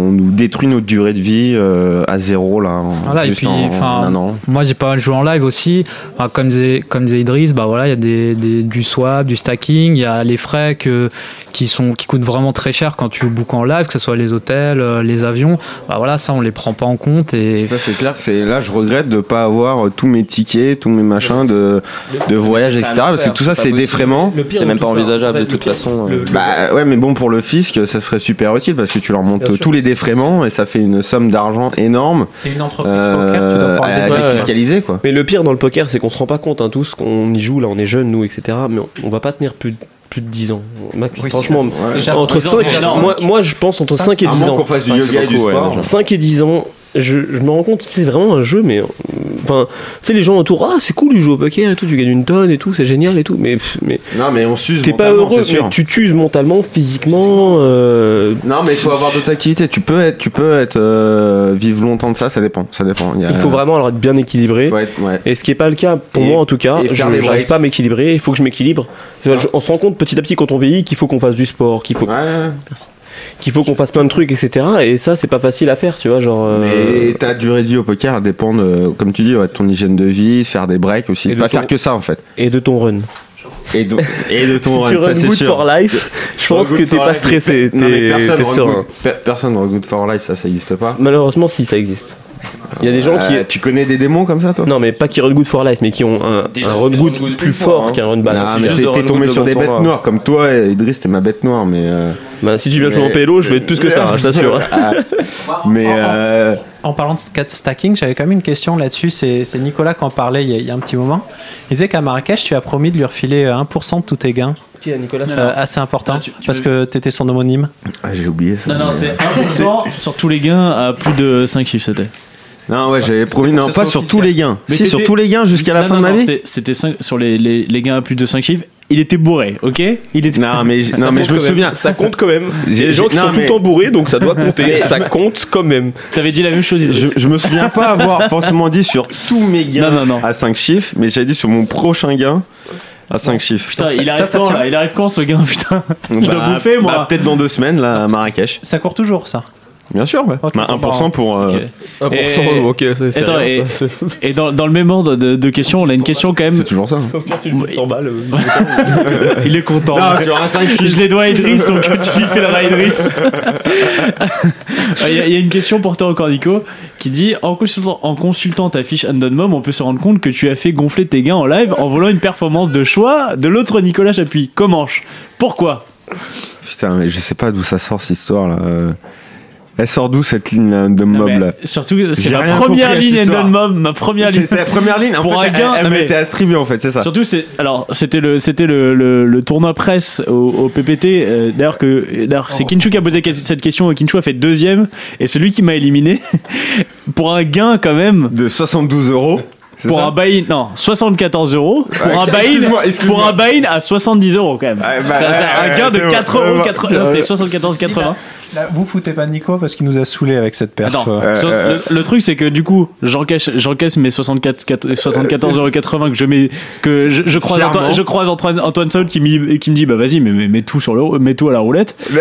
on nous détruit notre durée de vie euh, à zéro là. en- Voilà, et puis, en, enfin, un an. Moi j'ai pas mal joué en live aussi. Enfin, comme disait, comme disait Idriss, bah voilà, il y a des, des- du swap, du stacking, il y a les frais que, qui, sont, qui coûtent vraiment très cher quand tu bookes en live, que ce soit les hôtels, euh, les avions. Bah voilà, ça on les prend pas en compte et Ça c'est clair que c'est là je regrette de pas avoir euh, tous mes tickets, tous mes machins de, de voyage, etc. Parce que tout ça c'est défraiements. C'est même pas envisageable de toute façon. Bah ouais mais bon pour le fisc ça serait super utile parce que tu leur montes sûr. tous les défraiements et ça fait une somme d'argent énorme T'es une entreprise poker, tu dois euh, pouvoir à ouais, ouais. défiscaliser quoi. Mais le pire dans le poker, c'est qu'on se rend pas compte, hein, tous, qu'on y joue, là, on est jeunes, nous, etc. Mais on, on va pas tenir plus de, plus de 10 ans. Max, Oui, franchement, Ouais. Entre c'est 5 énorme. moi, moi, je pense entre 5 et À 10 moins ans. qu'on fasse du Cinq, yoga et c'est du beaucoup, ouais, sport. déjà. 5 et 10 ans, je, je me rends compte, c'est vraiment un jeu, mais. Enfin, tu sais, les gens autour, ah, c'est cool, tu joues au poker et tout, tu gagnes une tonne et tout, c'est génial et tout, mais, Non mais on s'use t'es pas heureux, c'est sûr. mais tu t'uses mentalement, physiquement. euh, Non, mais il faut avoir d'autres activités. Tu peux être, tu peux être euh, vivre longtemps de ça. Ça dépend. Ça dépend. Il, y a- il faut vraiment alors être bien équilibré. faut être- ouais. Et ce qui est pas le cas pour Et- moi en tout cas, je breaks. pas à m'équilibrer, il faut que je m'équilibre. On se rend compte petit à petit quand on vieillit qu'il faut qu'on fasse du sport, qu'il faut Ouais, ouais. Qu'il faut qu'on fasse plein de trucs, etc. Et ça c'est pas facile à faire, tu vois, genre. euh, Mais ta durée de vie au poker elle dépend de, comme tu dis, ouais, de ton hygiène de vie, faire des breaks aussi. Et Pas ton- faire que ça en fait. Et de ton run. Et de, et de ton si tu run, ça run c'est sûr. for life, je pense que t'es pas life, stressé, mais- non, mais personne t'es run good- per- Personne run good for life, ça, ça existe pas. Malheureusement, si ça existe. Il y a des gens qui. Euh, tu connais des démons comme ça, toi? Non, mais pas qui run good for life, mais qui ont un, Déjà, un tu run good plus plus fort hein. qu'un run Non, bas. mais t'es tombé sur de des bêtes noires comme toi, et Idriss, t'es ma bête noire, mais. euh, Bah, si tu viens jouer en PLO, je vais être plus que ça, hein, je t'assure. mais. euh, En parlant de cat stacking, j'avais quand même une question là-dessus. C'est Nicolas qui en parlait il y, a, il y a un petit moment. Il disait qu'à Marrakech, tu as promis de lui refiler euh, 1% de tous tes gains. Qui est Nicolas? Euh, assez important, Non, tu- tu parce veux- que tu étais son homonyme. Ah, j'ai oublié ça. Non, non, c'est 1% sur tous les gains à plus de 5 chiffres, c'était. Non, ouais, j'avais promis, non, pas sur officiel. tous les gains. Mais si, sur tous les gains jusqu'à la Non, fin non, de ma non, vie. C'était sur les, les, les gains à plus de 5 chiffres. Il était bourré, ok? Il était. Non, mais, non, mais je me souviens. Ça compte quand même. Il y a des gens qui non, sont tout le temps bourrés, donc ça doit compter. ça compte quand même. T'avais dit la même chose, Je, je me souviens pas avoir forcément dit sur tous mes gains Non, non, non. à 5 chiffres, mais j'avais dit sur mon prochain gain à 5 chiffres. Putain, ça- il ça, arrive ça quand tient. là? Il arrive quand ce gain, putain? Donc, je dois bouffer, moi. bah, Peut-être dans deux semaines, là, à Marrakech. Ça court toujours, ça. Bien sûr, ouais. Ok, Bah, 1% pour. euh, Ok. 1%, Et- ok, c'est Attends, rien, et- ça, c'est- Et dans, dans le même ordre de, de questions, on a une question quand même. C'est toujours ça. hein. Au pire, tu lui mets 100 balles. euh, Il est content. Non, sur un 5 Je les dois à Idriss, donc tu lui fais la main à Idriss. Il y, a- il y a une question pour toi encore, Nico, qui dit en consultant, en consultant ta fiche Undone Mom, on peut se rendre compte que tu as fait gonfler tes gains en live en volant une performance de choix de l'autre Nicolas Chapuis. Comment? Pourquoi? Putain, mais je sais pas d'où ça sort cette histoire là. Elle sort d'où cette ligne de mob là Surtout, c'est ma première ligne histoire. Mom, ma première ligne. C'était la première ligne. En Pour fait, un elle- gain, elle, été attribuée en fait, c'est ça. Surtout, c'est alors c'était le c'était le, le, le tournoi presse au, au PPT. euh, d'ailleurs que d'ailleurs c'est Kinchu qui a posé cette question. et Kinchu a fait deuxième et c'est lui qui m'a éliminé pour un gain quand même. De 72 euros. c'est Pour un buy-in, non, 74 euros. Pour un buy-in, pour un buy-in à 70 euros quand même. Bah, Ça, c'est ouais, un gain de c'est 4 bon. euros. Ouais, 4, ouais. non, c'était 74,80. Là, vous foutez pas Nico parce qu'il nous a saoulé avec cette perf. Euh, euh, le, le truc c'est que du coup j'encaisse j'encaisse mes 64 4 74,80 que je mets que je, je croise. Antoine, je croise Antoine, Antoine Saul qui, qui me dit bah vas-y mais, mais mets tout sur le mets tout à la roulette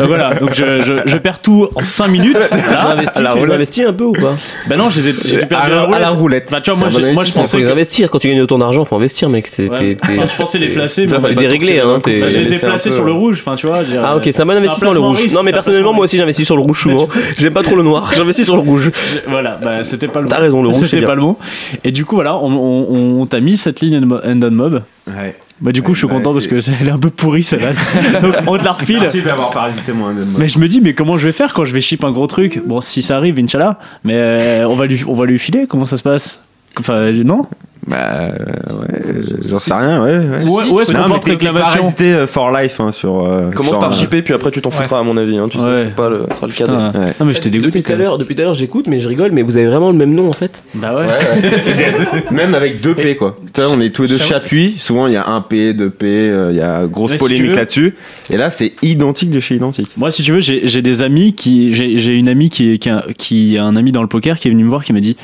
Euh, voilà donc je, je, je perds tout en 5 minutes là Investi, la tu roulette. investis un peu ou pas? Bah non je les ai j'ai à, perdu la, la à la roulette bah tu vois moi moi je Faut pensais les que- investir. Quand tu gagnes autant d'argent, faut investir, mec. T'es- Ouais. Enfin, je pensais les placer, mais hein. je les ai placés sur le rouge, enfin tu vois. Ah ok, ça un m'investit dans le rouge. Non mais personnellement moi aussi j'investis sur le rouge souvent. J'aime pas trop le noir, j'investis sur le rouge. Voilà, bah c'était pas le T'as raison, le rouge, C'était pas le mot. Et du coup, voilà, on, on, on t'a mis cette ligne End on Mob. Ouais. Bah du coup, Ouais, je suis bah, content parce que elle est un peu pourrie celle-là. Donc on te la refile. Merci d'avoir parasité Mob. Mais je me dis, mais comment je vais faire quand je vais ship un gros truc? Bon, si ça arrive, Inch'Allah, mais euh, on, va lui, on va lui filer, comment ça se passe? Enfin, non? Bah euh, ouais, j'en sais rien, ouais. ouais. Où, où est-ce Non, qu'on mais t'es- parasité euh, for life hein, sur. euh, Commence sur, par euh, JP, puis après tu t'en foutras, à mon avis. Hein, tu sais, Ouais. c'est pas le, ce sera le. Putain, Ouais. Non, mais j'étais dégoûté Depuis tout à l'heure, depuis tout à l'heure, j'écoute, mais je rigole. Mais vous avez vraiment le même nom en fait. Bah ouais. Même avec deux P quoi. Tu vois, on est tous les deux Chapuis. Souvent il y a un P, deux P. euh, Il y a grosse Ouais, si tu polémique là-dessus. Et là c'est identique de chez identique. Moi, si tu veux, j'ai des amis qui. J'ai une amie qui est, qui, a, qui a un ami dans le poker qui est venu me voir qui m'a dit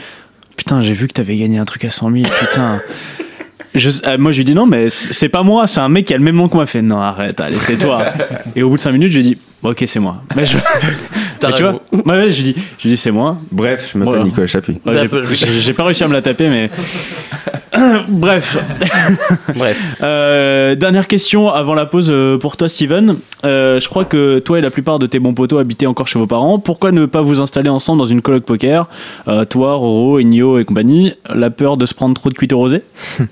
Putain, j'ai vu que t'avais gagné un truc à 100 000, putain. Je, euh, moi, je lui dis non, mais c'est pas moi, c'est un mec qui a le même nom que moi. Fait non, arrête, allez, c'est toi. Et au bout de 5 minutes, je lui dis Bon, ok, c'est moi. Mais je, mais tu vois, ouais, ouais, je lui dis, je lui dis c'est moi. Bref, je m'appelle Voilà. Nicolas Chapuis. Ouais, j'ai pas réussi à me la taper, mais. Bref. Bref. Euh, dernière question avant la pause euh, pour toi, Steven. Euh, je crois que toi et la plupart de tes bons potos habitaient encore chez vos parents. Pourquoi ne pas vous installer ensemble dans une coloc poker? Euh, Toi, Roro, Enio et compagnie. La peur de se prendre trop de cuite rosé?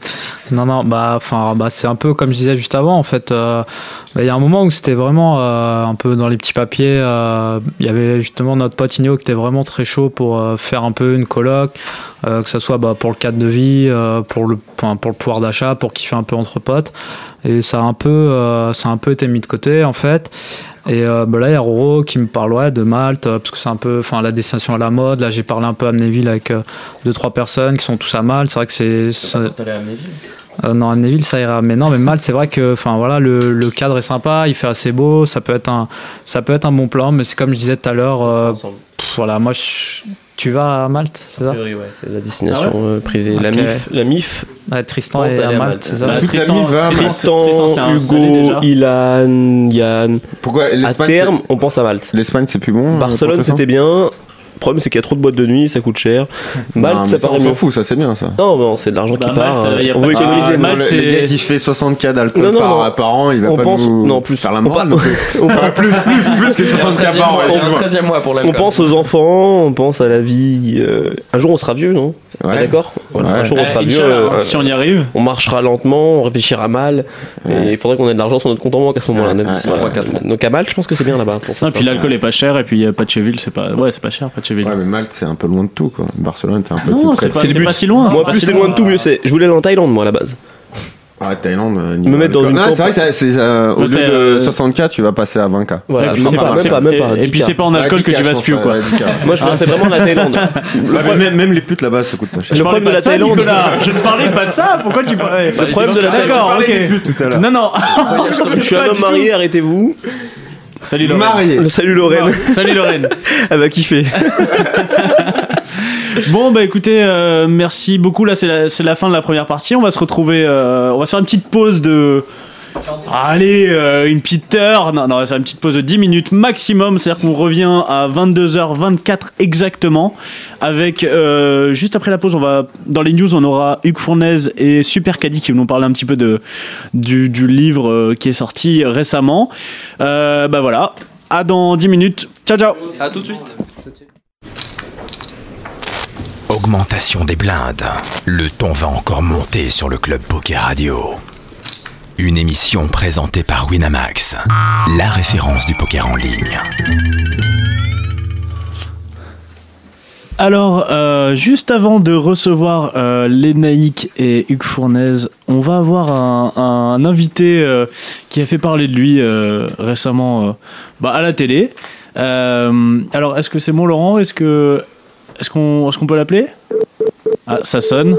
Non, non, bah, enfin, bah, c'est un peu comme je disais juste avant. En fait, bah, il y a un moment où c'était vraiment euh, un peu dans les petits papiers. euh, Il y avait justement notre pote Igno qui était vraiment très chaud pour euh, faire un peu une coloc, euh, que ce soit bah, pour le cadre de vie, euh, pour le, enfin, pour le pouvoir d'achat, pour kiffer un peu entre potes. Et ça a un peu, euh, ça a un peu été mis de côté en fait. Et euh, bah là, il y a Roro qui me parle ouais, de Malte, parce que c'est un peu enfin, la destination à la mode. Là, j'ai parlé un peu à Amnéville avec deux, trois personnes qui sont tous à Malte. C'est vrai que c'est. Ça- euh, Neville, ça ira. Mais non, mais Malte, c'est vrai que, enfin voilà, le, le cadre est sympa, il fait assez beau, ça peut être un, ça peut être un bon plan. Mais c'est comme je disais tout à l'heure, euh, voilà, moi, je- tu vas à Malte, c'est ça? Oui, ouais, c'est la destination Ah euh, prisée. La. MIF, la MIF, Ouais, Tristan est aller à Malte, Malte? c'est ça? Bah, Tristan- mif va à Tristan- Tristan, Hugo. Ilan, Yann. Pourquoi À terme, on pense à Malte. L'Espagne c'est plus bon. euh, Barcelone, c'était bien. Le problème, c'est qu'il y a trop de boîtes de nuit, ça coûte cher. Malte, ça ça paraît on s'en fout, ça c'est bien ça. Non, non, c'est de l'argent Bah, qui part. Malte, euh, on veut économiser. Ah, non, Malte, le, c'est- le gars qui fait 60k d'alcool Non, non, par, an, il va On pas pense- nous non, plus. faire la On morale par- non plus. on Enfin, plus, plus, plus que C'est un 60k par an. mois, excuse-moi. 13e mois pour On pense aux enfants, on pense à la vie. euh, Un jour, on sera vieux, non? Ouais. Ah, D'accord Voilà, Ouais. Un jour, on sera Eh, vieux. Euh, si on y arrive. on marchera lentement, on réfléchira mal, et il faudrait qu'on ait de l'argent sur notre compte en banque à ce moment-là. Donc à Malte, je pense que c'est bien là-bas. Non, puis l'alcool est pas cher, et puis euh, Pacheville, c'est pas. Ouais, c'est pas cher, Pacheville. Ouais, mais Malte c'est un peu loin de tout quoi. Barcelone t'es un peu Non, plus c'est près. pas, c'est c'est si loin. Moi, plus c'est loin de tout, mieux c'est. Je voulais aller en Thaïlande, moi, à la base. Ah, Thaïlande. euh, Me mettre dans une Non, camp- c'est vrai que c'est- euh, au lieu de euh, 60k, tu vas passer à 20k. Voilà, Et puis c'est pas, pas- même pas, même pas. et- Et puis 10K. c'est pas en alcool que tu vas se quoi. Moi, je Ah, pensais c'est- vraiment à la Thaïlande. Le problème, même, même les putes là-bas, ça coûte pas cher. Le Je parlais problème de la ça, Thaïlande. Nicolas. Je ne parlais pas de ça. Pourquoi tu parlais Le problème de la Thaïlande. D'accord, ok. putes tout à l'heure. Non, non. Je suis un homme marié, arrêtez-vous. Salut Lorraine. Marié. Salut Lorraine. Salut Lorraine. Elle va kiffer. Bon bah écoutez, euh, merci beaucoup. Là c'est la, fin de la première partie. On va se retrouver. euh, on va faire une petite pause de. Allez, euh, une petite heure. Non, on va faire une petite pause de 10 minutes maximum. C'est-à-dire qu'on revient à 22h24 exactement. Avec juste après la pause, on va dans les news, on aura Hugues Fournaise et Super Caddy qui vont nous parler un petit peu de du, livre qui est sorti récemment. Bah voilà. À dans 10 minutes. Ciao ciao. À tout de suite. Augmentation des blindes. Le ton va encore monter sur le Club Poker Radio. Une émission présentée par Winamax, la référence du poker en ligne. Alors, euh, juste avant de recevoir euh, et Hugues Fournaise, on va avoir un, invité euh, qui a fait parler de lui euh, récemment bah, à la télé. Alors, est-ce que c'est bon, Laurent? Est-ce que est-ce qu'on est-ce qu'on peut l'appeler? Ah, ça sonne.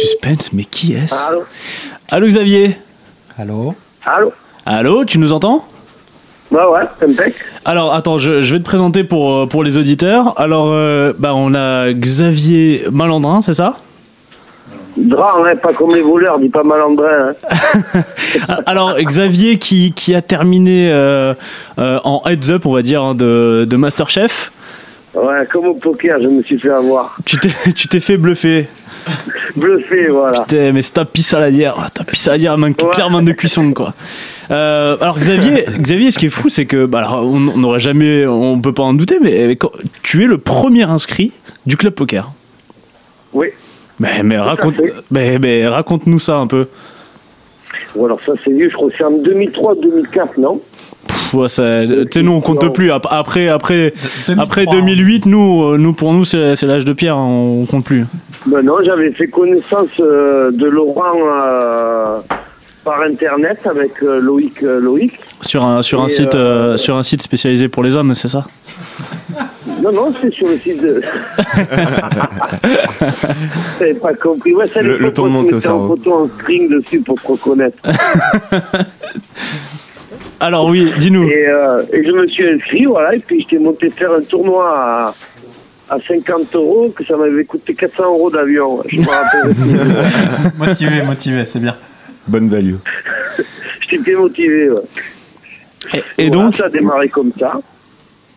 Suspense, mais qui est-ce? Allô? Allô, Xavier? Allô? Allô? Allô, tu nous entends? Bah ouais, impec. Alors, attends, je, je vais te présenter pour, euh, pour les auditeurs. Alors, euh, bah, on a Xavier Malandrin, c'est ça? Drap, hein, pas comme les voleurs, dis pas malandrin. Hein. Alors, Xavier qui, qui a terminé euh, euh, en heads up, on va dire, hein, de, de Masterchef. Ouais, comme au poker, je me suis fait avoir. Tu t'es, tu t'es fait bluffer. Bluffé, voilà. Putain, mais c'est ta pissaladière. Ah, Ta pissaladière, main, Ouais. clairement de cuisson, quoi. Euh, alors Xavier, Xavier, ce qui est fou, c'est que bah, alors, on on n'aurait jamais, on peut pas en douter, mais mais quand- tu es le premier inscrit du club poker. Oui. Mais, mais raconte, fait. mais, mais raconte-nous ça un peu. Bon, alors ça, c'est vieux, je crois que c'est en 2003-2004, non? Pff, ouais, ça- tu sais, nous on compte Non. plus. Ap- Après, après, 2003, après hein. 2008, nous, euh, nous pour nous c'est l'âge de pierre, hein, on compte plus. Ben non, j'avais fait connaissance euh, de Laurent euh, par Internet avec euh, Loïc. euh, Loïc. Sur un sur un site euh, euh, sur un site spécialisé pour les hommes, c'est ça? Non, non, c'est sur le site de... T'avais pas compris. Ouais, c'est Le- le temps de monter au cerveau. photo en string dessus pour te reconnaître. Alors oui, dis-nous. Et, euh, et je me suis inscrit, voilà, et puis j'étais monté faire un tournoi à, à 50 euros, que ça m'avait coûté 400 euros d'avion. Je me rappelle. Motivé, motivé, c'est bien. Bonne value. J'étais bien motivé. Ouais. Et, et Voilà, donc, ça a démarré comme ça.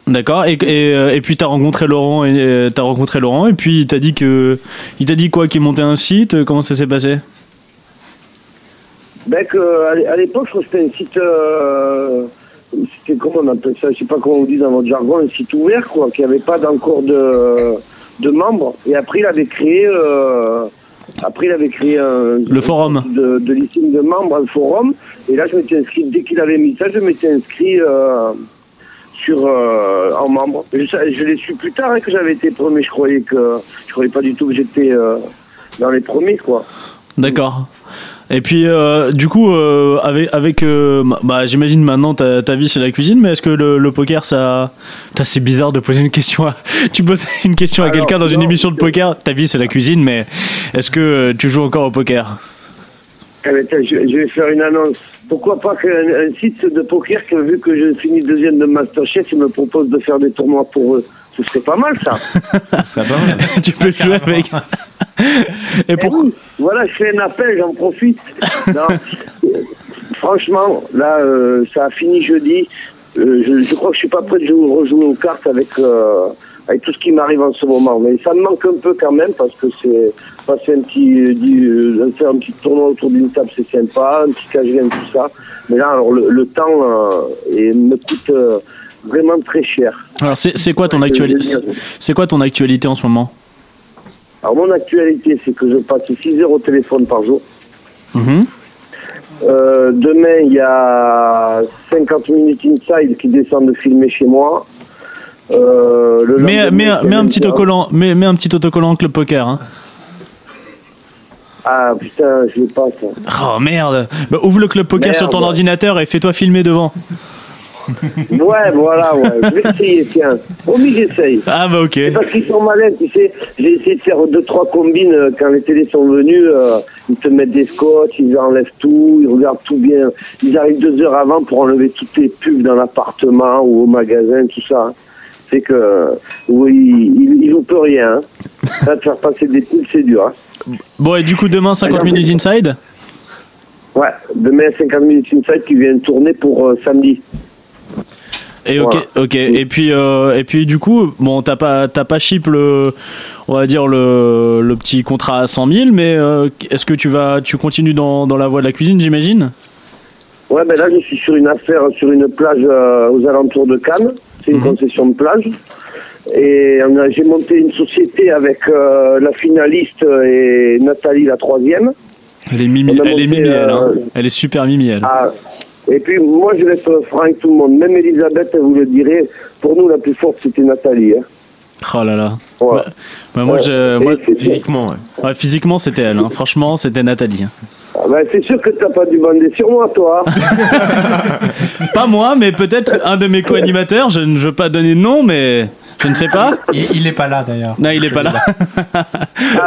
d'accord. Et, et, euh, et puis t'as rencontré Laurent et euh, t'as rencontré Laurent et puis il t'a dit que il t'a dit quoi qu'il montait un site. euh, Comment ça s'est passé? Ben que, à l'é- à l'époque, je crois que c'était un site. euh, c'était comment on appelle ça? Je sais pas comment on dit dans votre jargon, un site ouvert, quoi, qui avait pas encore de, de membres. Et après, il avait créé. euh, après, il avait créé un. Le forum. De, de listing de membres, un forum. Et là, je m'étais inscrit. Dès qu'il avait mis ça, je m'étais inscrit. euh, sur euh, en membre. Je, je l'ai su plus tard hein, que j'avais été premier. Je croyais que je croyais pas du tout que j'étais euh, dans les premiers quoi. D'accord. Et puis, euh, du coup, euh, avec, avec euh, bah, j'imagine maintenant ta, ta vie c'est la cuisine, mais est-ce que le, le poker, ça, Putain, c'est bizarre de poser une question. À... Tu poses une question à quelqu'un dans une émission de poker? Ta vie c'est la cuisine, mais est-ce que tu joues encore au poker? Eh tiens, je, je vais faire une annonce. Pourquoi pas qu'un un site de poker, que vu que je finis deuxième de Masterchef, il me propose de faire des tournois pour eux. Ce serait pas mal ça. Ça va. Tu peux jouer avec. Et Eh pourquoi oui, voilà, je fais un appel, j'en profite. Non, franchement, là, euh, ça a fini jeudi. Euh, je, je crois que je suis pas prêt de jouer- rejouer aux cartes avec, euh, avec tout ce qui m'arrive en ce moment. Mais ça me manque un peu quand même parce que c'est passer un petit, euh, euh, faire un petit tournoi autour d'une table, c'est sympa, un petit cash game, tout ça. Mais là, alors le, le temps euh, et me coûte euh, vraiment très cher. Alors c'est quoi ton actualité C'est quoi ton actualité en ce moment? Alors mon actualité, c'est que je passe 6 heures au téléphone par jour. Mhm. Euh, demain, il y a 50 minutes inside qui descendent de filmer chez moi. Euh, le a mets un petit 21. autocollant, mets, mets un petit autocollant club poker. Hein. Ah putain, je l'ai pas ça. Oh merde bah, Ouvre le club poker Merde. sur ton ordinateur et fais-toi filmer devant. Ouais, voilà, ouais. Je vais essayer, tiens. Promis, j'essaye. Ah bah ok. C'est parce qu'ils sont malins, tu sais. J'ai essayé de faire deux, trois combines euh, quand les télés sont venus. euh, ils te mettent des scotch, ils enlèvent tout, ils regardent tout bien. Ils arrivent deux heures avant pour enlever toutes les pubs dans l'appartement ou au magasin, tout ça. C'est que, oui, ils, ils peu rien. Hein. Ça, de faire passer des pubs, c'est dur. Hein. Bon et du coup demain 50 minutes inside Ouais, demain 50 minutes inside qui vient tourner pour euh, samedi. Et ok, ok. Et puis, euh, et puis du coup, bon, t'as pas, t'as pas chip le, on va dire le, le petit contrat à 100 000, mais euh, est-ce que tu vas, tu continues dans, dans la voie de la cuisine, j'imagine? Ouais, ben là, je suis sur une affaire, sur une plage euh, aux alentours de Cannes. C'est une Mhm. concession de plage. Et on a- j'ai monté une société avec euh, la finaliste et Nathalie, la troisième. Elle est mimi, est elle. hein. Elle est super mimi, elle. Ah, et puis, moi, je vais être franc avec tout le monde. Même Elisabeth, elle vous le dirait. Pour nous, la plus forte, c'était Nathalie. Hein. Oh là là. Voilà. Bah, bah, moi, Ouais. je, moi, Physiquement, ouais. ouais, physiquement, c'était elle. hein. Franchement, c'était Nathalie. hein. Ah, ben, c'est sûr que t'as pas dû bander sur moi, toi. Pas moi, mais peut-être un de mes co-animateurs. Je ne veux pas donner de nom, mais je ne sais pas. Il, il est pas là d'ailleurs. Non, il est pas là. Ah,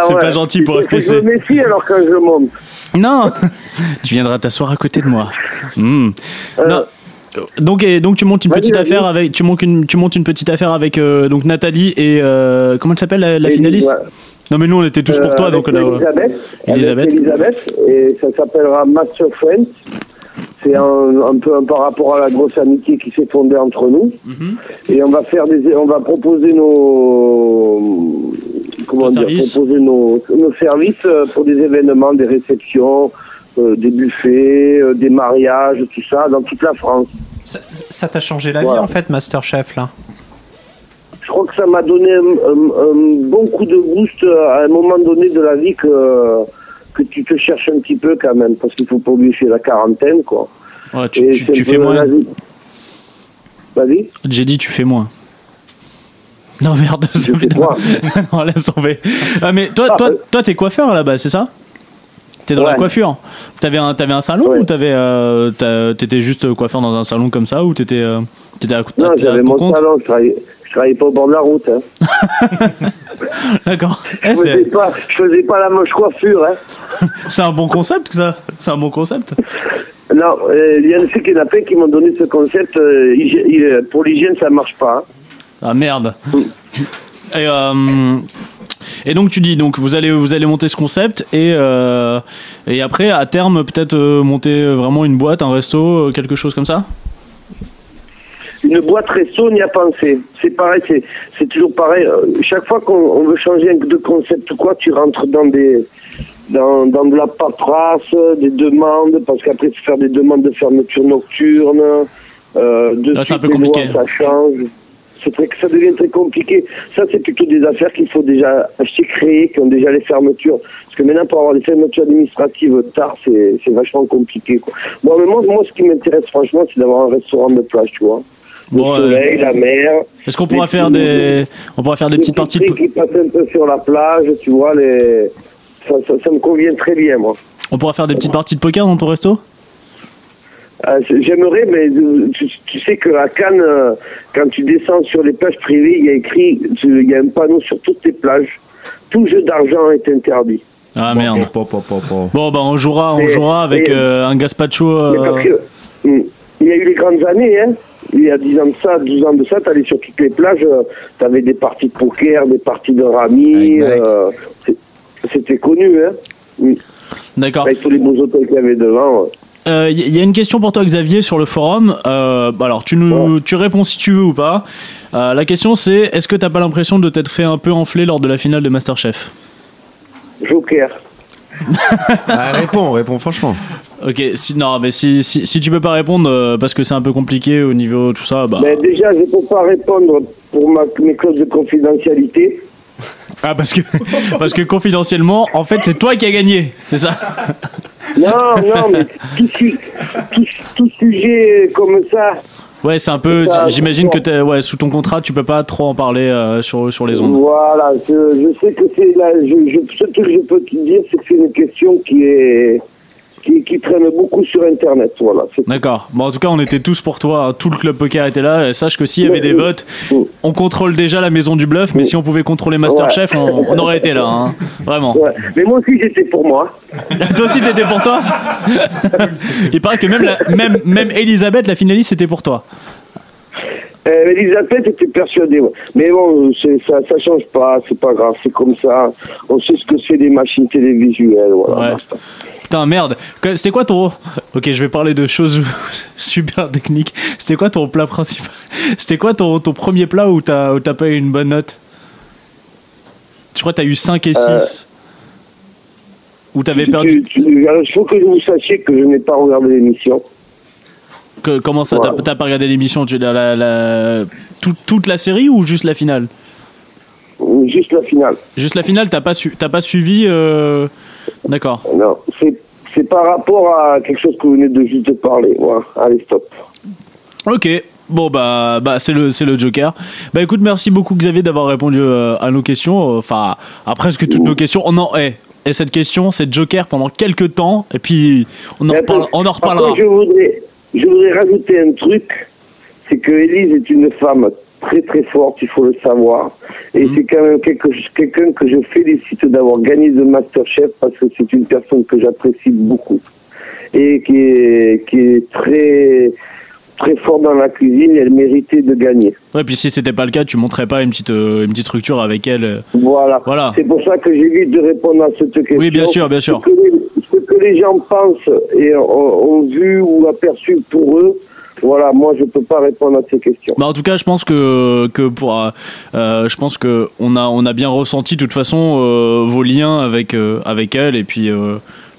C'est ouais. pas gentil pour FPC. Je me méfie alors quand je monte. Non, tu viendras t'asseoir à côté de moi. Hmm. Euh, Non. Donc, et, donc tu montes une petite affaire avec tu montes une tu montes une petite affaire avec euh, donc Nathalie et euh, comment elle s'appelle la, finaliste? Ouais. Non mais nous on était tous pour toi avec donc là, Elisabeth, Elisabeth. Avec Elisabeth, et ça s'appellera Master Friends. C'est un, un peu un par rapport à la grosse amitié qui s'est fondée entre nous. Mhm. Et on va faire des, on va proposer nos, comment dire, proposer nos, nos services euh, pour des événements, des réceptions, euh, des buffets, euh, des mariages, tout ça, dans toute la France. Ça- t'a changé la Voilà. vie en fait, Masterchef là? Je crois que ça m'a donné un, un- un bon coup de boost à un moment donné de la vie que, que tu te cherches un petit peu quand même, parce qu'il faut pas oublier que c'est la quarantaine, quoi. Ouais, tu, tu- tu fais moins. J'ai dit tu fais moins. Non merde, ça non, laisse tomber. Ah mais toi, Ah, toi, euh. toi, t'es coiffeur à la base, c'est ça? T'es dans la coiffure. T'avais un, un salon Ouais. ou t'avais, euh, t'étais juste coiffeur dans un salon comme ça ou t'étais, euh, t'étais à, Non, j'avais mon compte? salon, je travaillais, je travaillais pas au bord de la route. Hein. D'accord. Eh, Je, faisais pas, je faisais pas la moche coiffure. Hein. c'est un bon concept ça. C'est un bon concept. Non, euh, il y en a ceux qui m'ont donné ce concept. pour l'hygiène, ça marche pas. hein. Ah merde. Et, euh, et donc tu dis donc vous allez vous allez monter ce concept et euh, et après à terme peut-être euh, monter vraiment une boîte, un resto, quelque chose comme ça? Une boîte resto, on y a pensé. C'est pareil, c'est, toujours pareil. Chaque fois qu'on on veut changer de concept ou quoi, tu rentres dans des dans, dans de la paperasse, des demandes, parce qu'après, tu faire des demandes de fermeture nocturne. Euh, de Ah, c'est un peu lois, compliqué. ça change. Très, ça devient très compliqué. Ça, c'est plutôt des affaires qu'il faut déjà acheter, créer, qui ont déjà les fermetures. Parce que maintenant, pour avoir des fermetures administratives tard, c'est, vachement compliqué. Quoi. Bon, mais moi, moi, ce qui m'intéresse franchement, c'est d'avoir un restaurant de plage, tu vois. Bon, le euh, soleil, la mer. Est-ce qu'on pourra faire des on pourra faire des petites parties de qui passent un peu sur la plage, tu vois, les... ça, ça, ça me convient très bien, moi. on pourra faire des petites parties de poker dans ton resto? Euh, J'aimerais, mais tu, tu sais qu'à Cannes, euh, quand tu descends sur les plages privées, il y a écrit, tu- il y a un panneau sur toutes les plages, tout jeu d'argent est interdit. Ah merde. Pop, pop, pop, pop. Bon bah on jouera on jouera avec euh, un gazpacho. Mais euh, parce que, hum, il y a eu les grandes années, hein. Il y a 10 ans de ça, 12 ans de ça, t'allais sur toutes les plages, tu avais des parties de poker, des parties de rami, euh, c'était connu, hein. Hum. D'accord. Avec tous les beaux hôtels qu'il y avait devant. Il Euh, y, a une question pour toi, Xavier, sur le forum. Euh, bah alors, tu, nous, tu réponds si tu veux ou pas. Euh, la question, c'est est-ce que t'as pas l'impression de t'être fait un peu enfler lors de la finale de Masterchef? Joker. Ah, réponds, réponds franchement. Ok, si, non, mais si, si, si tu peux pas répondre euh, parce que c'est un peu compliqué au niveau tout ça, bah. Ben déjà, je ne peux pas répondre pour ma, mes clauses de confidentialité. Ah, parce que, parce que confidentiellement, en fait, c'est toi qui as gagné, c'est ça? Non, non, mais tout, su- tout, tout sujet comme ça, Ouais, c'est un peu. J'imagine que t'es- ouais, sous ton contrat, tu peux pas trop en parler euh, sur, sur les ondes. voilà, je, je sais que c'est là, je, je, ce que je peux te dire, c'est que c'est une question qui est qui, qui traîne beaucoup sur Internet, voilà. D'accord. Bon, en tout cas, on était tous pour toi. Tout le club poker était là. Sache que s'il y avait des votes, on contrôle déjà la maison du bluff. Mais si on pouvait contrôler Masterchef, on, on aurait été là. hein. Vraiment. Ouais. Mais moi aussi, j'étais pour moi. toi aussi, t'étais pour toi? Il paraît que même, la- même, même Elisabeth, la finaliste, c'était pour toi. Euh, Elisabeth était persuadée, ouais. mais bon, ça, ça change pas, c'est pas grave, c'est comme ça. On sait ce que c'est des machines télévisuelles, voilà. Ouais. Putain, merde. C'était quoi ton. Ok, je vais parler de choses super techniques. C'était quoi ton plat principal? C'était quoi ton, ton premier plat où t'as pas eu une bonne note? Je crois que t'as eu 5 et 6. Euh, Ou t'avais perdu. alors, il faut que vous sachiez que je n'ai pas regardé l'émission. Comment ça T'as pas regardé l'émission la, la, la- tout- toute la série ou juste la finale? Juste la finale. Juste la finale, t'as pas, su, pas suivi euh, D'accord. Non, c'est par rapport à quelque chose que vous venez de juste de parler. Voilà. Allez, stop. Ok. Bon bah, bah c'est le c'est le Joker. Bah écoute merci beaucoup Xavier d'avoir répondu euh, à nos questions. Enfin à presque toutes nos questions. On en eh, et cette question c'est Joker pendant quelques temps et puis on en, attends, on reparlera. contre, je voudrais, je voudrais rajouter un truc. C'est que Élise est une femme très très forte, il faut le savoir. Et Mhm. c'est quand même quelqu'un que je félicite d'avoir gagné de Masterchef parce que c'est une personne que j'apprécie beaucoup. Et qui est, qui est très très fort dans la cuisine et elle méritait de gagner. Ouais, puis si c'était pas le cas, tu montrais pas une petite, euh, une petite structure avec elle. euh. Voilà. Voilà. C'est pour ça que j'évite de répondre à cette question. Oui, bien sûr, bien sûr. Ce que les, ce que les gens pensent et ont, ont vu ou aperçu pour eux, voilà, moi je peux pas répondre à ces questions. Bah en tout cas, je pense que que pour, euh, euh, je pense que on a on a bien ressenti de toute façon euh, vos liens avec euh, avec elle et puis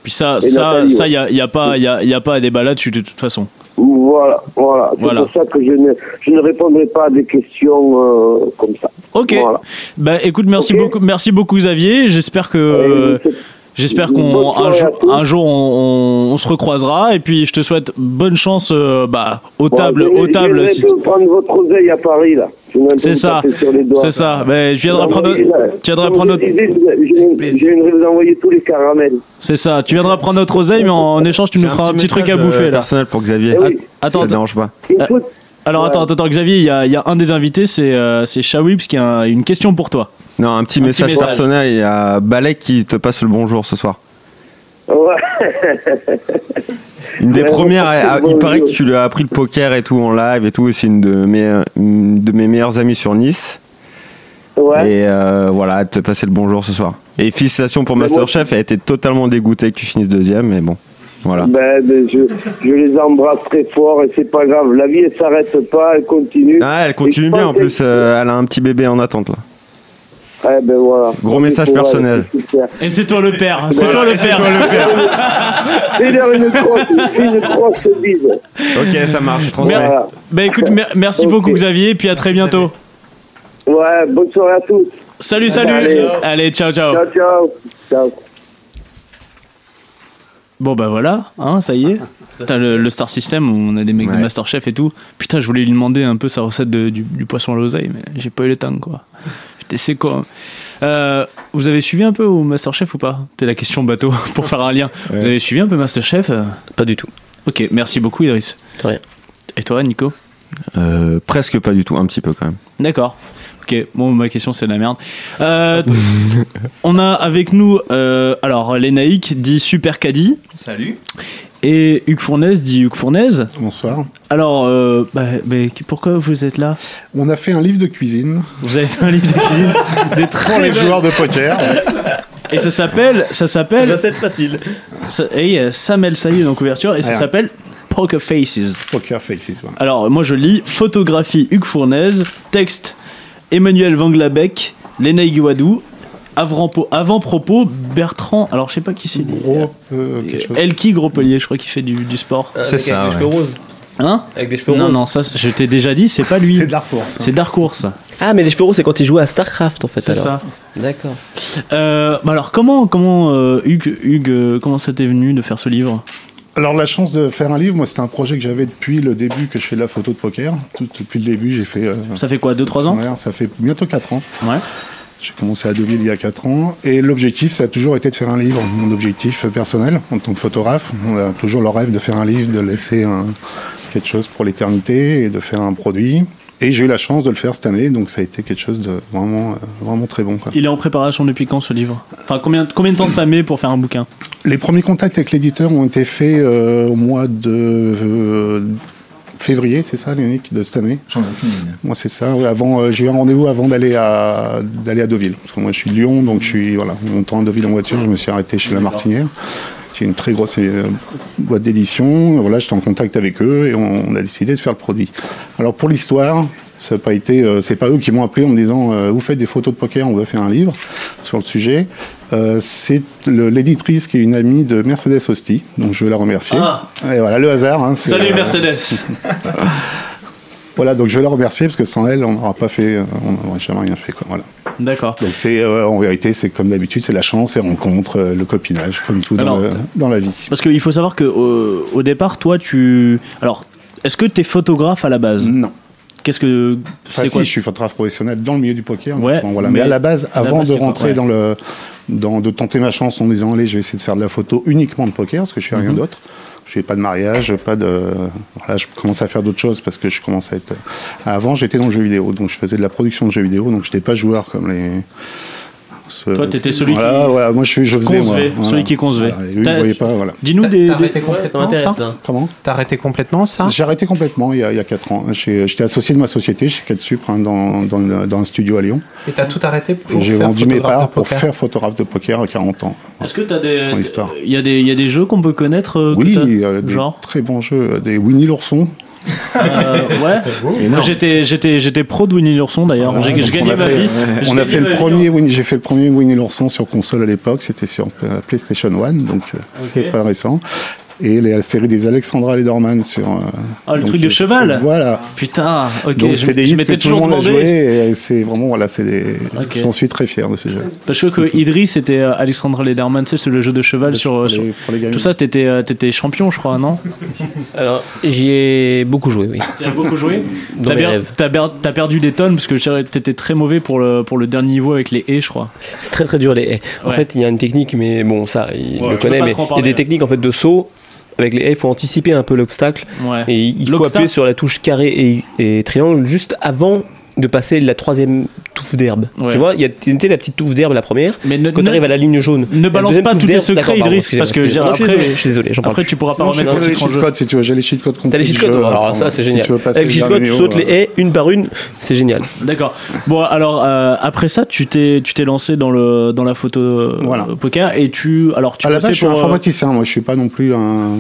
puis ça Et ça Nathalie, ça ouais. y a y a pas y a, y a pas à débat là-dessus de toute façon. Voilà, voilà. C'est Voilà. pour ça que je ne, je ne répondrai pas à des questions euh, comme ça. Ok. Voilà. Bah écoute, merci beaucoup, merci beaucoup Xavier. J'espère que Euh, j'espère bonne qu'on un soirée jour un jour on, on- on se recroisera et puis je te souhaite bonne chance euh, bah aux Bon, tables aux tables. si- prendre votre oseille à Paris, là. C'est ça. C'est ça. Ben je viendrai prendre. Tu viendras prendre notre. Je viendrai vous envoyer tous les caramels. C'est ça. Tu viendras prendre notre oseille, mais en, échange tu nous J'ai feras un petit truc à euh, bouffer là. personnel pour Xavier. Eh. Attends, ça dérange pas. Alors attends, attends, attends, Xavier, il y a, il y a un des invités, c'est euh, c'est Shawips qui a un- une question pour toi. Non, un petit Un message personnel. Il y a Balek qui te passe le bonjour ce soir. Ouais. Une des Ouais, premières, bon, il paraît que tu lui as appris le poker et tout en live et tout. C'est une de mes, une de mes meilleures amies sur Nice. ouais. Et euh, voilà, te passer le bonjour ce soir. Et félicitations pour Masterchef. Elle été totalement dégoûtée que tu finisses deuxième, mais bon, voilà. Ben, ben, je, je les embrasse très fort et c'est pas grave. La vie, elle s'arrête pas, elle continue. Ah, elle continue bien en plus. euh, elle a un petit bébé en attente là. Eh ben voilà. Gros message personnel. Et c'est toi le père. C'est toi le père. Une grosse, fais une grosse bise. Ok, ça marche. je transmets. Voilà. Bah écoute, mer- merci beaucoup Xavier, et puis à très bientôt. Ouais, bonne soirée à tous. Salut, salut. Allez. Allez, ciao, ciao. Ciao, ciao. Ciao. Bon bah voilà, hein, ça y est. Putain, le, le Star System, on a des mecs de Ouais. Masterchef et tout. Putain, je voulais lui demander un peu sa recette de- du, du poisson à l'oseille, mais j'ai pas eu le temps quoi. C'est quoi Euh, Vous avez suivi un peu au Masterchef ou pas C'était la question bateau pour faire un lien. Vous avez suivi un peu Masterchef euh Pas du tout. Ok, merci beaucoup Idriss. De rien. Et toi Nico Euh, presque pas du tout, un petit peu quand même. D'accord. Ok, bon, ma question c'est de la merde. Euh, on a avec nous, euh, alors, Lénaïque dit Super Caddy. Salut. Et Hugues Fournaise dit Hugues Fournaise. Bonsoir. Alors, euh, bah, mais pourquoi vous êtes là? On a fait un livre de cuisine Vous avez fait un livre de cuisine des très pour les belles- joueurs de poker. Et ça s'appelle, ça s'appelle, Recette facile. ça- et il y a Sam El Saïd en couverture, et ça s'appelle Poker Faces. Poker Faces. voilà. Alors, moi je lis photographie Hugues Fournaise, texte Emmanuel Vanglabec, Lénaïque Guadou, avant-propos Bertrand, alors je sais pas qui c'est. Gros, euh, quelque chose. Elki Gropelier, je crois qu'il fait du, du sport. C'est ça, Avec des ouais. cheveux roses. Hein Avec des cheveux Non, roses. non, ça je t'ai déjà dit, c'est pas lui. C'est de la course. C'est Dark Horse. Ah, mais les cheveux roses, c'est quand il jouait à StarCraft en fait. C'est ça. D'accord. Euh, bah alors comment comment euh, Hugues, Hugues euh, comment ça t'est venu de faire ce livre? Alors la chance de faire un livre, moi c'était un projet que j'avais depuis le début que je fais de la photo de poker. Tout, depuis le début, j'ai fait. euh, Ça fait quoi, deux, trois ans? Ça fait bientôt 4 ans. Ouais. J'ai commencé à Deauville il y a 4 ans. Et l'objectif, ça a toujours été de faire un livre. Mon objectif personnel, en tant que photographe, on a toujours le rêve de faire un livre, de laisser un- quelque chose pour l'éternité et de faire un produit. Et j'ai eu la chance de le faire cette année, donc ça a été quelque chose de vraiment, euh, vraiment très bon. quoi. Il est en préparation depuis quand ce livre? Enfin combien combien de temps ça met pour faire un bouquin? Les premiers contacts avec l'éditeur ont été faits euh, au mois de euh, février, c'est ça, Léonique, de cette année J'en ai aucune idée. Moi, c'est ça. Avant, euh, j'ai eu un rendez-vous avant d'aller à d'aller à Deauville, parce que moi, je suis de Lyon, donc je suis voilà, en montant à Deauville en voiture, je me suis arrêté chez La Martinière. qui est une très grosse euh, boîte d'édition. Voilà, j'étais en contact avec eux et on, on a décidé de faire le produit. Alors pour l'histoire, ça pas été, euh, c'est pas eux qui m'ont appelé en me disant euh, vous faites des photos de poker, on veut faire un livre sur le sujet. Euh, c'est l'éditrice qui est une amie de Mercedes Hosti, donc je veux la remercier. Ah. Et voilà le hasard. hein, Salut Mercedes Voilà, donc je veux la remercier parce que sans elle, on n'aura pas fait, on n'aurait jamais rien fait. Quoi, voilà. D'accord. Donc c'est, euh, en vérité, c'est comme d'habitude, c'est la chance, les rencontres, euh, le copinage, comme tout dans, Alors, le- dans la vie. Parce qu'il faut savoir que au départ, toi, tu. Alors, est-ce que tu es photographe à la base? Non. Qu'est-ce que. Enfin, C'est si, quoi je suis photographe professionnel dans le milieu du poker. Ouais, Bon, voilà. mais mais, à la base, la avant base, de rentrer ouais. dans le, dans, de tenter ma chance en disant allez, je vais essayer de faire de la photo uniquement de poker, parce que je fais rien Mhm. d'autre. Je fais pas de mariage, pas de. Voilà, je commence à faire d'autres choses parce que je commence à être. Avant, j'étais dans le jeu vidéo, donc je faisais de la production de jeux vidéo, donc je n'étais pas joueur comme les Ce- Toi, t'étais celui voilà, qui voilà, moi je, faisais moi. concevait, voilà. celui qui concevait. Voilà, voyaient pas, voilà. Dis-nous des, t'as arrêté complètement ça. Comment T'as arrêté complètement ça J'ai arrêté complètement il y a, il y a 4 ans. J'étais associé de ma société chez Catsupra hein, dans, dans, le- dans un studio à Lyon. Et t'as tout arrêté pour j'ai faire vendu mes photographe de parts pour poker faire photographe de poker à 40 ans. Est-ce que t'as des. Il y, a des- il y a des jeux qu'on peut connaître euh, Oui, t'as- il y a des Genre très bons jeux. Des Winnie l'ourson. Euh, Ouais. Moi, j'étais, j'étais, j'étais pro de Winnie l'ourson d'ailleurs. J'ai, a ma fait, vie. On a fait le premier Winnie- j'ai fait le premier Winnie l'ourson sur console à l'époque, c'était sur euh, PlayStation 1, donc euh, c'est pas récent. Et la série des Alexandra Lederman sur. euh, Ah, le truc de euh, cheval Voilà. Putain, ok. donc je c'est des je hits que tout le toujours monde a demandé. joué et c'est vraiment voilà, c'est des. J'en suis très fier de ces jeux. Parce que, que Idris c'était euh, Alexandra Lederman, c'est le jeu de cheval sur, euh, Pour sur- les- pour les gamins. Tout ça, t'étais, euh, t'étais champion, je crois, non? Alors, j'y ai beaucoup joué, oui. Tu as beaucoup joué? Dans T'as, mes per- rêves. t'as per- t'as perdu des tonnes parce que t'étais très mauvais pour le, pour le dernier niveau avec les haies, je crois. C'est très très dur les haies. En Ouais. fait, il y a une technique, mais bon, ça, il Ouais, le connaît, mais il y a des techniques en fait de saut. Avec les haies, il faut anticiper un peu l'obstacle. Ouais. Et il faut appuyer sur la touche carré et, et triangle juste avant de passer la troisième touffe d'herbe. Ouais. Tu vois, il y a tu sais, la petite touffe d'herbe la première. Mais ne, Quand tu arrives à la ligne jaune. ne la balance pas tous tes secrets, D'accord, pardon, Idris, excusez-moi, parce que j'ai- Non, je suis après- désolé, je suis désolé, j'en parle après, tu pourras pas remettre les cheat codes, si tu veux, j'ai les cheat codes T'as complets. les cheat codes Alors euh, ça, c'est si génial. tu veux passer Avec les le cheat codes, tu sautes les haies une par une, c'est génial. D'accord. Bon, alors euh, après ça, tu t'es, tu t'es lancé dans le dans la photo euh, poker et tu, alors tu À la base, je suis euh, informaticien, moi je suis pas non plus un,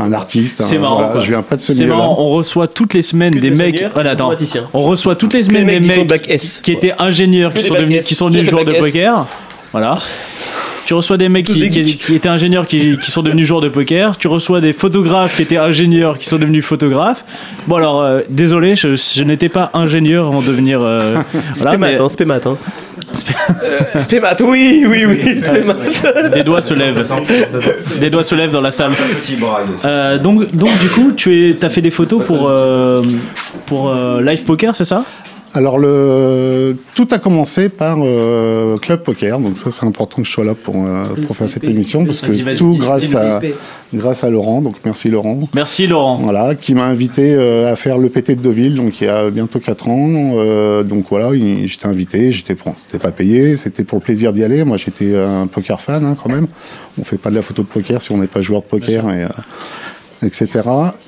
un artiste. C'est un- marrant, voilà. Je viens pas de ce C'est milieu-là. marrant, on reçoit toutes les semaines des des mecs. Voilà, attends. On reçoit toutes les semaines les des mecs qui S. qui étaient ingénieurs, qui sont, devenus, qui sont devenus joueurs de poker. Voilà. Tu reçois des mecs qui, des qui- qui étaient ingénieurs qui, qui sont devenus joueurs de poker. Tu reçois des photographes qui étaient ingénieurs qui sont devenus photographes. Bon alors, euh, désolé, je, je n'étais pas ingénieur avant de devenir. euh, voilà, Spémat, mais hein, spémat, Euh, Spémat, oui, oui, oui, spémat. des doigts se lèvent. Des doigts se lèvent dans la salle. Euh, donc, donc du coup, tu es, as fait des photos pour, euh, pour euh, Live Poker, c'est ça? Alors, le... tout a commencé par euh, Club Poker, donc ça c'est important que je sois là pour, euh, pour faire cette émission, parce que tout grâce à, grâce à Laurent, donc merci Laurent. Merci Laurent. Voilà, qui m'a invité euh, à faire le PT de Deauville, donc il y a bientôt 4 ans. Euh, donc voilà, il- j'étais invité, j'étais bon, c'était pas payé, c'était pour le plaisir d'y aller. Moi j'étais un poker fan hein, quand même. On fait pas de la photo de poker si on n'est pas joueur de poker et, euh, etc.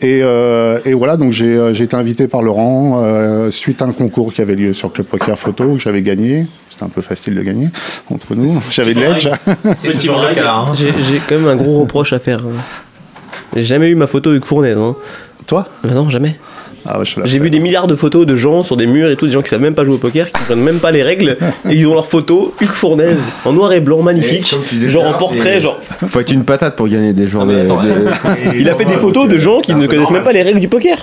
Et, euh, et voilà, donc j'ai euh, j'ai été invité par Laurent euh, suite à un concours qui avait lieu sur Club Poker Photo que j'avais gagné. C'était un peu facile de gagner entre nous. J'avais de l'edge. C'est toujours le cas. hein. J'ai quand même un gros reproche à faire. hein. J'ai jamais eu ma photo Hugues Fournaise. Hein. Toi? Bah non, jamais. Ah, ouais, J'ai vu des milliards de photos de gens sur des murs et tout, des gens qui savent même pas jouer au poker, qui comprennent même pas les règles, et ils ont leurs photos Hugues Fournaise en noir et blanc, magnifique, disais genre en portrait, genre. Faut être une patate pour gagner des jours Ah, attends, de- Il a fait des photos de gens qui ne connaissent même pas les règles du poker.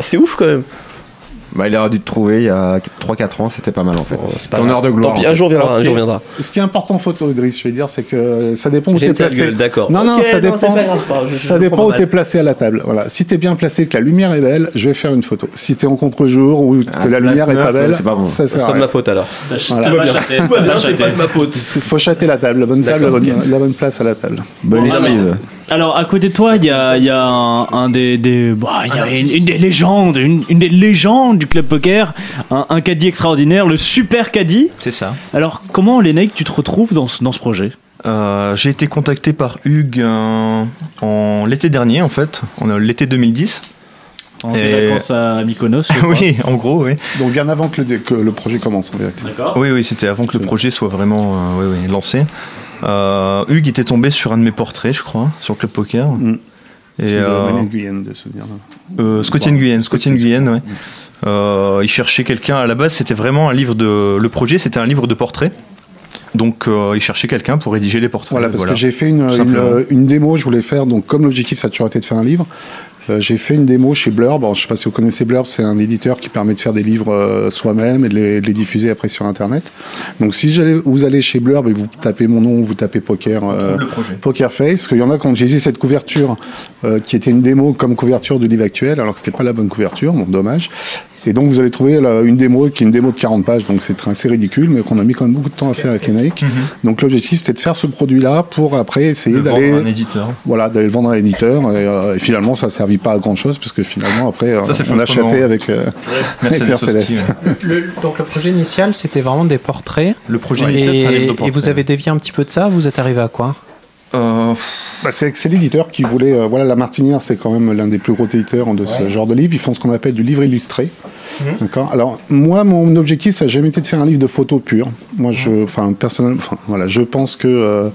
C'est ouf quand même. Bah, il aurait dû te trouver il y a 3-4 ans, c'était pas mal en fait. c'est pas Ton heure de gloire. Tant pis, un jour viendra, un ce jour qui est- viendra. Ce qui est important en photo, Idriss, je vais dire, c'est que ça dépend où J'ai tu es une sale placé. d'accord. Non, non, ça non, dépend. c'est pas grave, c'est pas grave, je- ça je dépend où mal. tu es placé à la table. Voilà. Si tu es bien placé, que la lumière est belle, je vais faire une photo. Si tu es en contre-jour ou que Ah, la lumière est pas belle, c'est pas bon. ça C'est sert pas de ma faute alors. Voilà. Pas c'est pas de ma faute. Il faut châter la table, la bonne table, la bonne, la bonne place à la table. Bonne Bon, esquive. Alors, à côté de toi, il y a, il y a un, un des, des- bah, il y a une, une des légendes, une, une des légendes du club poker, un, un caddie extraordinaire, le super caddie. C'est ça. Alors, comment, Lénec, tu te retrouves dans ce, dans ce projet? Euh, j'ai été contacté par Hugues euh, en l'été dernier, en fait, en euh, l'été 2010. En Et- vacances à Mykonos oui, en gros, oui. Donc bien avant que le, que le projet commence, en vérité. D'accord. Oui, oui, c'était avant que le projet soit vraiment euh, oui, oui, lancé. Euh, Hugues était tombé sur un de mes portraits, je crois, sur Club Poker. Mm. Et euh, Guyenne de souvenir. euh, Scottian Guyenne, Scottian Guyenne, ouais. Euh, il cherchait quelqu'un. À la base, c'était vraiment un livre de. Le projet, c'était un livre de portraits. Donc, euh, il cherchait quelqu'un pour rédiger les portraits. Voilà, parce que j'ai fait une, une, une démo, je voulais faire, donc comme l'objectif ça a toujours été de faire un livre, euh, j'ai fait une démo chez Blurb. Alors, je sais pas si vous connaissez Blurb, c'est un éditeur qui permet de faire des livres euh, soi-même et de les, de les diffuser après sur Internet. Donc si vous allez chez Blurb et vous tapez mon nom, vous tapez Poker, euh. Poker Face, parce qu'il y en a quand j'ai dit cette couverture euh, qui était une démo comme couverture du livre actuel, alors que c'était pas la bonne couverture, bon dommage. Et donc vous allez trouver là, une démo qui est une démo de 40 pages, donc c'est assez ridicule, mais qu'on a mis quand même beaucoup de temps à faire avec Enaïc. Donc l'objectif c'est de faire ce produit-là pour après essayer Le d'aller vendre à un éditeur. voilà, d'aller le vendre à l'éditeur. Et, euh, et finalement, ça ne servit pas à grand chose parce que finalement, après, Ça, c'est on a chaté avec, euh, avec Mercedes Le- donc le projet initial, c'était vraiment des portraits. Le projet et, initial, c'est un livre de et portraits. vous avez dévié un petit peu de ça. Vous êtes arrivé à quoi? Euh, Bah, c'est c'est l'éditeur qui voulait. euh, voilà, La Martinière, c'est quand même l'un des plus gros éditeurs de ce genre de livre. Ils font ce qu'on appelle du livre illustré. D'accord. Alors, moi, mon objectif, ça n'a jamais été de faire un livre de photos pur. Moi, je, enfin, personnellement, voilà, je pense que. euh,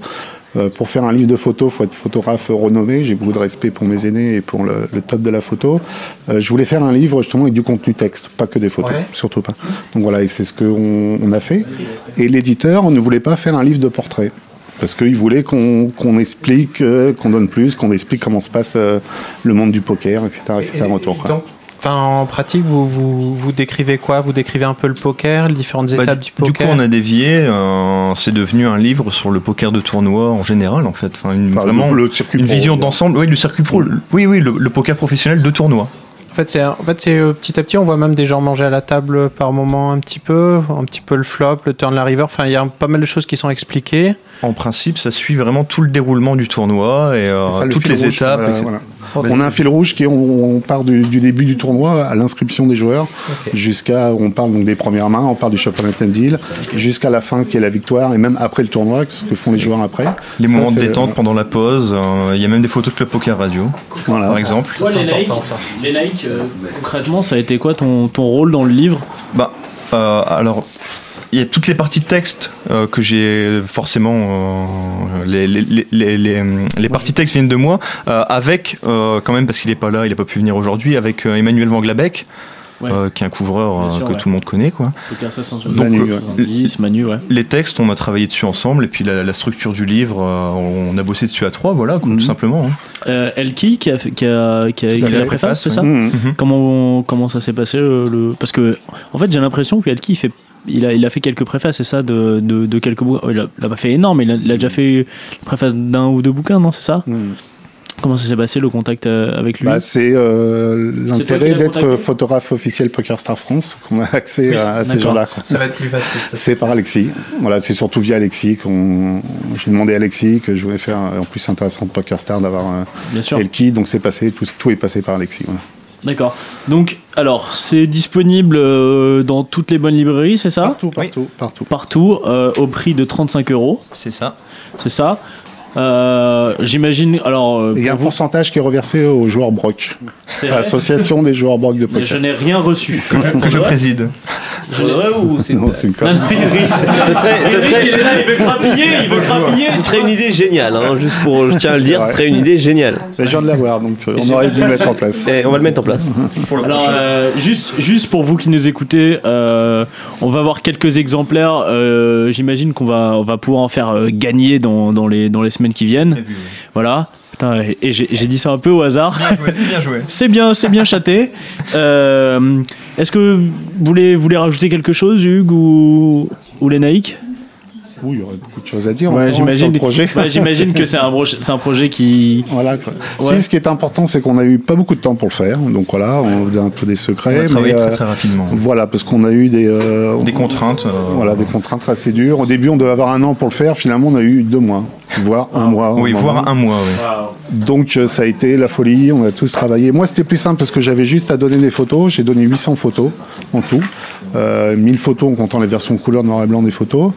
euh, pour faire un livre de photos, faut être photographe renommé. J'ai beaucoup de respect pour mes aînés et pour le, le top de la photo. Euh, je voulais faire un livre justement avec du contenu texte, pas que des photos, Ouais. surtout pas. Donc voilà, et c'est ce qu'on on a fait. Et l'éditeur ne voulait pas faire un livre de portrait. Parce qu'il voulait qu'on explique, euh, qu'on donne plus, qu'on explique comment se passe euh, le monde du poker, etc. etc. autour. Donc, enfin, en pratique, vous, vous, vous décrivez quoi? Vous décrivez un peu le poker, les différentes bah, étapes du du coup, poker? on a dévié. euh, c'est devenu un livre sur le poker de tournoi en général, en fait. Enfin, une, Enfin, vraiment le- le circuit une pro, vision d'ensemble. Oui, le circuit pro. le- Oui, oui, le, le poker professionnel de tournoi. En fait, c'est en fait, c'est euh, petit à petit, on voit même des gens manger à la table par moment un petit peu, un petit peu le flop, le turn, la river. Enfin, il y a pas mal de choses qui sont expliquées. En principe, ça suit vraiment tout le déroulement du tournoi et euh, C'est ça, le toutes les rouge, étapes. voilà. On a un fil rouge qui est, on, on part du, du début du tournoi à l'inscription des joueurs jusqu'à, on parle donc des premières mains, on parle du championnat deal jusqu'à la fin qui est la victoire et même après le tournoi, ce que font les joueurs après. Les Ça, moments de détente pendant la pause. euh, Il y a même des photos de Club Poker Radio, Voilà. par exemple. Toi, les Nike euh, concrètement, ça a été quoi ton, ton rôle dans le livre? Bah, euh, alors, y a toutes les parties de texte euh, que j'ai forcément. euh, les, les, les, les, parties de texte viennent de moi, euh, avec, euh, quand même, parce qu'il n'est pas là, il n'a pas pu venir aujourd'hui, avec euh, Emmanuel Van Glabeck, Ouais. euh, qui est un couvreur euh, que ouais. tout le monde connaît. Quoi. Poker 770, Donc, Manu, euh, 70, Manu, ouais. les textes, on a travaillé dessus ensemble, et puis la, la structure du livre, euh, on a bossé dessus à trois, voilà, quoi, Mhm. tout simplement. hein. Euh, Elki qui a, fait- qui a, qui a écrit la la préface, c'est ça Mhm. Comment, comment ça s'est passé le, le- Parce que, en fait, j'ai l'impression que Elki, il, fait, il, a, il a fait quelques préfaces, c'est ça, de, de, de quelques bouquins. Il a, il a pas fait énorme, mais il a, il a déjà fait la préface d'un ou deux bouquins, non C'est ça Mhm. Comment ça s'est passé le contact euh, avec lui Bah, c'est euh, l'intérêt d'être photographe officiel Poker Star France qu'on a accès Oui, à, à ces gens-là. Ça va être plus facile. C'est par Alexis. Voilà, c'est surtout via Alexis qu'on. J'ai demandé à Alexis que je voulais faire. En plus, c'est intéressant de Poker Star d'avoir euh, Bien sûr. Elki, donc c'est passé. Tout, tout est passé par Alexis. Voilà. D'accord. Donc, alors, c'est disponible euh, dans toutes les bonnes librairies, c'est ça? Partout, partout, partout. Partout, euh, au prix de 35 euros, C'est ça. c'est ça Euh, J'imagine, alors, euh, Il y a un vous, pourcentage qui est reversé aux joueurs Brock, c'est vrai l'association des joueurs Brock de Mais je poker. n'ai rien reçu. Que je préside. Je ou c'est Non, c'est une conne. non, Iris. Ça serait, il est là, il veut crapiller, il veut crapiller. ce serait une idée géniale, hein, juste pour, je tiens à le dire, vrai. ce serait une idée géniale. Mais je viens de l'avoir, donc euh, on aurait dû le mettre en place. Et on va le mettre en place. Pour le Alors, euh, juste, juste pour vous qui nous écoutez, euh, on va voir quelques exemplaires. euh, J'imagine qu'on va, on va pouvoir en faire euh, gagner dans, dans, les, dans les semaines qui viennent. Voilà. Putain, et j'ai dit ça un peu au hasard. Bien joué, bien. C'est bien, c'est bien châté. Euh, Est-ce que vous voulez, vous voulez rajouter quelque chose, Hugues ou, ou les Naïcs Oui, il y aurait beaucoup de choses à dire Ouais, hein, sur j'imagine le projet. ouais, j'imagine que c'est un, projet- c'est un projet qui. Voilà. quoi. Ouais. Si, ce qui est important, c'est qu'on a eu pas beaucoup de temps pour le faire. Donc voilà, on a un peu des On secrets. a travaillé mais, très euh, très rapidement. Voilà, parce qu'on a eu des, euh, Des contraintes. euh, voilà, des contraintes assez dures. Au début, on devait avoir un an pour le faire. Finalement, on a eu deux mois, voire un mois. Oui, voire un mois. oui. Donc euh, ça a été la folie. On a tous travaillé. Moi, c'était plus simple parce que j'avais juste à donner des photos. J'ai donné 800 photos en tout. Euh, 1000 photos en comptant les versions couleur noir et blanc des photos.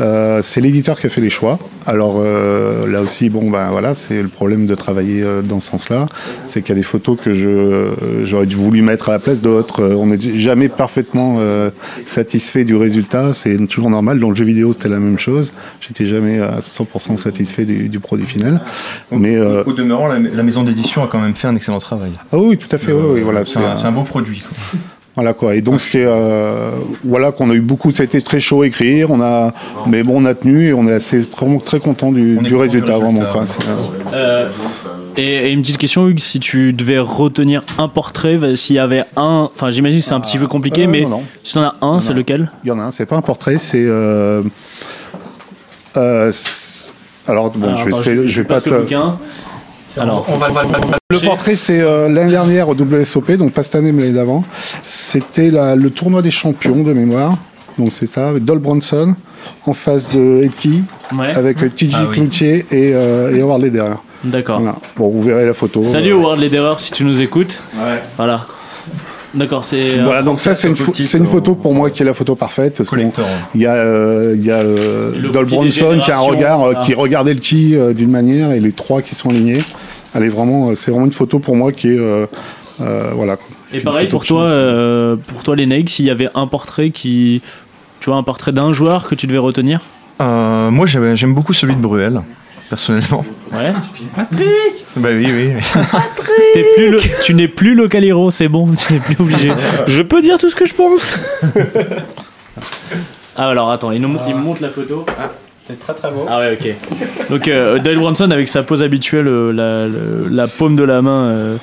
Euh, c'est l'éditeur qui a fait les choix. Alors euh, là aussi, bon ben voilà, c'est le problème de travailler euh, dans ce sens-là, c'est qu'il y a des photos que je j'aurais voulu mettre à la place d'autres. On n'est jamais parfaitement satisfait du résultat, c'est toujours normal. Dans le jeu vidéo, c'était la même chose. J'étais jamais à 100% satisfait du, du produit final. Mais Au demeurant, la, la maison d'édition a quand même fait un excellent travail. ah oui, tout à fait. oui, oui, voilà, C'est un, un beau produit. quoi. Voilà quoi. Et donc est, euh, voilà qu'on a eu beaucoup. Ça a été très chaud à écrire. On a, mais bon, on a tenu et on est assez vraiment très content du, résultat, du vraiment. résultat, Enfin, c'est, euh, et, et une petite question, Hugues, si tu devais retenir un portrait, bah, s'il y avait un. Enfin, j'imagine que c'est un petit peu compliqué, euh, mais non, non. si t'en as un, c'est lequel? Il y en a un. C'est pas un portrait. C'est euh, euh, c'est- alors bon, Alors, je vais, attends, essayer- je vais pas te. Alors, on va, on va- on va- Le portrait, c'est euh, l'année dernière au WSOP, donc pas cette année, mais l'année d'avant. C'était la- le tournoi des champions de mémoire. Donc c'est ça, avec Dol Bronson en face de Eti, Ouais. avec euh, TJ Ah oui. Cloutier et, euh, et Howard Lederer. D'accord. Voilà. Bon, vous verrez la photo. Salut Howard Lederer si tu nous écoutes. Voilà. D'accord, c'est. Voilà, donc ça c'est une, c'est une photo pour moi qui est la photo parfaite parce qu'il y a, euh, il y a euh, Dol Bronson qui a un regard euh, voilà. qui regardait le tee euh, d'une manière et les trois qui sont alignés. Elle est vraiment, euh, c'est vraiment une photo pour moi qui est euh, euh, voilà. quoi. Et pareil pour toi, euh, pour toi les Nike, s'il y avait un portrait qui, tu vois, un portrait d'un joueur que tu devais retenir. Euh, moi, j'aime beaucoup celui de Bruel, personnellement. Ouais. Patrick Bah oui, oui. Plus le- tu n'es plus local hero, c'est bon, tu n'es plus obligé. Je peux dire tout ce que je pense. Ah alors attends, il, nous, il me montre la photo. C'est très très beau. Ah ouais, ok. Donc euh, Dale Bronson avec sa pose habituelle, euh, la, paume de la main euh,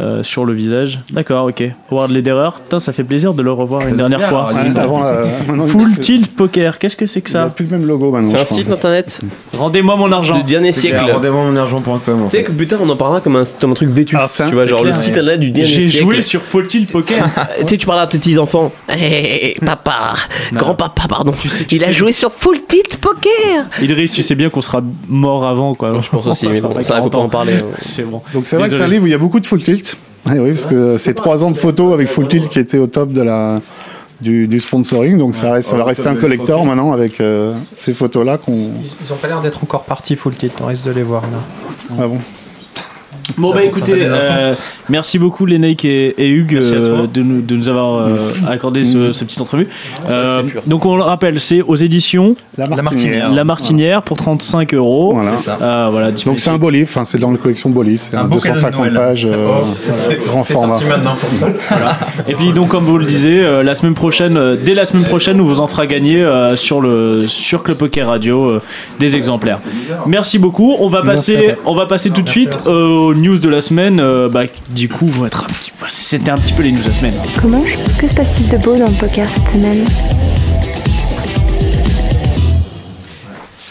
euh, sur le visage. D'accord, ok. Howard Lederer, putain, ça fait plaisir de le revoir une dernière bien, fois. alors, Ouais, avant, euh, maintenant, il Full Tilt Poker, qu'est-ce que c'est que Il a ça plus le même logo maintenant. C'est un site internet Rendez-moi mon argent. du dernier siècle. Rendez-moi mon argent.com. en Tu sais fait. que putain, on en parlera comme un, comme un truc vétu. Ah, ça, tu vois, genre clair, le site ouais. internet du dernier J'ai siècle. joué sur Full Tilt Poker. Tu sais, tu parles à tes petits enfants. Hé, papa, grand-papa, pardon. il a joué sur Full Tilt Poker. Idriss, tu sais bien qu'on sera mort avant, quoi. Je pense aussi, mais bon, ça, faut pas en parler. C'est bon. Donc c'est vrai que c'est un livre où il y a beaucoup de full tilt. Oui, parce que c'est trois ans de photos avec full tilt qui était au top de la du, du sponsoring. Donc ça, reste- ça va rester un collector maintenant avec euh, ces photos-là qu'on. Ils, ils ont pas l'air d'être encore partis full tilt, on risque de les voir là. Ah bon. Bon, bah écoutez, euh, merci beaucoup Lénaïque et, et Hugues euh, de, nous, de nous avoir euh, accordé ce, ce petit entrevue. Euh, donc on le rappelle, c'est aux éditions La Martinière. Martinière. La Martinière pour 35 euros. Voilà. C'est ça. Euh, voilà, Donc c'est un beau livre, enfin, c'est dans la collection beau livre, c'est Un un, beau cadeau de 250 Noël. pages, euh, grand format. maintenant pour ça. Et puis donc comme vous le disiez, euh, la semaine prochaine, euh, dès la semaine prochaine, on vous en fera gagner euh, sur le sur Club Poker Radio euh, des exemplaires. Merci beaucoup. On va passer, on va passer tout de suite euh, aux news de la semaine. euh, bah, du coup, vont être un petit, c'était un petit peu les news de la semaine. Comment Que se passe-t-il de beau dans le poker cette semaine?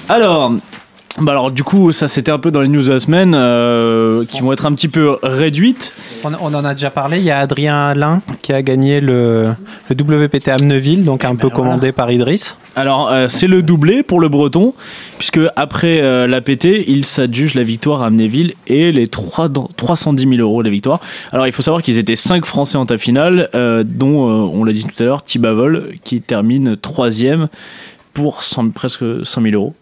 Alors, bah alors du coup, ça c'était un peu dans les news de la semaine euh, qui vont être un petit peu réduites. On, on en a déjà parlé, il y a Adrien Alain qui a gagné le, le WPT Amneville, donc un peu commandé par Idriss. Alors euh, c'est le doublé pour le Breton, puisque après euh, la PT, il s'adjuge la victoire à Amnéville et les 3 dans- 310 000 euros de la victoire. Alors il faut savoir qu'ils étaient 5 Français en ta finale, euh, dont euh, on l'a dit tout à l'heure, Thibavol qui termine troisième pour 100 presque 100 000 euros.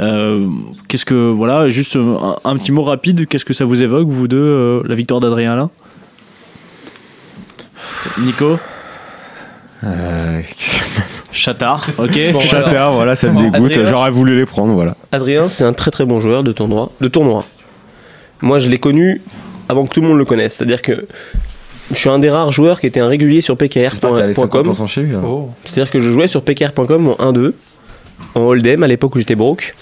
Euh, qu'est-ce que voilà, juste un, un petit mot rapide. Qu'est-ce que ça vous évoque, vous deux, euh, la victoire d'Adrien Alain? Nico? Euh, Chatard, ok. Bon, alors, voilà, ça me dégoûte. Adrien. J'aurais voulu les prendre, voilà. Adrien, c'est un très très bon joueur de tournoi. De tournoi. Moi, je l'ai connu avant que tout le monde le connaisse. C'est-à-dire que je suis un des rares joueurs qui était un régulier sur pkr.com. 50% chez lui. là. C'est-à-dire que je jouais sur pkr.com en 1-2, en hold'em à l'époque où j'étais broke.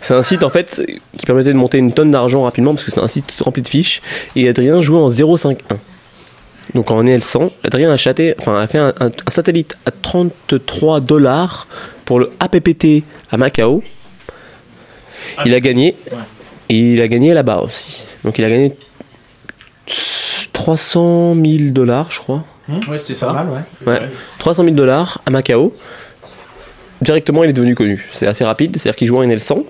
C'est un site en fait qui permettait de monter une tonne d'argent rapidement parce que c'est un site rempli de fiches. Et Adrien jouait en 0,51. Donc en EL100, Adrien a, chaté, enfin, a fait un, un- un satellite à 33 dollars pour le APPT à Macao. Il a gagné. Et il a gagné là-bas aussi. Donc il a gagné 300 000 dollars, je crois. Ouais, c'était ça. Mal, ouais. Ouais. 300 000 dollars à Macao. Directement, il est devenu connu. C'est assez rapide. C'est-à-dire qu'il jouait en NL100.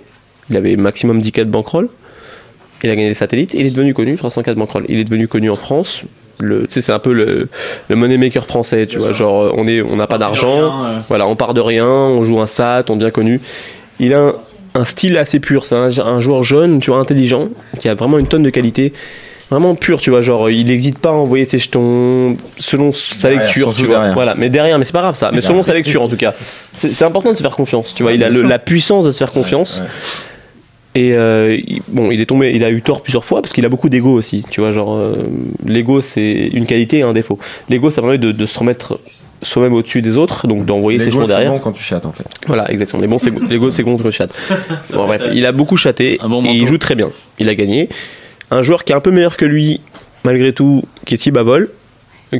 Il avait maximum 10 cas de bankroll. Il a gagné des satellites. Il est devenu connu, 304 bankroll. Il est devenu connu en France. Le, tu sais, c'est un peu le, le moneymaker français, tu vois. Genre, on est, on n'a pas d'argent. euh. Voilà, on part de rien. On joue un SAT, on devient connu. Il a un, un style assez pur. C'est un, un joueur jeune, tu vois, intelligent, qui a vraiment une tonne de qualité. Vraiment pur, tu vois. Genre, il n'hésite pas à envoyer ses jetons selon sa Derrière, lecture, tu vois. derrière. Voilà, mais derrière, mais c'est pas grave ça. Mais selon sa lecture, en tout cas. C'est c'est important de se faire confiance, tu vois. Il a le- la puissance de se faire confiance. Et euh, il- bon, il est tombé, il a eu tort plusieurs fois parce qu'il a beaucoup d'ego aussi. Tu vois, genre, euh, l'ego c'est une qualité et un défaut. L'ego ça permet de, de se remettre soi-même au-dessus des autres, donc d'envoyer ses L'ego, jetons c'est derrière. bon quand tu chattes, en fait. Voilà, exactement. Les bons, c'est l'ego, c'est contre le chat. Bon, bref, il a beaucoup bon et il joue très bien. Il a gagné. Un joueur qui est un peu meilleur que lui, malgré tout, qui est Thibavol,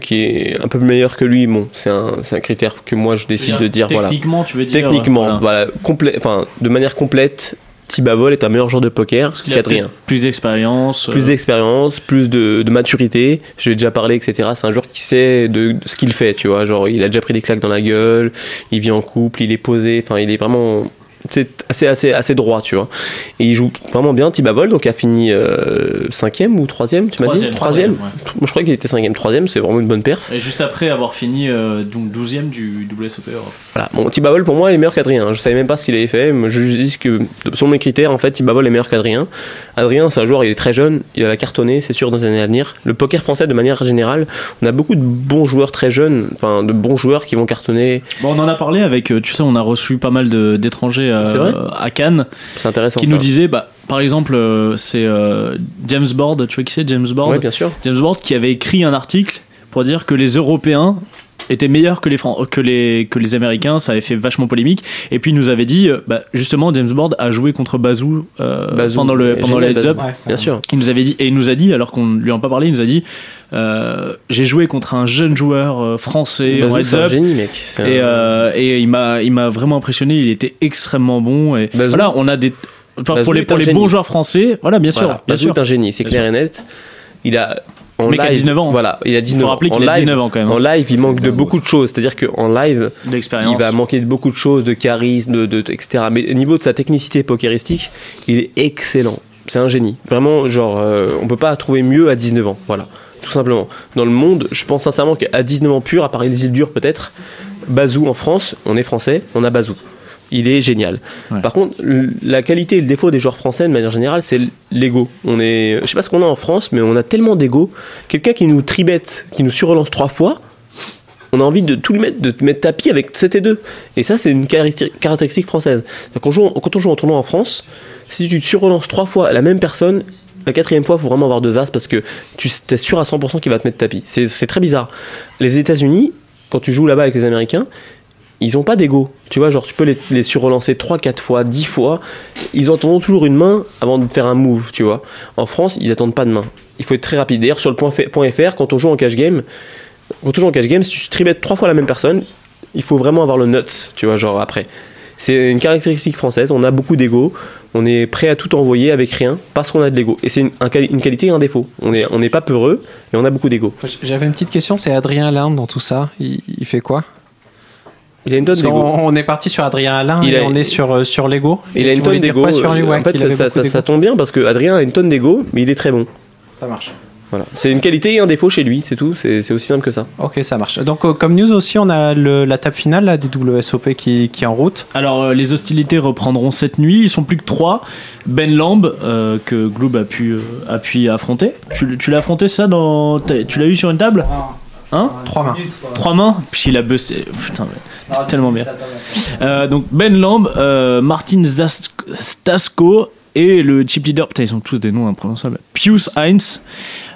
qui est un peu meilleur que lui. Bon, c'est un, critère que moi je décide de dire. Voilà. Techniquement, tu veux dire. Techniquement, voilà. de manière complète, Thibaut Vol est un meilleur joueur de poker qu'Adrien. plus d'expérience. euh, Plus d'expérience, plus de, de maturité. J'ai déjà parlé, etc. C'est un joueur qui sait de, de ce qu'il fait, tu vois. Genre, il a déjà pris des claques dans la gueule, il vit en couple, il est posé. Enfin, il est vraiment c'est assez, assez, assez droit, tu vois. Et il joue vraiment bien. Thibavol, donc a fini euh, cinquième ou troisième, tu m'as dit Troisième, Moi, je crois qu'il était cinquième, troisième. C'est vraiment une bonne perf. Et juste après avoir fini euh, donc 12ème du WSOP Europe. Voilà. Bon, Thibavol pour moi est meilleur qu'Adrien. Je savais même pas ce qu'il avait fait. mais Je dis que selon mes critères, en fait, Thibavol est meilleur qu'Adrien. Adrien, c'est un joueur, il est très jeune, il va cartonner, c'est sûr, dans les années à venir. Le poker français, de manière générale, on a beaucoup de bons joueurs très jeunes, enfin, de bons joueurs qui vont cartonner. Bon, on en a parlé avec, euh, tu sais, on a reçu pas mal d'étrangers euh, à Cannes C'est intéressant. qui ça. nous disaient, bah, par exemple, euh, c'est euh, James Board, tu vois qui c'est James Board Ouais, bien sûr. James Board qui avait écrit un article pour dire que les Européens étaient meilleurs que les, Fran- que les, que les Américains, ça avait fait vachement polémique. Et puis il nous avait dit, euh, bah, justement, James Board a joué contre Bazou, euh, Bazou, pendant le, pendant le génial, heads up. Bazou. Bien sûr. Il nous avait dit, et il nous a dit, alors qu'on lui en a pas parlé, il nous a dit, euh, j'ai joué contre un jeune joueur français Bazou, en heads c'est un génie, mec. Et, un- euh, et il m'a, il m'a vraiment impressionné. Il était extrêmement bon. Et Bazou- voilà, on a des pour les pour les bons joueurs français. Voilà, bien sûr, Voilà, bien Bazou sûr. est un génie, c'est clair et net. Il a en live, a 19 ans. Voilà, il a 19 Faut ans. En qu'il a live- 19 ans quand même. hein. En live, il manque de beaucoup de choses. C'est-à-dire qu'en live, il va manquer de beaucoup de choses, de charisme, de, de- etc. Mais au niveau de sa technicité pokeristique, il est excellent. C'est un génie. Vraiment, genre, euh, on peut pas trouver mieux à 19 ans. Voilà, tout simplement. Dans le monde, je pense sincèrement qu'à 19 ans pur, à part les îles dures peut-être, Bazou en France, on est français, on a Bazou. Il est génial. Par contre, la qualité et le défaut des joueurs français, de manière générale, c'est l'ego. On est, je sais pas ce qu'on a en France, mais on a tellement d'ego. Quelqu'un qui nous tribette, qui nous surrelance trois fois, on a envie de tout lui mettre, de te mettre tapis avec 7 et 2. Et ça, c'est une caractéri- caractéristique française. Quand on, joue, quand on joue en tournoi en France, si tu te surrelances trois fois la même personne, la quatrième fois, il faut vraiment avoir deux as parce que tu es sûr à 100% qu'il va te mettre tapis. C'est très bizarre. Les États-Unis, quand tu joues là-bas avec les Américains, ils ont pas d'ego. Tu vois, genre, tu peux les, surrelancer 3, 4 fois, 10 fois. Ils attendent toujours une main avant de faire un move, tu vois. En France, ils attendent pas de main. Il faut être très rapide. D'ailleurs, sur le point, .fr, quand on joue en cash game, quand on joue en cash game, si tu tribettes trois fois la même personne, il faut vraiment avoir le nuts, tu vois, genre après. C'est une caractéristique française, on a beaucoup d'ego, on est prêt à tout envoyer avec rien parce qu'on a de l'ego. Et c'est une, un quali- une qualité et un défaut. On n'est on pas peureux et on a beaucoup d'ego. J'avais une petite question, c'est Adrien Alain dans tout ça. Il fait quoi? Il a une tonne Parce d'ego. qu'on- On est parti sur Adrien Alain Il et a- on est sur, euh, sur l'ego. Il a une tonne d'ego. quoi sur lui Ouais, En fait, ça, ça- ça- ça tombe bien parce que Adrien a une tonne d'ego, mais il est très bon. Ça marche. Voilà. C'est une qualité et un défaut chez lui, c'est tout. C'est c'est aussi simple que ça. Ok, ça marche. Donc, euh, comme news aussi, on a le- la table finale là, des WSOP qui, qui est en route. Alors, euh, les hostilités reprendront cette nuit. Ils sont plus que trois. Ben Lamb, euh, que Gloob a pu, euh, a pu affronter. Tu, tu l'as affronté, ça dans, Tu l'as eu sur une table? Hein Trois mains. Trois mains Puis il a busté. Putain, mais c'est tellement bien. Euh, donc Ben Lamb, euh, Martin Zas- Stasko et le chip leader. Putain, ils ont tous des noms imprononçables. Pius Heinz.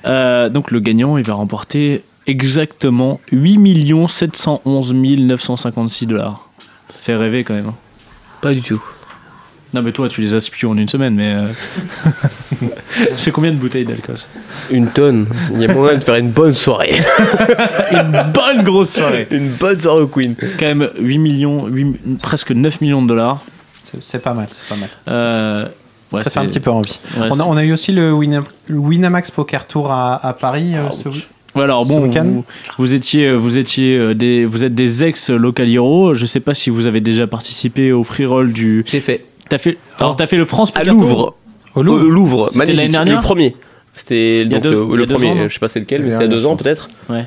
Euh, donc le gagnant, il va remporter exactement 8 711 956 dollars. Ça fait rêver quand même. hein. Pas du tout. Non, mais toi, tu les as spiés en une semaine, mais. euh, C'est combien de bouteilles d'alcool Une tonne. Il y a moyen de faire une bonne soirée. Une bonne grosse soirée une bonne soirée au Queen. Quand même 8 millions, 8 presque 9 millions de dollars. C'est pas mal. c'est Pas mal. Euh, ouais, ça fait un petit peu envie. Ouais, on, a, on a eu aussi le, Winam- le Winamax Poker Tour à, à Paris euh, ce week- Ouais, alors ce bon, week-end. vous, vous étiez, vous étiez euh, des, vous êtes des ex local hero. Je sais pas si vous avez déjà participé au free roll du. J'ai fait. T'as fait. Alors t'as fait le France À Tour Louvre. Au Louvre. Louvre. C'était Magnifique. l'année dernière Le premier. C'était donc deux- le, premier. ans, non je sais pas c'est lequel, mais c'est il y a deux ans peut-être. Ouais.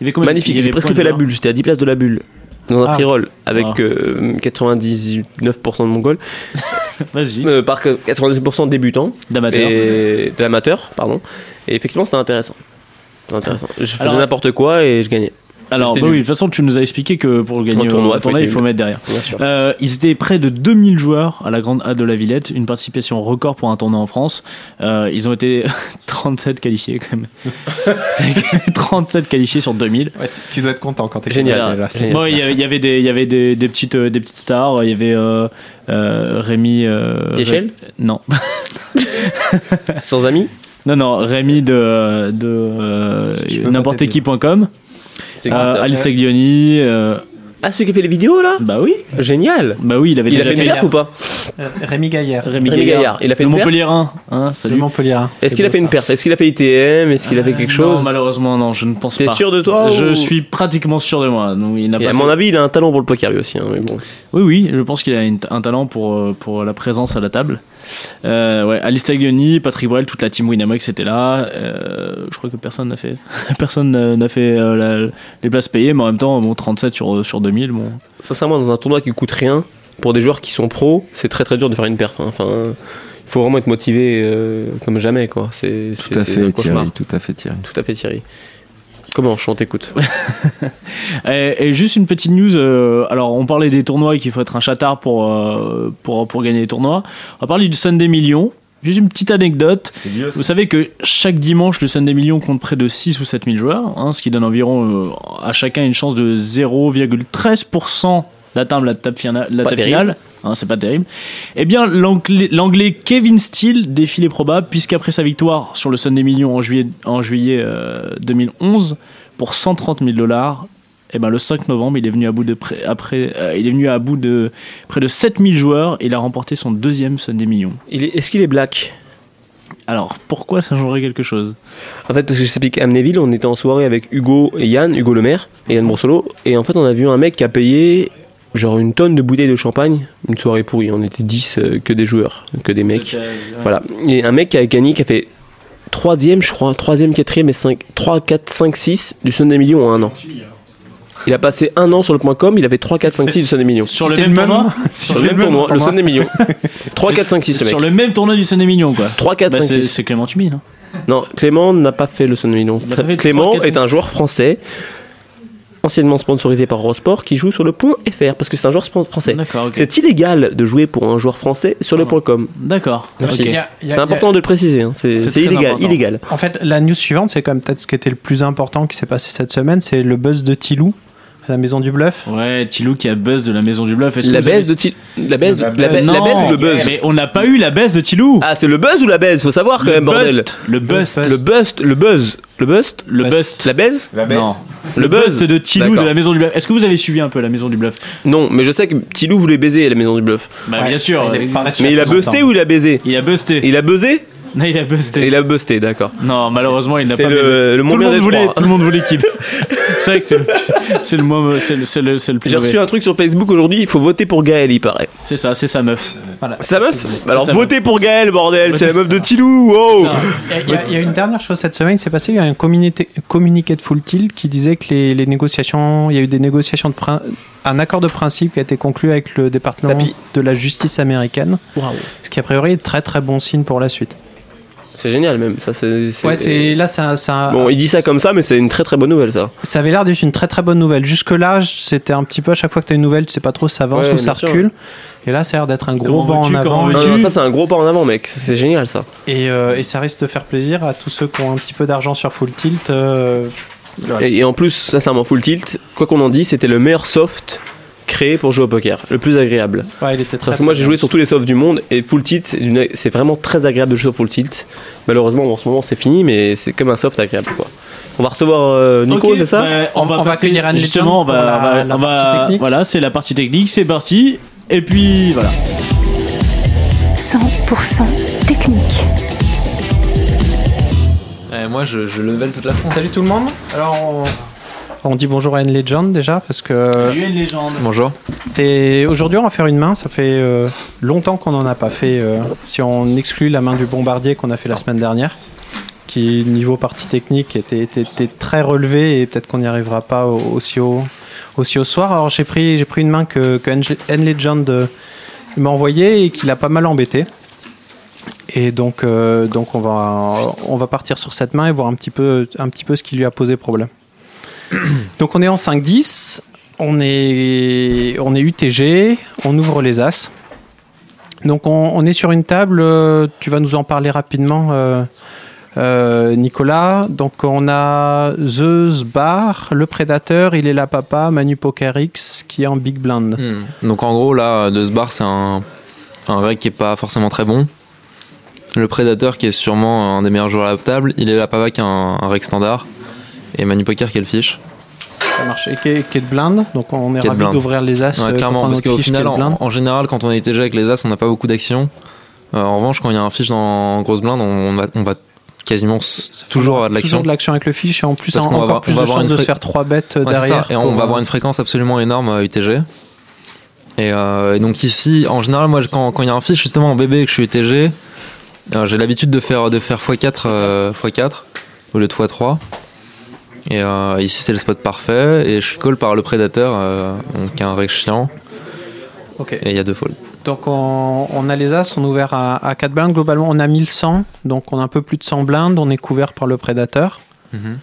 Il y avait combien Magnifique. J'ai presque fait la bulle. J'étais à 10 places de la bulle. Dans un Ah. free roll avec Wow. euh, 99% de mongol. Vas-y. Euh, par 98% de débutants. D'amateurs, pardon. Et effectivement, c'était intéressant. Intéressant. Je faisais n'importe quoi et je gagnais. Alors, bah oui, de toute façon, tu nous as expliqué que pour gagner Un tournoi, un tournoi, faut il faut nul. mettre derrière. Euh, ils étaient près de 2000 joueurs à la Grande A de la Villette, une participation record pour un tournoi en France. Euh, ils ont été 37 qualifiés quand même. C'est 37 qualifiés sur 2000. Ouais, tu- dois être content quand t'es Génial. là, c'est- Bon, il y avait, il y avait des, il y avait des, des petites, euh, des petites stars. Il y avait euh, euh, Rémi. Euh, D'échelle Ré- Non. Sans amis Non, non, Rémi de, euh, n'importe qui.com. C'est Euh. Alice Taglioni. euh, Ah, celui qui a fait les vidéos là Bah oui. Génial. Bah oui, il avait Il a déjà fait une perf ou pas Euh, Rémi Gaillard. Rémi, Gaillard. Gaillard. Il a fait le une perf Montpellierin. Hein, salut. Le Montpellierin. Est-ce qu'il a fait une perf Est-ce qu'il a fait ITM Est-ce qu'il a fait quelque chose Non, malheureusement, non, je ne pense T'es pas. sûr de toi Je ou- suis pratiquement sûr de moi. Donc, il n'a Et pas à mon fait- avis, il a un talent pour le poker lui aussi. hein, mais bon. Oui, oui, je pense qu'il a une- un talent pour, euh, pour la présence à la table. Euh, ouais, Alice Taglioni, Patrick Bruel, toute la team Winamax était là. Euh, je crois que personne n'a fait, personne n'a fait euh, la- les places payées, mais en même temps, bon, 37 sur, sur 2000, bon. Sincèrement, dans un tournoi qui coûte rien, pour des joueurs qui sont pros, c'est très très dur de faire une perf. hein. Enfin, il faut vraiment être motivé euh, comme jamais, quoi. C'est Tout à fait. Thierry, tout à fait Thierry. Tout à fait Thierry. Comment on t'écoute? Et, et juste une petite news. euh, alors, on parlait des tournois et qu'il faut être un chatard pour, euh, pour, pour gagner les tournois. On va parler du Sunday Million. Juste une petite anecdote. Vous savez que chaque dimanche, le Sunday Million compte près de 6 ou 7 000 joueurs, hein, ce qui donne environ euh, à chacun une chance de 0,13% d'atteindre la table, fina- la table finale. Hein, c'est pas terrible. Eh bien, l'anglais Kevin Steele défile est probable, puisqu'après sa victoire sur le Sunday Million en juillet, en juillet euh, 2011, pour 130 000 dollars, eh ben, le 5 novembre, il est venu à bout de près, après, euh, il est venu à bout de près de 7000 joueurs et il a remporté son deuxième Sunday Million. Il est- Est-ce qu'il est black? Alors, pourquoi ça changerait quelque chose? En fait, parce que je t'explique, à Amnéville, on était en soirée avec Hugo et Yann, Hugo Lemaire et Yann Brossolo, et en fait, on a vu un mec qui a payé genre une tonne de bouteilles de champagne, une soirée pourrie, on était 10, euh, que des joueurs, que des mecs. Voilà. Et un mec qui a gagné, qui a fait 3ème, je crois, 3ème, 4ème et 5, 3, 4, 5, 6 du Sunday Million en un an. Il a passé un an sur le point com, il avait 3, 4, 5, 6 du Sunday Million. Sur le même tournoi Sur le même tournoi, le Sunday Million. 3, 4, 5, 6 le mec. Sur le même tournoi du Sunday Million, quoi. 3, 4, Bah, 5, c'est 6. c'est Clément Tumi, non Non, Clément n'a pas fait le Sunday Million. Clément 3, 4, est un joueur français, anciennement sponsorisé par Eurosport, qui joue sur le point FR, parce que c'est un joueur français. C'est illégal de jouer pour un joueur français sur le point com. D'accord. A- C'est important de le préciser, hein. c'est illégal. important. illégal. En fait, la news suivante, c'est quand même peut-être ce qui était le plus important qui s'est passé cette semaine, c'est le buzz de Tilou à la Maison du Bluff. Ouais, Tilou qui a buzz de la maison du bluff. Est-ce que La vous avez- baisse de Til- la baisse, de- la baisse, Non, la baisse ou le buzz? Mais on n'a pas eu la baisse de Tilou. Ah, c'est le buzz ou la baisse? Faut savoir quand Le même, bordel. le bust. Le bust, le buzz, le bust, Le bust. la baise Non. Le Le buzz bust de Tilou de la maison du bluff. Est-ce que vous avez suivi un peu la maison du bluff? Non, mais je sais que Tilou voulait baiser à la maison du bluff. Bah Ouais, bien sûr. il Mais il a busté ou il a baisé? Il a busté. Il a buzzé? Non, il a busté. Il a busté, d'accord. Non, malheureusement, il n'a pas le- baisé. le tout, le monde voulait, tout le monde voulait qu'il. c'est vrai que c'est le, c'est le, c'est le, c'est le, c'est le plus J'ai mauvais. reçu un truc sur Facebook aujourd'hui, il faut voter pour Gaël, il paraît. C'est ça, c'est sa meuf. Voilà. Sa meuf Alors Sa votez pour Gaël, bordel, c'est la meuf de Tilou, wow Non. Il y, a- il y a- il y a une dernière chose cette semaine qui s'est passée. Il y a un communiqué, communiqué de Full Tilt qui disait que les, les négociations, il y a eu des négociations de prin- un accord de principe qui a été conclu avec le département Tapis. de la justice américaine, Waouh. ce qui a priori est très très bon signe pour la suite. C'est génial même, ça c'est... Ouais, c'est là ça, ça, Bon, il dit ça comme ça, mais c'est une très très bonne nouvelle ça. ça avait l'air d'être une très très bonne nouvelle. Jusque là, c'était un petit peu à chaque fois que tu as une nouvelle, tu sais pas trop si ça avance Ouais, ou ça sûr. recule. Et là, ça a l'air d'être un gros banc en avant. Non, non, ça c'est un gros pas en avant, mec, c'est génial ça. Et, euh, et ça risque de faire plaisir à tous ceux qui ont un petit peu d'argent sur Full Tilt. euh, Et, et en plus, sincèrement, Full Tilt, quoi qu'on en dise, c'était le meilleur soft créé pour jouer au poker, le plus agréable. ouais, il était très. Parce que moi j'ai joué sur tous les softs du monde et Full Tilt, c'est vraiment très agréable de jouer sur Full Tilt. Malheureusement, en ce moment c'est fini, mais c'est comme un soft agréable quoi. On va recevoir euh, Nico, c'est ça bah, on, On- va on va accueillir Anne Justement, on va, pour la- on va- la on va- partie technique. voilà, c'est la partie technique, c'est parti. Et puis voilà. 100% technique. moi, je, je level toute la France. Salut tout le monde. Alors, on, on dit bonjour à une légende déjà parce que une légende. Bonjour. c'est aujourd'hui on va faire une main. Ça fait euh, longtemps qu'on n'en a pas fait. euh, si on exclut la main du bombardier qu'on a fait la semaine dernière, qui niveau partie technique était, était, était très relevé et peut-être qu'on n'y arrivera pas au- aussi au aussi au soir. Alors j'ai pris j'ai pris une main que, que N- N-Legend euh, m'a envoyée et qui l'a pas mal embêté. Et donc, euh, donc on, va, on va partir sur cette main et voir un petit peu, un petit peu ce qui lui a posé problème. donc on est en 5-10, on est, on est UTG, on ouvre les As. Donc on, est sur une table, euh, tu vas nous en parler rapidement, euh, euh, Nicolas. Donc on a Zeus Bar, le prédateur, il est là papa, Manu Poker qui est en big blind. Hmm. Donc en gros, là, ce bar, c'est un, un rec qui est pas forcément très bon. Le prédateur, qui est sûrement un des meilleurs joueurs à la table, il est la pava qui a un, un standard et Manu Poker qui fiche. Ça marche. Et qui de blinde, donc on est ravi d'ouvrir les as. Euh, clairement, parce qu'au final, en, général, quand on est déjà avec les as, on n'a pas beaucoup d'action. Euh, en revanche, quand il y a un fiche dans, grosse blinde, on, va, quasiment toujours avoir de l'action. Toujours de l'action avec le fiche et en plus, on encore va, plus de de se faire 3 bêtes euh, derrière. Et on va avoir une fréquence absolument énorme à UTG. Et, donc ici, en général, moi, quand il y a un fiche justement en bébé et que je suis UTG, j'ai l'habitude de faire, de faire x4, x4 au lieu de x3. Et euh, ici, c'est le spot parfait. Et je suis call par le prédateur, euh, donc un vrai chiant. Et il y a deux folds. Donc on, a les as, on est ouvert à, à 4 blindes. Globalement, on a 1100, donc on a un peu plus de 100 blindes. On est couvert par le prédateur. Mhm.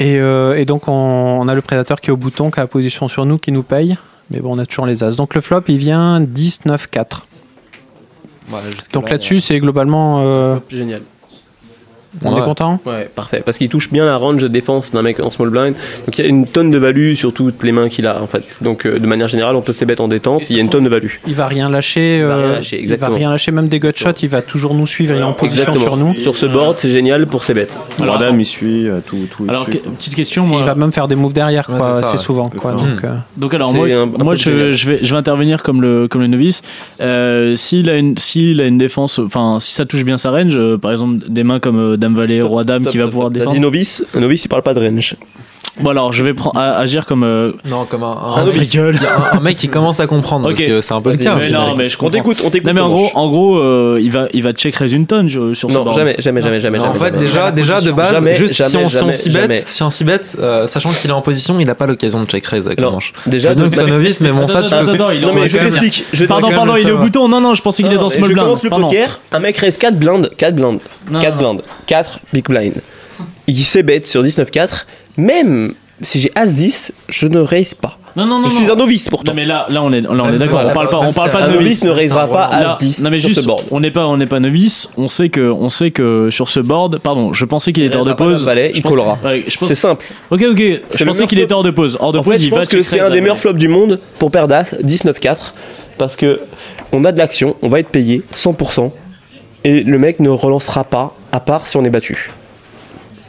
Euh, et, donc on, a le prédateur qui est au bouton, qui a la position sur nous, qui nous paye. Mais bon, on a toujours les as. Donc le flop, il vient 10, 9, 4. Donc là-dessus, c'est globalement... Euh, génial. On est content? Ouais, parfait. Parce qu'il touche bien la range de défense d'un mec en small blind. Donc il y a une tonne de value sur toutes les mains qu'il a, en fait. Donc euh, de manière générale, on peut ses bêtes en détente, il y a une tonne de value. Il va rien lâcher. Il, va euh, rien lâcher va rien lâcher, même des gutshots, il va toujours nous suivre, il est en position sur nous. Sur ce board, c'est génial pour ses bêtes. Alors, Alors il suit euh, tout. tout alors, petite question. Il va même faire des moves derrière, ouais, assez souvent. Donc, alors, moi, moi je, vais, intervenir comme le, novice. S'il a, une, a une défense, enfin, si ça touche bien sa range, par exemple, des mains comme Dame Valet, Roi Dame qui va pouvoir défendre. Dit novice, novice il parle pas de range. Bon alors je vais agir comme euh... non comme ah, un, un, mec qui commence à comprendre parce que c'est un peu le cas. Non mais je comprends. On t'écoute, on t'écoute. Non mais en gros, en gros euh, il va il va check raise une tonne sur son Non, jamais jamais jamais jamais En fait déjà déjà de base si on si bête, si euh, on s'y bête sachant qu'il est en position, il n'a pas l'occasion de check raise avec. Déjà donc c'est novice mais bon ça tu Attends, je t'explique. Pardon pardon, il est au bouton. Non non, je pensais qu'il est dans small blind. Je commence le poker, un mec raise 4 blindes, 4 blindes, 4 blindes, 4 big blind. Il s'est bête sur 19 4 même si j'ai As-10, je ne raise pas. Non, non, non. Je suis un novice pourtant. Non, mais là, là on est, là, on est d'accord. On parle pas, on parle pas de novice. Un novice ne raisera pas à 10 non, mais sur ce board. On n'est pas, on n'est pas novice. On sait que, on sait que sur ce board, pardon, je pensais qu'il était hors de pause. Valet, il collera. C'est simple. Ok, ok. Je pensais qu'il était hors de pause. Hors de en pause, fait, je pense que c'est un des meilleurs flops du monde pour perdre As 19-4 parce que on a de l'action, on va être payé 100% et le mec ne relancera pas à part si on est battu.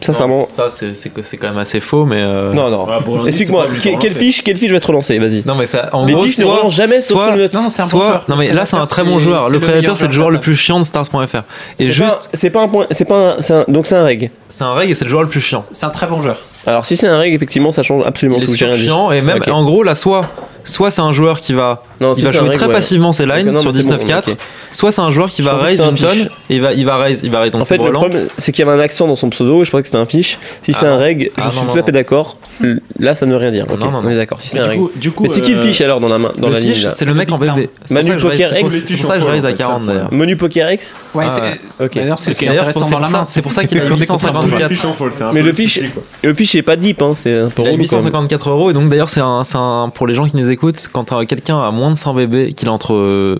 Sincèrement. ça, c'est quand même assez faux, mais. Euh, non, non. Explique-moi, quelle fiche, quelle fiche va être relancée Vas-y. Non, mais ça, en Les gros, fiches ne relancent jamais sauf soit, le Non, c'est un bon joueur. Non, mais là, c'est un très bon joueur. Le Predator, c'est le joueur le plus chiant de Stars.fr. Et juste. C'est pas un point. C'est pas un. Donc, c'est un reg. C'est un reg et c'est le joueur le plus chiant. C'est un très bon joueur. Alors si c'est un règle, effectivement, ça change absolument il tout. Est rien et même, en gros, là, soit, soit c'est un joueur qui va, non, il si va jouer très passivement ses lines sur 19-4, bon, soit c'est un joueur qui va raise une tonne et il va, il va raise, il va raise. En fait, le problème, c'est qu'il y avait un accent dans son pseudo et je pensais que c'était un fiche. Si ah c'est un reg, je ah suis tout à fait d'accord. Hmm. Là, ça ne veut rien dire. non, Okay, on est d'accord. Si c'est un reg. Mais c'est qui le euh, fiche alors dans la main, dans la ligne C'est le mec en bébé. Menu Poker X. C'est pour ça que je raise à 40 d'ailleurs. Menu Poker X. Ouais. Ah d'ailleurs, c'est ce qui est intéressant dans la main. C'est pour ça qu'il a 854. Mais le fiche, le fiche niche et pas deep. Hein, c'est un 854 euros. Et donc, d'ailleurs, c'est un, un, pour les gens qui nous écoutent, quand euh, quelqu'un a moins de 100 bébés, qu'il a entre.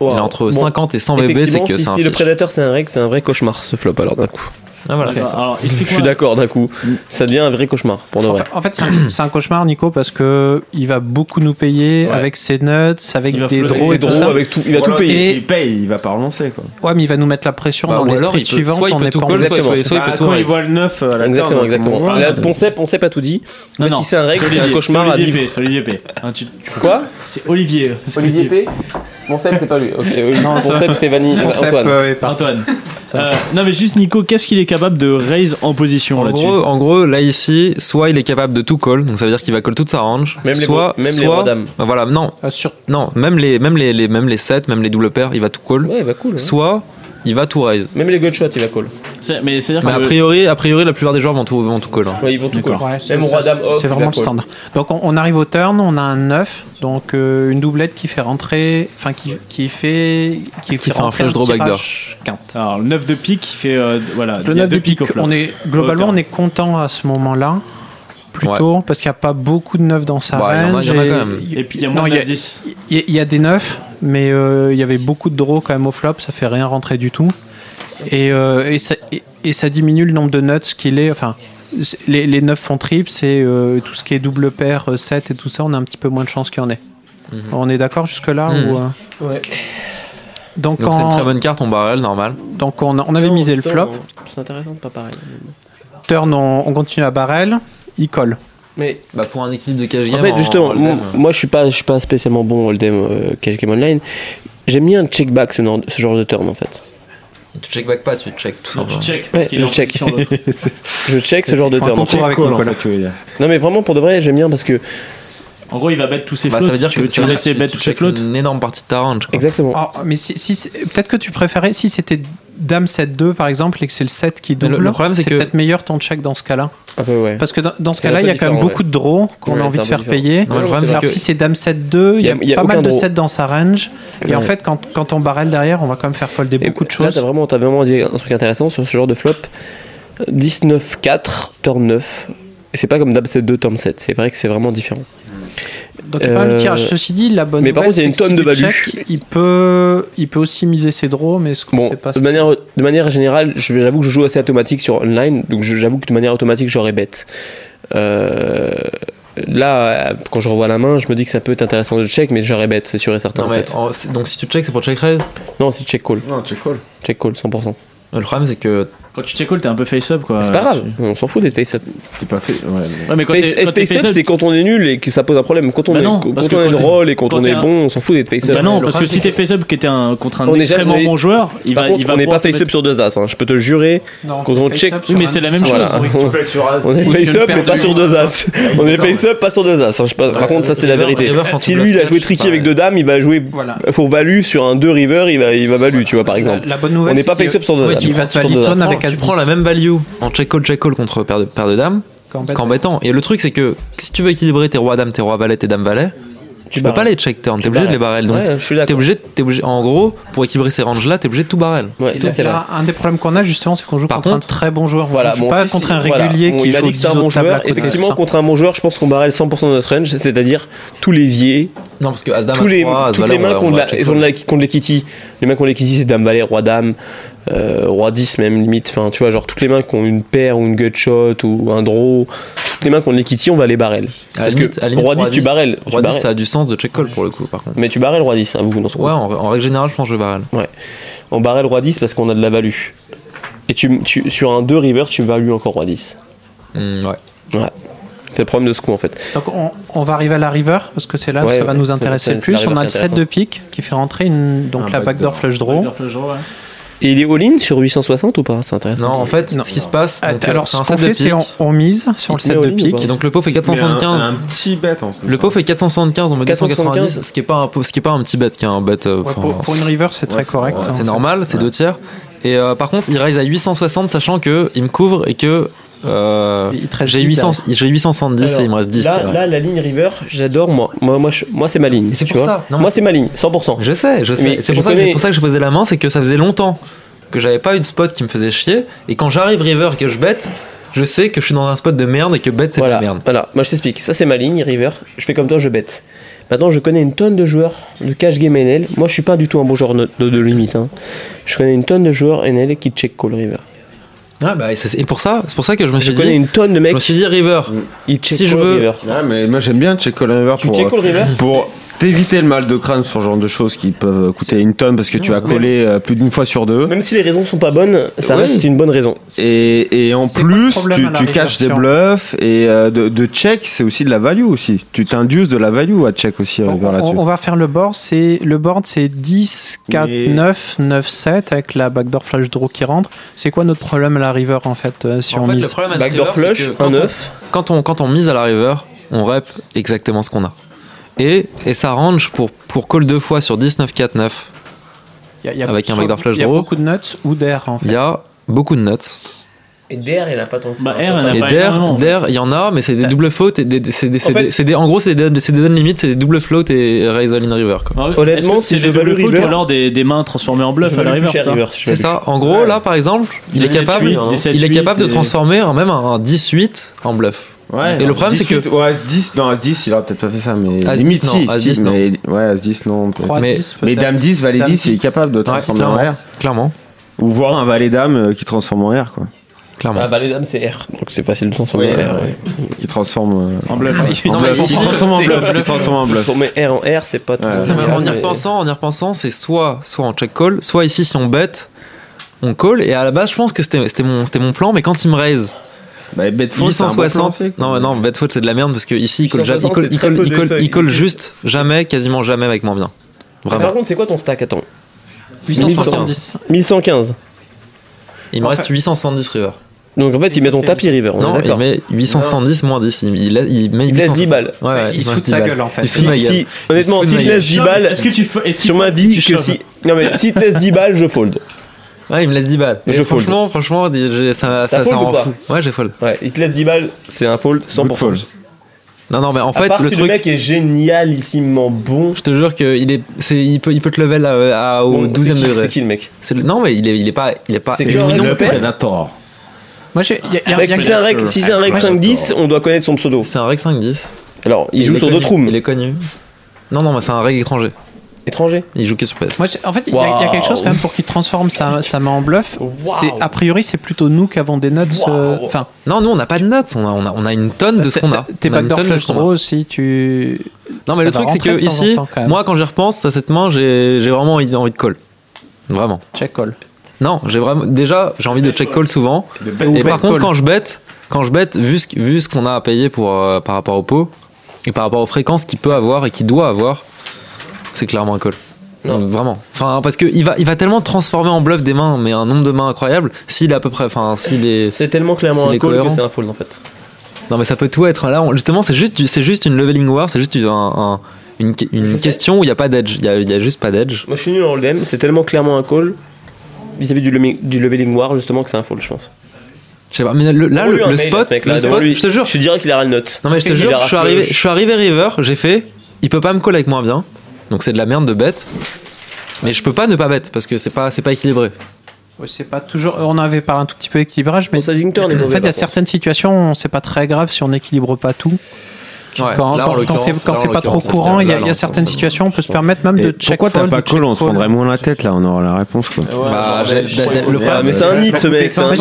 Il entre 50 et 100 bébés, c'est que si, si le prédateur c'est un règle, c'est un vrai cauchemar ce flop alors d'un coup. Ah, voilà, okay. Alors, je suis d'accord d'un coup. Ça devient un vrai cauchemar pour de vrai. En fait, c'est un, cauchemar, Nico, parce que il va beaucoup nous payer avec ses nuts, avec des draws et tout. Avec tout, il va voilà, tout payer. S'il paye, il va pas relancer. Quoi. Ouais, mais il va nous mettre la pression bah, dans les streets suivantes. Soit il peut tout bah, call, soit, Quand il voit le 9 euh, à la Exactement, exactement. Là, Poncet, pas tout dit. Non, non. C'est un règle, c'est un cauchemar à vivre. C'est Olivier P. Hein, quoi euh, C'est Olivier. Olivier P. Poncet, c'est pas lui. Non, Poncet, c'est Vanille. Antoine. Euh, Antoine. Euh, non, mais juste Nico, qu'est-ce qu'il est capable de raise en position là-dessus En gros, là ici, soit il est capable de tout call, donc ça veut dire qu'il va call toute sa range. Même soit, même les dames. Ah, voilà, non. Non, même les, même les, même les sets, même les double pairs, il va tout call. Ouais, bah cool. Soit il va tout raise. Même les good shots, il va call. Mais, c'est-à-dire mais que a, priori, a priori, la plupart des joueurs vont tout, vont tout call. Hein. Ouais, ils vont tout call. Ouais, Même roi dame off. C'est vraiment le standard. Donc on, on, arrive au turn, on a un 9, donc euh, une doublette qui fait rentrer, enfin qui, qui fait. Qui, qui fait, un flash draw backdoor. Alors le 9 de pique fait. Euh, voilà, le 9 de pique, on est, globalement, on est content à ce moment-là plutôt ouais. parce qu'il n'y a pas beaucoup de neufs dans sa bah, range. Il y en a, y en a quand même. Et, puis il y a moins de 10. Il y, y, a des neufs, mais euh, il y avait beaucoup de draws quand même au flop, ça fait rien rentrer du tout. Et, euh, et, ça, diminue le nombre de nuts qu'il est. Enfin, les, les 9 font triple, c'est euh, tout ce qui est double paire, 7 et tout ça, on a un petit peu moins de chance qu'il y en ait. Mhm. On est d'accord jusque-là ou, mhm. ouais. Donc, c'est une très bonne carte, on barrel, normal. Donc on, avait misé le flop. C'est intéressant, pas pareil. Turn, on, continue à barrel, il colle. Mais bah pour un équilibre de cash game. En fait, justement, moi, je suis pas, je suis pas spécialement bon all game euh, cash game online. J'aime bien check back ce, genre de turn en fait. Tu check back pas, tu check tout simplement. Tu check, je, check. Je check ce genre de turn. Non mais vraiment pour de vrai, j'aime bien parce que en gros, il va bet tous ses bah, flottes. Ça veut dire que tu vas laisser bet toutes ses flottes. Une énorme partie de ta range. Exactement. Ah, mais peut-être que tu préférais si c'était Dame 7-2 par exemple et que c'est le 7 qui double, le, le problème c'est que... peut-être meilleur temps de check dans ce cas-là. Ah bah Parce que dans, ce cas-là, il y a quand même beaucoup de draws qu'on a envie de faire différent. payer. Non, Alors que... si c'est Dame 7-2, il y a, pas mal de 7 dans sa range. Et en fait, quand, quand, on barrel derrière, on va quand même faire folder beaucoup de choses. Là, t'as vraiment, as vraiment dit un truc intéressant sur ce genre de flop 19-4, turn 9. Et c'est pas comme Dame 7-2, turn 7. C'est vrai que c'est vraiment différent. Donc il n'y a pas un tirage. Euh, Ceci dit, la bonne mais par contre, il y a une tonne de value. il, peut, il peut aussi miser ses draws, mais ce qu'on bon, sait pas. De manière, de manière générale, j'avoue que je joue assez automatique sur online, donc j'avoue que de manière automatique, j'aurais bête. Euh, là, quand je revois la main, je me dis que ça peut être intéressant de check, mais j'aurais bête, c'est sûr et certain. Donc si tu check, c'est pour check raise Non, c'est check call. Non, check call. Check call, 100%. Le problème, c'est que. Quand tu t'écoules, t'es un peu face-up quoi. C'est pas grave, on s'en fout d'être face-up. T'es pas fait. Ouais, Ouais, mais quand Face- face-up, c'est quand on est nul et que ça pose un problème. Quand on bah est, non, parce quand on drôle et quand, on est bon, on s'en fout d'être face-up. Bah non, parce que si t'es face-up que t'es un, contre un On est extrêmement jamais- bon joueur, il Par va, contre, on n'est pas face-up sur deux as, hein. je peux te jurer. Non, Quand on check- mais c'est la même chose. On est face-up, mais pas sur deux as. On est face-up, pas sur deux as. Hein. Par contre, ça, c'est la vérité. Si lui, il a joué tricky avec deux dames, il va jouer Voilà. pour value sur un 2 river, il va, value, tu vois, par exemple. On n'est pas face-up sur deux as tu vas Valiton avec Tu prends la même value en check call, check call contre paire de, paire de dames qu'en bêtant. Et le truc, c'est que si tu veux équilibrer tes rois dames, tes rois valets, tes dames valets, tu peux pas les check turn, t'es obligé de les barrel. Ouais, je suis t'es obligé, t'es obligé, en gros, pour équilibrer ces ranges là, t'es obligé de tout barrel. Ouais, un des problèmes qu'on a justement, c'est qu'on joue Par contre, un très bon joueur. Voilà, joue pas contre un régulier voilà, qui joue que un bon joueur. Effectivement, contre un bon joueur, je pense qu'on barrel 100% de notre range, c'est-à-dire tous les viers. Non, parce que As-Dame, les, toutes les mains contre l'Equity, les mains contre l'Equity, c'est Dame Valet, Roi Dame, euh, roi 10 même limite enfin tu vois genre toutes les mains qui ont une paire ou une gut shot ou un draw toutes les mains qui ont de on va les barrel parce que limite, roi, 10, tu barrel roi 10 ça a du sens de check call pour le coup par contre. Mais tu barrel roi 10 hein, beaucoup dans ce ouais en, règle générale je pense que je barrel ouais. On barrel roi 10 parce qu'on a de la value. Et tu, sur un 2 river tu values encore roi 10 hmm, ouais. Ouais. C'est le problème de ce coup en fait. Donc on, va arriver à la river parce que c'est là ouais, que ça va nous intéresser le plus. On a le set de pique qui fait rentrer donc la backdoor, backdoor flush draw. Backdoor flush draw ouais. Et il est all-in sur 860 ou pas C'est intéressant. Non, en fait, ce qui se passe. Ah, donc, alors, euh, ce qu'on fait, c'est on, mise sur le set de pique. Donc, le pot fait 475. Le pot fait 475, en mode 290, ce qui est pas un, petit bet, qui est un bet. Euh, pour, une river, c'est très correct. Hein, c'est normal, c'est deux tiers. Et euh, par contre, il rise à 860, sachant que il me couvre et que euh, j'ai 870 et il me reste 10. Là, là la ligne River, j'adore moi. Moi, moi, moi c'est ma ligne. C'est pour ça. Non, moi, c'est ma ligne, 100%. Je sais, je sais. C'est pour, ça que je posais la main, c'est que ça faisait longtemps que j'avais pas une spot qui me faisait chier. Et quand j'arrive River et que je bête, je sais que je suis dans un spot de merde et que bête, c'est voilà, merde. Voilà, moi, je t'explique. Ça, c'est ma ligne River. Je fais comme toi, je bête. Maintenant, je connais une tonne de joueurs de cash game NL. Moi, je suis pas du tout un bon joueur de, de, limite. Hein. Je connais une tonne de joueurs NL qui check call River. Ah bah, et, pour ça, c'est pour ça que je me suis je dit. connais une tonne de mecs. Je me suis dit River. Il check si je veux. River. Ah, mais moi j'aime bien Check All River. Tu pour, check all euh, River pour d'éviter le mal de crâne sur ce genre de choses qui peuvent coûter une tonne parce que tu as collé euh, plus d'une fois sur deux. Même si les raisons sont pas bonnes, ça reste une bonne raison. Et, en plus, tu, caches des bluffs et euh, de, check, c'est aussi de la value aussi. Tu t'induces de la value à check aussi. On, on, on va faire le board, c'est le board c'est 10, 4, Mais... 9, 9, 7 avec la backdoor flush draw qui rentre. C'est quoi notre problème à la river en fait euh, si on fait, mise... à backdoor river, flush, un 9. Quand on, quand on mise à la river, on rep exactement ce qu'on a et, et ça range pour, pour call deux fois sur 19-4-9 avec un backdoor flush draw. Il y a beaucoup de nuts ou d'air en fait. Il y a beaucoup de nuts. Et d'air, il n'y en a pas tant que ça. Bah, et d'air, il y en a, mais c'est des doubles fautes. Et des, c'est des, en gros, c'est des, c'est des limites, c'est des doubles floats et raise in river. Bah Honnêtement, c'est des doubles floats ou alors des, mains transformées en bluff à la river. C'est ça. En gros, là, par exemple, il est capable, il est hein. capable de transformer même un 18 en bluff. Ouais, et le problème, c'est que. Ouais, As-10, non, As-10, il aurait peut-être pas fait ça, mais. As limite, non, si, As si, non. Mais, ouais, As-10, non. 3 mais, 10, mais Dame 10, Valet Dame 10, il est capable de transformer en R. Clairement. Ou voir un Valet Dame euh, qui transforme en R, quoi. Clairement. Ah, Valet Dame, c'est R. Donc c'est facile de transformer en R. Qui transforme. Euh, en bluff. Qui transforme en bluff. Qui transforme en bluff. Transformer R en R, c'est pas En y repensant, en y repensant, c'est soit en check call, soit ici, si on bête, on call. Et à la base, je pense que c'était mon plan, mais quand il me raise bah, bon plan 860. fait, quoi. non, non, Bedfall c'est de la merde parce que ici il colle, ja- il 860, colle, c'est il très colle, peu il de colle- feuilles. il colle juste jamais, quasiment jamais avec moins bien. Ah, Vraiment. par contre, c'est quoi ton stack Attends. 870. 1115. Il me reste 870 river. Donc en fait, il met ton tapis river. on est Non, il met 870 moins 10. Il, il, il met Il laisse 860. 10 balles. Ouais, ouais, il se fout de 10 sa gueule, en fait. Si, si- honnêtement, s'il te laisse 10 Shove, balles, Est-ce que tu fais- est-ce sur ma vie, que si. Non, mais s'il te laisse 10 balles, je fold. Ouais, il me laisse 10 balles. Je fold. franchement, franchement, ça, ça, ça, rend pas fou. Ouais, j'ai fold. Ouais, il te laisse 10 balles, c'est un fold 100%. fold. Non, non, mais en fait, fait, le si truc. le mec est génialissimement bon. Je te jure qu'il est, c'est, il peut, il peut te level à, à- au Bon, 12 e degré. C'est qui le mec le- non, mais il est, il est pas, il est pas. C'est est PS Predator. Moi, j'ai- si c'est un rec, si c'est un rec 5-10, on doit connaître son pseudo. C'est un reg 5-10. Alors, il, joue est sur d'autres rooms. Il est connu. Non, non, mais c'est un reg étranger. Étranger Il joue que sur PS. Moi, en fait, il y, a- il y a quelque chose quand même pour qu'il transforme sa, sa main en bluff. C'est a priori, c'est plutôt nous qui avons des notes. euh, Enfin, Non, nous on n'a pas de notes, on a, on a, on a une tonne de ce qu'on a. T'es tonne de aussi, tu. Non, mais ça le truc c'est que ici, temps, quand même. moi quand j'y repense à cette main, j'ai vraiment envie, envie de call. Vraiment. Check call. Non, j'ai vraiment déjà j'ai envie de check call souvent. Ou Et par contre call. quand je bête, quand je bête, vu ce, vu ce qu'on a à payer pour euh, par rapport au pot et par rapport aux fréquences qu'il peut avoir et qu'il doit avoir, c'est clairement un call. Non, vraiment. Enfin, parce que il va, il va tellement transformer en bluff des mains, mais un nombre de mains incroyable. S'il est à peu près, enfin, s'il est. C'est tellement clairement un call que c'est un fold en fait. Non, mais ça peut tout être. Là, on- justement, c'est juste, c'est juste une leveling war, c'est juste un- un- une, une question où il n'y a pas d'edge. Il y a, y a juste pas d'edge. Moi je suis nul en hold'em, c'est tellement clairement un call vis-à-vis du, leveling war justement que c'est un fold, je pense. Je sais pas, mais le- là, le, spot, le lui. je te jure. Je te dirais qu'il aura le note. Non, mais je te jure, je suis, arrivé, je suis arrivé river, j'ai fait, il peut pas me call avec moins bien. Donc c'est de la merde de bet. Mais je peux pas ne pas bet parce que c'est pas, c'est pas équilibré. C'est pas toujours. On avait parlé un tout petit peu d'équilibrage, mais en fait, il y a contre. certaines situations, c'est pas très grave si on n'équilibre pas tout. Ouais, quand c'est quand pas trop courant, il y a, y certaines situations, on peut se permettre même Et de check pourquoi t'as pas call On se prendrait moins la tête là, on aura la réponse quoi. Bah, mais c'est un hit ce mec. c'est un Moi,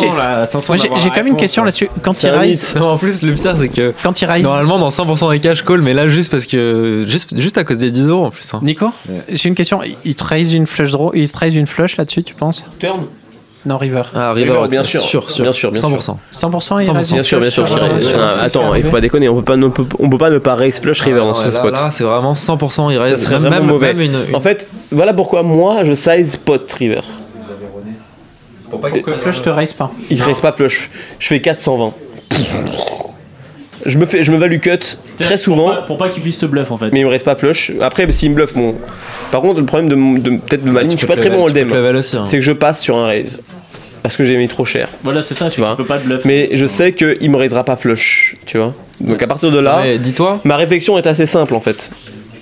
j'ai- quand même une question là-dessus. Quand il Non, en plus, le pire, c'est que quand il raise, normalement, dans 100% des cas, je call, mais là, juste parce que. Juste, juste à cause des 10 euros en plus. hein. Nico, j'ai une question. Il- te raise une flush draw, il te raise une flush là-dessus, tu penses? Turn Non, river. Ah, river, River, bien sûr. Sûr, sûr. Bien sûr, bien sûr. 100%. 100% il 100%, raise en Bien sûr, bien sûr. Attends, il faut pas déconner, on peut pas, ne peut, on peut pas ne pas raise flush river dans Ah, ce là, spot. là, c'est vraiment 100% il Ça reste. serait Même, vraiment même, mauvais. même une, une- En fait, voilà pourquoi moi je size pot river. Pour que flush te raise pas. Il raise pas flush. Je fais 420. Je me fais, je me value cut très souvent, Pour pas, pour pas qu'il puisse te bluff en fait. mais il me reste pas flush. Après, s'il me bluffe, bon. Par contre, le problème de, mon- de peut-être de ma ligne, je suis pas très bon en peux hold'em. hein. C'est que je passe sur un raise parce que j'ai mis trop cher. Voilà, c'est ça, c'est Tu vois. peut pas te bluff. Mais je sais qu'il me raisera pas flush, tu vois. Donc à partir de là, Mais dis-toi, ma réflexion est assez simple en fait.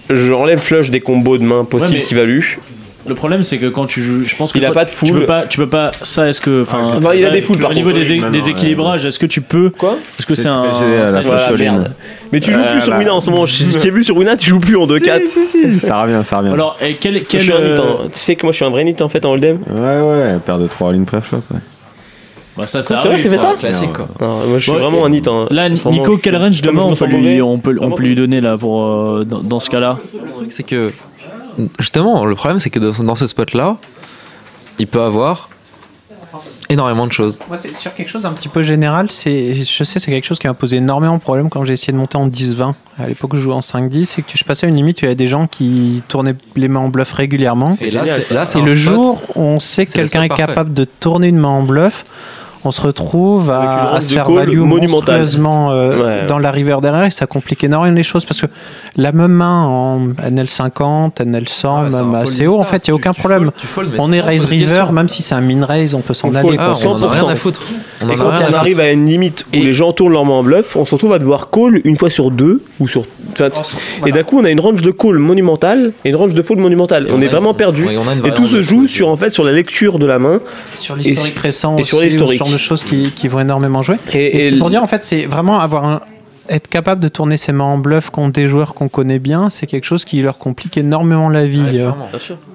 J'enlève flush des combos de mains possibles Ouais, qui valuent. Le problème, c'est que quand tu joues, je pense que Il a pas de Tu full. peux pas, tu peux pas. Ça, est-ce que, enfin, Enfin, il a des fulls, par Au niveau contre. des, équilibrages, est-ce que tu peux Quoi Est-ce que c'est un la Voilà, merde. Mais tu joues plus sur. Wina en ce moment. Je je t'ai vu sur Wina, tu joues plus en 2-4. Si, si, ça revient, ça revient. Alors, et quel, Je quel, euh. Tu sais que moi je suis un vrai nit en fait en hold'em. Ouais, ouais, paire de 3 lignes pré-flop. Ouais. bah, ça, C'est ça vrai, arrive. j'ai fait ça classique quoi. Non, moi je suis Ouais, vraiment un nit. hein. Là, Nico, quel range demain on peut lui, on peut, on Vraiment. peut lui donner là pour euh, dans, dans ce cas-là Le truc, c'est que. Justement, le problème, c'est que dans, ce spot-là, il peut avoir énormément de choses. Moi, c'est sur quelque chose d'un petit peu général. C'est, je sais, c'est quelque chose qui m'a posé énormément de problèmes quand j'ai essayé de monter en 10-20. À l'époque, je jouais en 5-10. C'est que je passais à une limite il y avait des gens qui tournaient les mains en bluff régulièrement. Et là, c'est- là, c'est Et un le spot- jour où on sait que c'est quelqu'un est capable de tourner une main en bluff, on se retrouve à, se faire value monstrueusement euh, Ouais. dans la river derrière et ça complique énormément les choses parce que la même main en NL50, NL100, Ah, même assez haut, en fait, il n'y a aucun tu problème. fold- tu fold, mais On est raise river, même si c'est un min raise, on peut s'en aller. quoi. On en a 100%. rien à foutre. On en Et quand on arrive à une limite où Et- les gens tournent leur main en bluff, on se retrouve à devoir call une fois sur deux ou sur. Enfin, Et d'un coup, on a une range de call monumentale et une range de fold monumentale. Et on on est vraiment une- perdu. ouais, Et tout se joue sur en fait sur la lecture de la main. sur l'historique récent et aussi, sur l'historique. ce genre de choses qui, qui vont énormément jouer. Et, Et, et c'est pour dire, en fait, c'est vraiment avoir un, être capable de tourner ses mains en bluff contre des joueurs qu'on connaît bien, c'est quelque chose qui leur complique énormément la vie. Euh,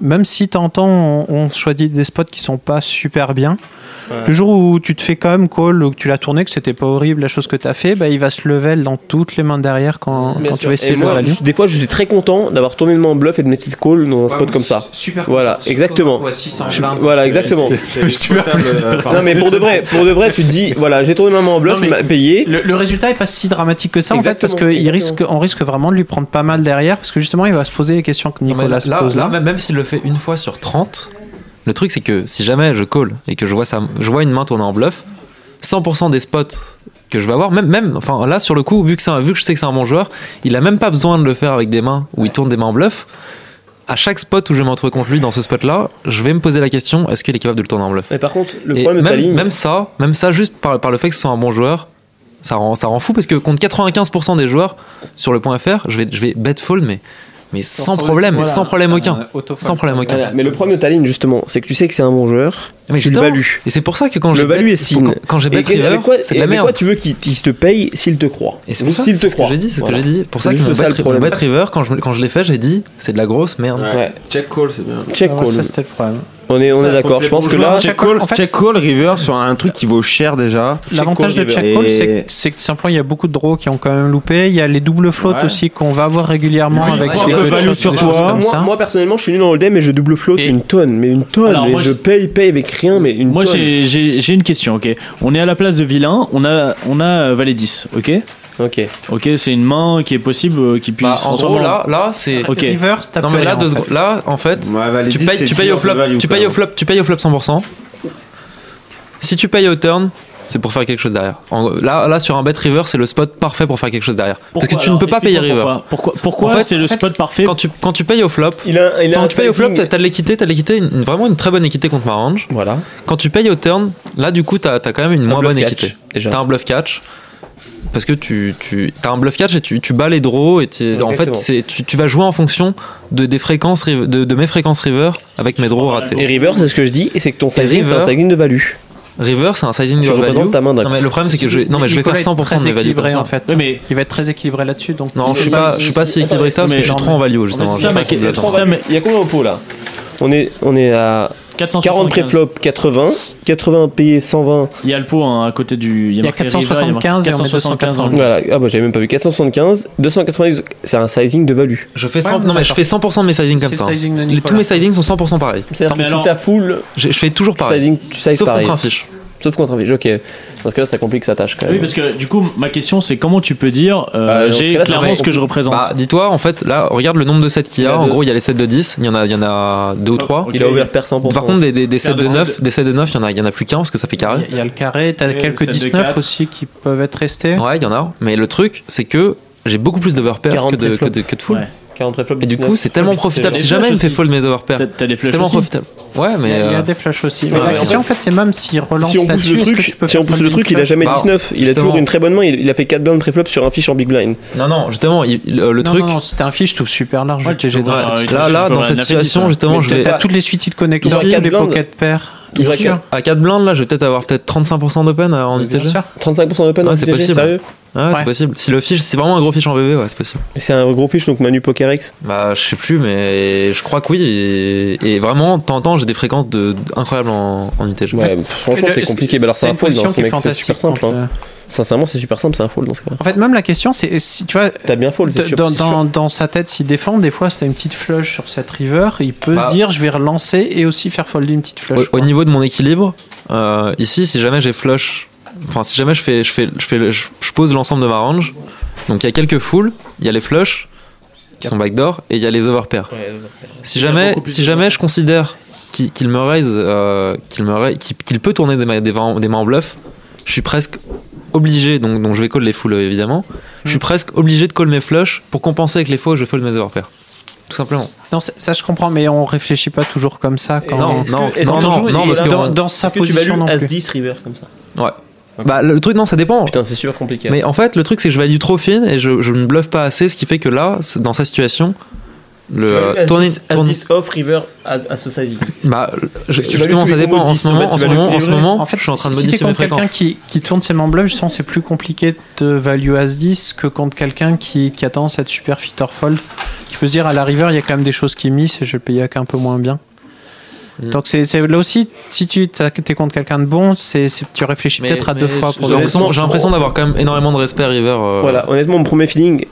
même si t'entends, on, on choisit des spots qui sont pas super bien. Ouais. Le jour où tu te fais quand même call, ou que tu l'as tourné, que c'était pas horrible la chose que t'as fait, bah, il va se level dans toutes les mains derrière quand, tu vas essayer Et de le moi, je- Des fois, je suis très content d'avoir tourné de main en bluff et de mettre cette call dans un spot comme ça. super Voilà, exactement. Ouais, 600, Je- 20, voilà, exactement. c'est- super plaisir. Non, mais pour de vrai, pour de vrai, tu te dis, voilà, j'ai tourné ma main en bluff, Non, mais il m'a payé. Le, le résultat est pas si dramatique que ça en fait parce qu'on risque, on risque vraiment de lui prendre pas mal derrière parce que justement il va se poser les questions que Nicolas là, se là- pose là. là, même, même s'il le fait une fois sur 30, le truc c'est que si jamais je call et que je vois, ça, je vois une main tourner en bluff, 100% des spots que je vais avoir, même, même enfin là sur le coup, vu que, c'est un- vu que je sais que c'est un bon joueur, il a même pas besoin de le faire avec des mains où il tourne des mains en bluff. À chaque spot où je vais me retrouver contre lui dans ce spot là, je vais me poser la question est-ce qu'il est capable de le tourner en bluff? Mais par contre, le Et problème de ta même, ligne. même ça, même ça, juste par, par le fait que ce soit un bon joueur, ça rend, ça rend fou parce que contre 95% des joueurs sur le point FR, je vais, je vais bet fold, mais, mais sans, problème, voilà, sans problème aucun. Sans problème aucun. Voilà, Mais le problème de ta ligne, justement, c'est que tu sais que c'est un bon joueur. Mais tu le justement, values. Et c'est pour ça que quand le j'ai value bet- est signe. quand- quand j'ai river, quoi, c'est de la avec merde. quoi tu veux qu'il te paye s'il te croit? Et c'est pour ça, S'il te c'est ce que croit. j'ai dit, c'est ce que j'ai dit. Pour ça que mon le bet river, quand je, quand je l'ai fait, j'ai dit c'est de la grosse merde. Ouais. Check call, c'est bien. Check Ah call. ça c'était le problème. On est, on est d'accord. Je pense que là, check call, check call river sur un truc qui vaut cher déjà. L'avantage de check call, c'est que- c'est que simplement il y a beaucoup de draws qui ont quand même loupé. Il y a les doubles floats Ouais. aussi qu'on va avoir régulièrement avec Ouais, des ouais, sur des choses toi. comme Moi, ça. moi, personnellement, je suis nul en hold'em mais je double float une tonne, mais une tonne. Alors, moi, je paye, paye avec rien, mais une Moi tonne. j'ai- j'ai j'ai une question, ok. On est à la place de vilain, on a, on a valet 10, ok Ok. Ok, c'est une main qui est possible euh, qui puisse. Bah, en gros, là, là, c'est. Ok. Non mais là, rien, deux en fait. secondes. là, en fait, Ouais, tu 10, payes, tu au flop, tu payes au flop, tu payes au flop 100%. Si tu payes au turn, c'est pour faire quelque chose derrière. En- là, là, sur un bet river, c'est le spot parfait pour faire quelque chose derrière. Parce que tu ne peux pas payer river. Pourquoi, pourquoi, pourquoi En fait- c'est le spot parfait Quand tu, quand tu payes au flop, Il a, il a quand tu payes au flop, t'as de l'équité, t'as de l'équité, une- vraiment une très bonne équité contre ma range. Voilà. Quand tu payes au turn, là, du coup, t'as as quand même une moins bonne catch, équité. T'as un bluff catch. Parce que tu, tu as un bluff catch et tu, tu bats les draws et tu- en fait tu, tu vas jouer en fonction de, des fréquences de, de mes fréquences river avec mes draws ratés. Et river, c'est ce que je dis, et c'est que ton sizing, c'est un sizing de value. River c'est un sizing de value. ta main Non mais le problème c'est que je non mais je vais faire est 100% de mes values en fait. Oui, mais Il va être très équilibré là-dessus. Donc Non, je suis il- pas je suis pas si équilibré que ça parce que mais- je suis trop en value justement. Il y a combien au pot là? On est, on est à 40 475. préflop 80, 80 payé 120. Il y a le pot hein, à côté du. Il y a marqué river, 475 et on met 475 dans le- Voilà, ah bah j'avais même pas vu 475, 290, c'est un sizing de value. Je fais 100 Ouais, non mais je fais 100% de mes sizings comme C'est ça. sizing Les-. Tous mes sizings sont 100% pareils. C'est-à-dire que alors- si t'as full Je, je fais toujours pareil. sizing, tu sizes Sauf pareil. contre un fiche. Sauf contre un fiche, ok. Dans ce cas-là, ça complique sa tâche quand même. Oui, parce que du coup, ma question c'est comment tu peux dire euh, Bah, ce j'ai clairement ce que je représente Bah, dis-toi, en fait, là, regarde le nombre de sets qu'il y a. a En deux. gros, il y a les sets de 10, il y en a, il y en a deux ou trois. Il a ouvert pair 100%. Par contre, des, des, des sets de de 9, des sets de 9, il y en a, il y en a plus qu'un parce que ça fait carré. Il y a le carré, t'as quelques celle de 19 quatre. aussi qui peuvent être restés. Ouais, il y en a. Mais le truc, c'est que j'ai beaucoup plus d'overpair 40 que de, que de, que de full. Ouais. 40 préflop. Et du coup, c'est tellement profitable. Si jamais il me fait mes overpairs, T'as- T'as des c'est tellement aussi. profitable. Ouais, Il mais. y a, il y a euh, des flashs aussi. Mais la en question en fait, c'est même s'il relance Si on pousse là-dessus, le truc, tu peux si on pousse le truc, il a jamais Bah, 19. Il a toujours une très bonne main. Il a fait 4 blindes préflop sur un fiche en big blind. Non, non, justement, il- le, le non, truc. Non, non, c'était un fiche, je trouve super large. Là, là, dans cette situation, justement, je T'as vais. t'as toutes les suites de connexion, les pocket pairs. Hein. À 4 blindes, là, je vais peut-être avoir peut-être 35% d'open euh, en Bien ITG. sûr. 35% d'open Ouais, en possible. sérieux Ouais, Ouais. c'est possible. Si le fiche, c'est vraiment un gros fiche en BB, ouais, c'est possible. C'est un gros fiche, donc Manu Poker X. Bah, je sais plus, mais je crois que oui. Et, et vraiment, de temps en temps, j'ai des fréquences de, incroyables en, en UTG. Ouais, franchement, c'est compliqué. Bah alors, c'est c'est un une fold, position hein, ce qui est mec, c'est super simple. hein. Sincèrement, c'est super simple, c'est un fold dans ce cas-là. En fait, même la question, c'est si tu vois, T'as bien fold, sûr. dans, sa tête, s'il défend, des fois, c'était une petite flush sur cette river, il peut Bah. se dire, je vais relancer et aussi faire folder une petite flush. Au, au niveau de mon équilibre, euh, ici, si jamais j'ai flush, enfin, si jamais je fais, je fais, je fais, le- je, je pose l'ensemble de ma range. Donc, il y a quelques fulls, il y a les flush qui sont backdoor et il y a les overpairs. Si jamais, si jamais je considère qu'il qu'il me raise, euh, qu'il me raise- qu'il qu'il peut tourner des, ma- des, mains- des mains en bluff, je suis presque obligé, donc, donc je vais call les fulls euh, évidemment, je suis presque obligé de call mes flush pour compenser avec les faux, je fold mes overpairs. Tout simplement. Non, ça, ça, je comprends, mais on réfléchit pas toujours comme ça. Quand non, Est-ce non, que- non, que non, tu joues- non, et parce que dans, on- dans sa que position non plus. As-10 river comme ça Ouais. Bah, le truc, non, ça dépend. Putain, c'est super compliqué. Mais en fait, le truc, c'est que je value trop fine et je, je ne bluffe pas assez, ce qui fait que là, dans sa situation, Le euh, tourner, 10 as tourner- 10 off river society. Bah, je- justement, ça dépend. En 10, ce en moment, fait, en tu ce moment, en ce moment, En fait, je suis en train de si modifier mes contre quelqu'un qui, qui tourne ses mains bluff, justement, c'est plus compliqué de value as 10 que contre quelqu'un qui, qui a tendance à être super fit or fold. Qui peut se dire, à la river, il y a quand même des choses qui miss et je vais le payer avec un peu moins bien. Mm. Donc c'est c'est- là aussi, si tu t'es contre quelqu'un de bon, c'est tu réfléchis peut-être à deux fois l'impression j'ai l'impression d'avoir quand même énormément de respect à River. euh, Voilà, honnêtement, mon premier feeling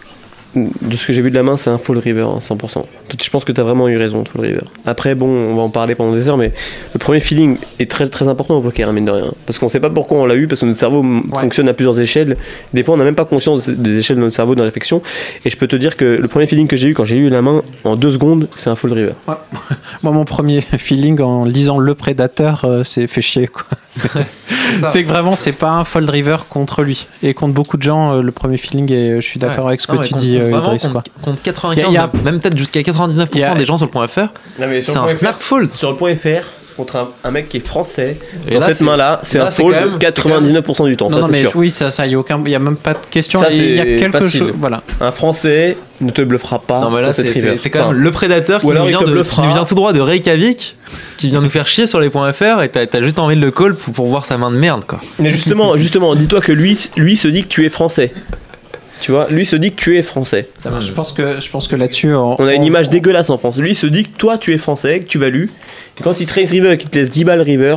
de ce que j'ai vu de la main, c'est un full river, hein, 100%. Je pense que tu as vraiment eu raison, full river. Après, bon, on va en parler pendant des heures, mais le premier feeling est très très important au poker, hein, mine de rien. Parce qu'on sait pas pourquoi on l'a eu, parce que notre cerveau fonctionne à plusieurs échelles. Des fois, on n'a même pas conscience de- des échelles de notre cerveau, de la réflexion. Et je peux te dire que le premier feeling que j'ai eu quand j'ai eu la main en deux secondes, c'est un full river. Moi, mon premier feeling en lisant Le Prédateur, euh, c'est fait chier. quoi. C'est c'est que vraiment, c'est pas un fold river contre lui. Et contre beaucoup de gens, euh, le premier feeling, et je suis d'accord Ouais. avec ce que Non, tu dis, euh, vraiment, Idriss. contre- quoi. Contre 95, Il y a- y même peut-être jusqu'à 99% Il y a- des gens sur le point FR, c'est un snap fold. Sur le point FR, contre un, un mec qui est français, Et dans là, cette main-là, c'est là, un c'est fold quand même- 99% du temps. Non, ça, non, c'est mais sûr. oui, ça, ça, il n'y a, aucun- y a même pas de question. Ça, il y a quelque facile. chose. Voilà. Un Français ne te bluffera pas. Non, mais là, c'est- quand même Enfin, le prédateur qui nous, vient de, qui nous vient tout droit de Reykjavik, qui vient nous faire chier sur les points FR, et t'as t'as juste envie de le call pour, pour voir sa main de merde, quoi. Mais justement, justement, dis-toi que lui, lui se dit que tu es français. Tu vois, lui se dit que tu es français. Ça marche. Je pense que, je pense que là-dessus, on, On a une image dégueulasse en France. Lui il se dit que toi tu es français, que tu values. Et quand il trace river et qu'il te laisse 10 balles river,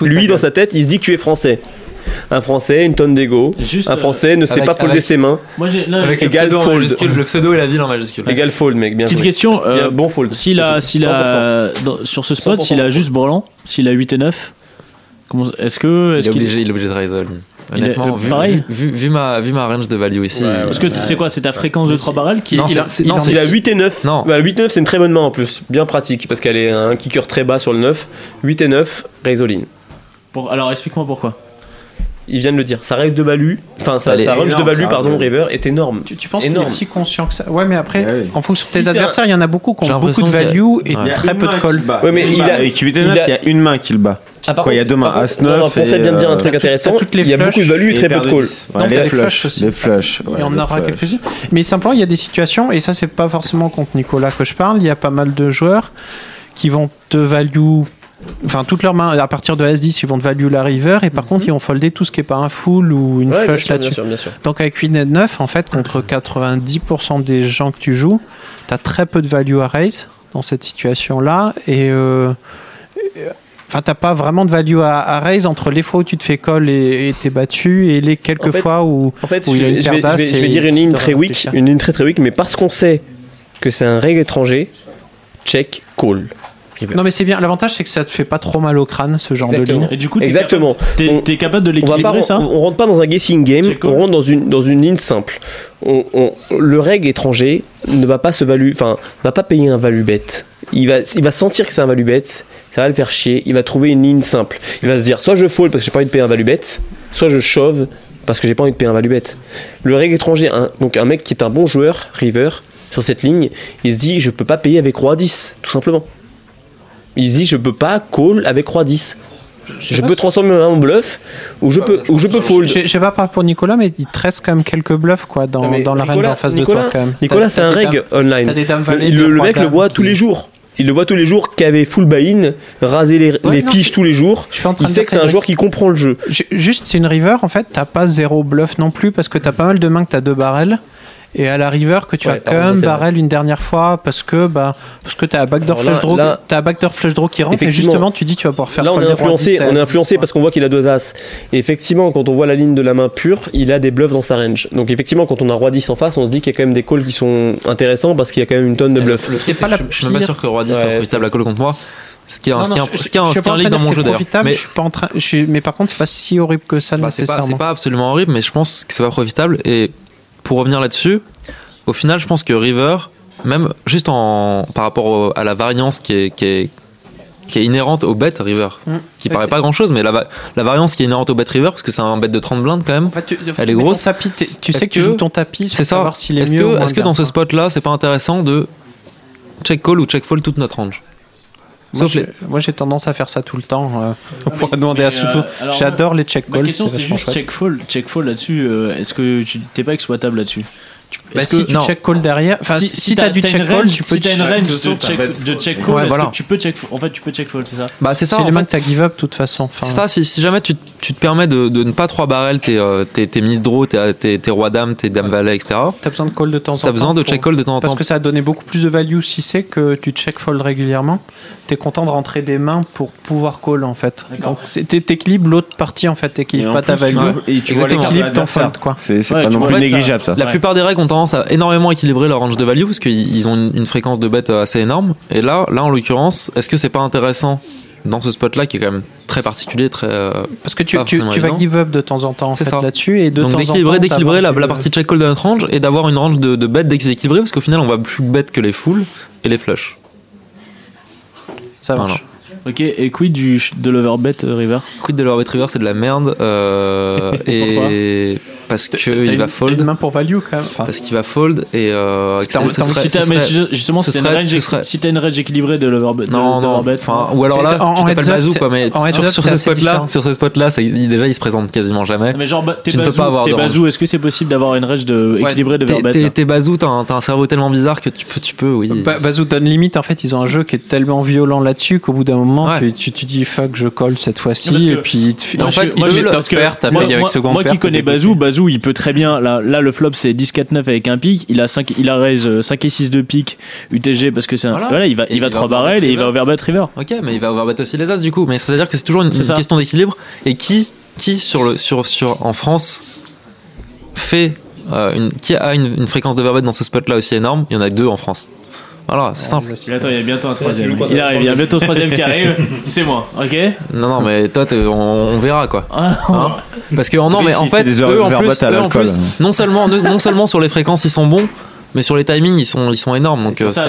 lui dans sa tête, il se dit que tu es français. Un français, une tonne d'ego. Juste, Un euh, français ne sait avec- pas folder avec- ses mains. Moi, j'ai- là, Avec le Égal pseudo en fold. majuscule, le pseudo et la ville en majuscule. Égal fold, mec. Bien Petite joué. question, euh, Bien, bon fold. s'il a, s'il a, dans- sur ce spot, 100%. s'il a juste Brelan, s'il a 8 et 9, comment, est-ce que, Il est-ce est qu'il- obligé, il est obligé de raise all. Il est- Honnêtement, vu, pareil. vu, vu, vu ma, vu ma range de value ici. Parce que c'est quoi, c'est ta fréquence de 3 barrels qui Non, il a- non, Il est- a 8 et 9. Non. Bah, 8 et 9, c'est une très bonne main en plus. Bien pratique parce qu'elle est un kicker très bas sur le 9. 8 et 9, raise all in. Pour- alors explique-moi pourquoi. Il vient de le dire. Sa raise de value, enfin sa, sa range de value, pardon, river est énorme. Tu, tu penses qu'il est si conscient que ça? Ouais, mais après, Ouais, oui. en fonction de tes adversaires, il y en a beaucoup qui ont beaucoup de y a- value et Ouais. Il y très peu de call. bat. Ouais, mais il main. a- Avec 8 et il 9, a- il y a une main qui le bat. Ah, par Quoi, il y a deux mains, par As contre- non, 9 non, Pour ça, vient de dire un euh, truc intéressant. Il y a beaucoup de value et très peu de call. 10. Ouais, Non, les flushs. Les flushs. Et ouais, on les aura quelques-unes. Mais simplement, il y a des situations, et ça, c'est pas forcément contre Nicolas que je parle. Il y a pas mal de joueurs qui vont te value. Enfin, toutes leurs mains, à partir de S10, ils vont te value la river, et par contre, ils vont folder tout ce qui est pas un full ou une Ouais, flush là-dessus. Donc, avec 8 net 9, en fait, contre 90% des gens que tu joues, tu as très peu de value à raise dans cette situation-là, et. euh, euh, Enfin, t'as pas vraiment de value à, à raise entre les fois où tu te fais call et et t'es battu et les quelques En fait- fois où, En fait, où je, il a une je vais, je vais- je et vais dire une ligne très weak, une ligne très très weak, mais parce qu'on sait que c'est un règle étranger, check, call. Non mais c'est bien, l'avantage c'est que ça te fait pas trop mal au crâne ce genre de ligne. Et du coup, t'es Exactement. capable- T'es On- t'es capable de On, va pas, l'équilibrer ça on, on rentre pas dans un guessing game, on rentre dans une, dans une ligne simple. On, on- le règle étranger ne va pas se value, enfin, va pas payer un value bet. Il va, il va sentir que c'est un value bet, ça va le faire chier, il va trouver une ligne simple. Il va se dire, soit je fold parce que j'ai pas envie de payer un value bet, soit je shove parce que j'ai pas envie de payer un value bet. Le règle étranger, un- donc un mec qui est un bon joueur, river, sur cette ligne, il se dit, je peux pas payer avec roi 10, tout simplement. Il dit, je peux pas call avec roi 10. Je peux transformer mon bluff ou je peux, ou je peux fold. Je je sais pas à Nicolas, mais il te reste quand même quelques bluffs quoi dans, mais dans la reine Nicolas- en face Nicolas- de toi quand même. Nicolas, c'est un reg online. t'as des dames Le, mec le voit tous les jours. Il le voit tous les jours, qui avait full buy-in, raser les, Ouais, les non, fiches tous les jours. je suis en train Il de sait que c'est un joueur qui comprend le jeu. Ju- Juste, c'est une river, en fait, t'as pas zéro bluff non plus parce que t'as pas mal de mains que t'as deux barrels. Et à la river, que tu Ouais, as quand même barrel une dernière fois parce que, bah, parce que t'as un backdoor flush draw, là- t'as un backdoor flush draw qui rentre et justement, tu dis tu vas pouvoir faire Là, on est influencé, 10 à on est 10, influencé parce qu'on voit qu'il a deux as. Et effectivement, quand on voit la ligne de la main pure, il a des bluffs dans sa range. Donc effectivement, quand on a roi 10 en face, on se dit qu'il y a quand même des calls qui sont intéressants parce qu'il y a quand même une tonne de bluffs. Je, suis même pas sûr que Roi 10 soit profitable à call contre moi. Ce qui est un, Non, ce qui est non, un- je- ce qui est un- je ce suis qui est pas un en lead train dans mon jeu d'ailleurs. profitable, Mais je suis pas en train, je suis- mais par contre, c'est pas si horrible que ça bah, c'est pas, c'est pas absolument horrible, mais je pense que c'est pas profitable. Et pour revenir là-dessus, au final, je pense que River, même juste en, par rapport au- à la variance qui est, qui est, qui est inhérente au bet River, Mm. qui paraît pas grand chose, mais la, la variance qui est inhérente au bet River, parce que c'est un bet de 30 blindes quand même, En fait, tu- elle est grosse. tapis, tu sais que tu joues ton tapis C'est ça. savoir s'il est Est-ce que, moins est-ce que dans ce spot-là, c'est pas intéressant de check call ou check fold toute notre range Moi, j'ai tendance à faire ça tout le temps. euh, Ah, pour mais- demander mais, à Souto. euh, alors, J'adore les check Ma calls. question, c'est juste chouette. check fall. Check fall là-dessus. euh, Est-ce que tu t'es pas exploitable là-dessus? Bah, si que- tu non. check call derrière, enfin, si, si t'as du une check call, range- tu peux si t'as une check- range de check, de check call, est-ce voilà. que tu peux check, en fait, tu peux check fold, c'est ça. Bah, c'est ça, les mains que t'as give up de toute façon. Enfin, C'est ça, si, si jamais tu, tu te permets de, de ne pas 3 barrel tes, euh, draw, tes, tes, tes rois dames, tes dames valet, etc. T'as besoin de call de temps en temps. T'as besoin de check call de temps en Parce temps. que ça a donné beaucoup plus de value si c'est que tu check fold régulièrement. T'es content de rentrer des mains pour pouvoir call en fait. Donc t'équilibres l'autre partie en fait, t'équilibres pas ta tu value. et tu vois ton fold quoi. C'est pas tu non plus négligeable ça. La plupart des règles ont tendance à énormément équilibrer leur range de value parce qu'ils ils ont une, une fréquence de bet assez énorme. Et là, là en l'occurrence, est-ce que c'est pas intéressant dans ce spot-là qui est quand même très particulier, très. euh, Parce que tu, tu, vas give up de temps en temps en fait ça. là-dessus et de Donc temps en d'équilibrer, temps, d'équilibrer la, la partie check call de notre range et d'avoir une range de, de bet déséquilibrée parce qu'au final on va plus bet que les fulls et les flush. Ça marche. Voilà. Ok, et quid du, de l'overbet euh, River? Quid de l'overbet river c'est de la merde euh, et parce que T'as il une- va fold une main pour value quand même. Enfin, parce qu'il va fold et euh, Si justement, si t'as une serait- si une range équilibrée de l'overbet, non, non, enfin, ou alors là, C'est- en- tu en t'appelles heads up, bazou, quoi, mais sur, ce spot-là, sur ce spot-là, ça, il- déjà, il se présente quasiment jamais. Mais genre, bah, t'es Tu ne peux bazou, pas avoir t'es de range. bazou, est-ce que c'est possible d'avoir une range de, équilibrée de verbet T'es bazou, t'as un, cerveau tellement bizarre que tu peux, tu peux, oui. Ba- Bazoo Don Limit, en fait, ils ont un jeu qui est tellement violent là-dessus qu'au bout d'un moment, tu, dis fuck, je colle cette fois-ci, et puis en fait, il t'as payé avec moi- second Moi pair, qui connais dégoûté. Bazou, Il peut très bien. Là, là le flop c'est 10-4-9 avec un pic. Il a 5, il a raise euh, 5 et 6 de pic UTG parce que c'est un. Voilà. Voilà, il va, il va il va 3 overbet barrels et il va overbet river. Ok, mais il va overbet aussi les as du coup. Mais c'est-à-dire que c'est toujours une, question d'équilibre. Et qui, qui sur le, sur, sur, en France fait euh, une, qui a une, une fréquence d'overbet dans ce spot-là aussi énorme? Il y en a deux en France. Voilà, c'est simple. Il attend, il y a bientôt un troisième. Il arrive, il y a bientôt un troisième qui arrive. C'est moi, ok Non, non, mais toi, on, on verra quoi. Ah, Hein Parce que non, mais en fait, eux, en plus, eux, en plus, non seulement, non seulement sur les fréquences ils sont bons, mais sur les timings ils sont, ils sont énormes. Donc C'est euh, ça,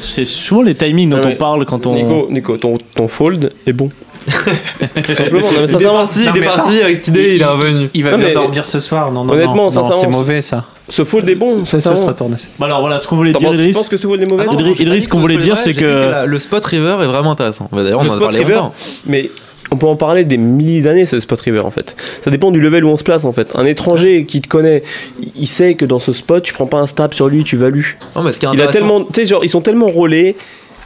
c'est- souvent les timings dont Ah ouais. on parle quand on. Nico, Nico ton, ton fold est bon. Simplement, non, mais Il est parti, il est mais parti avec cette idée, il est revenu. Il va bien mais- dormir ce soir. Non, non, Honnêtement, non, c'est mauvais ça. Ce fold est bon, Ça se sincèrement. retourne. Bah alors voilà, ce qu'on voulait dire, penses- Tu Idriss. penses que ce fold est mauvais Ah non, Idriss- Idriss, ce qu'on voulait dire, c'est que- la- le spot river est vraiment intéressant. Bah, D'ailleurs, on Le en a parlé river, longtemps. mais on peut en parler des milliers d'années, ce spot river en fait. Ça dépend du level où on se place en fait. Un étranger qui te connaît, il sait que dans ce spot, tu prends pas un stab sur lui, tu values. Non, mais ce qui est Il a intéressant- tellement, tu sais, genre, ils sont tellement relais.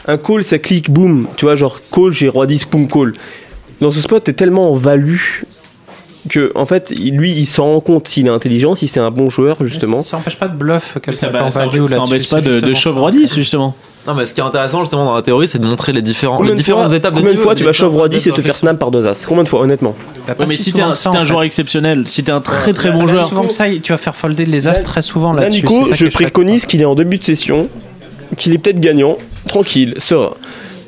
Un call, ça clique, boum. Tu vois, genre, call, j'ai roi 10, boum, call. Dans ce spot, t'es tellement en value que, en fait, lui, il s'en rend compte s'il est intelligent, si c'est un bon joueur, justement. Ça, ça empêche pas de bluff Mais quelqu'un ça, qui bah, pas de, de 10 justement. Non, mais ce qui est intéressant justement dans la théorie, c'est de montrer les, différents, les différentes fois, étapes de combien de fois tu vas 10 et te faire snap par deux as? Combien de fois, honnêtement? Ouais, mais si si t'es un, si un joueur exceptionnel, si t'es un très très bon joueur, que ça, tu vas faire folder les as très souvent Là, là-dessus. Nico, je préconise qu'il est en début de session, qu'il est peut-être gagnant, tranquille, serein.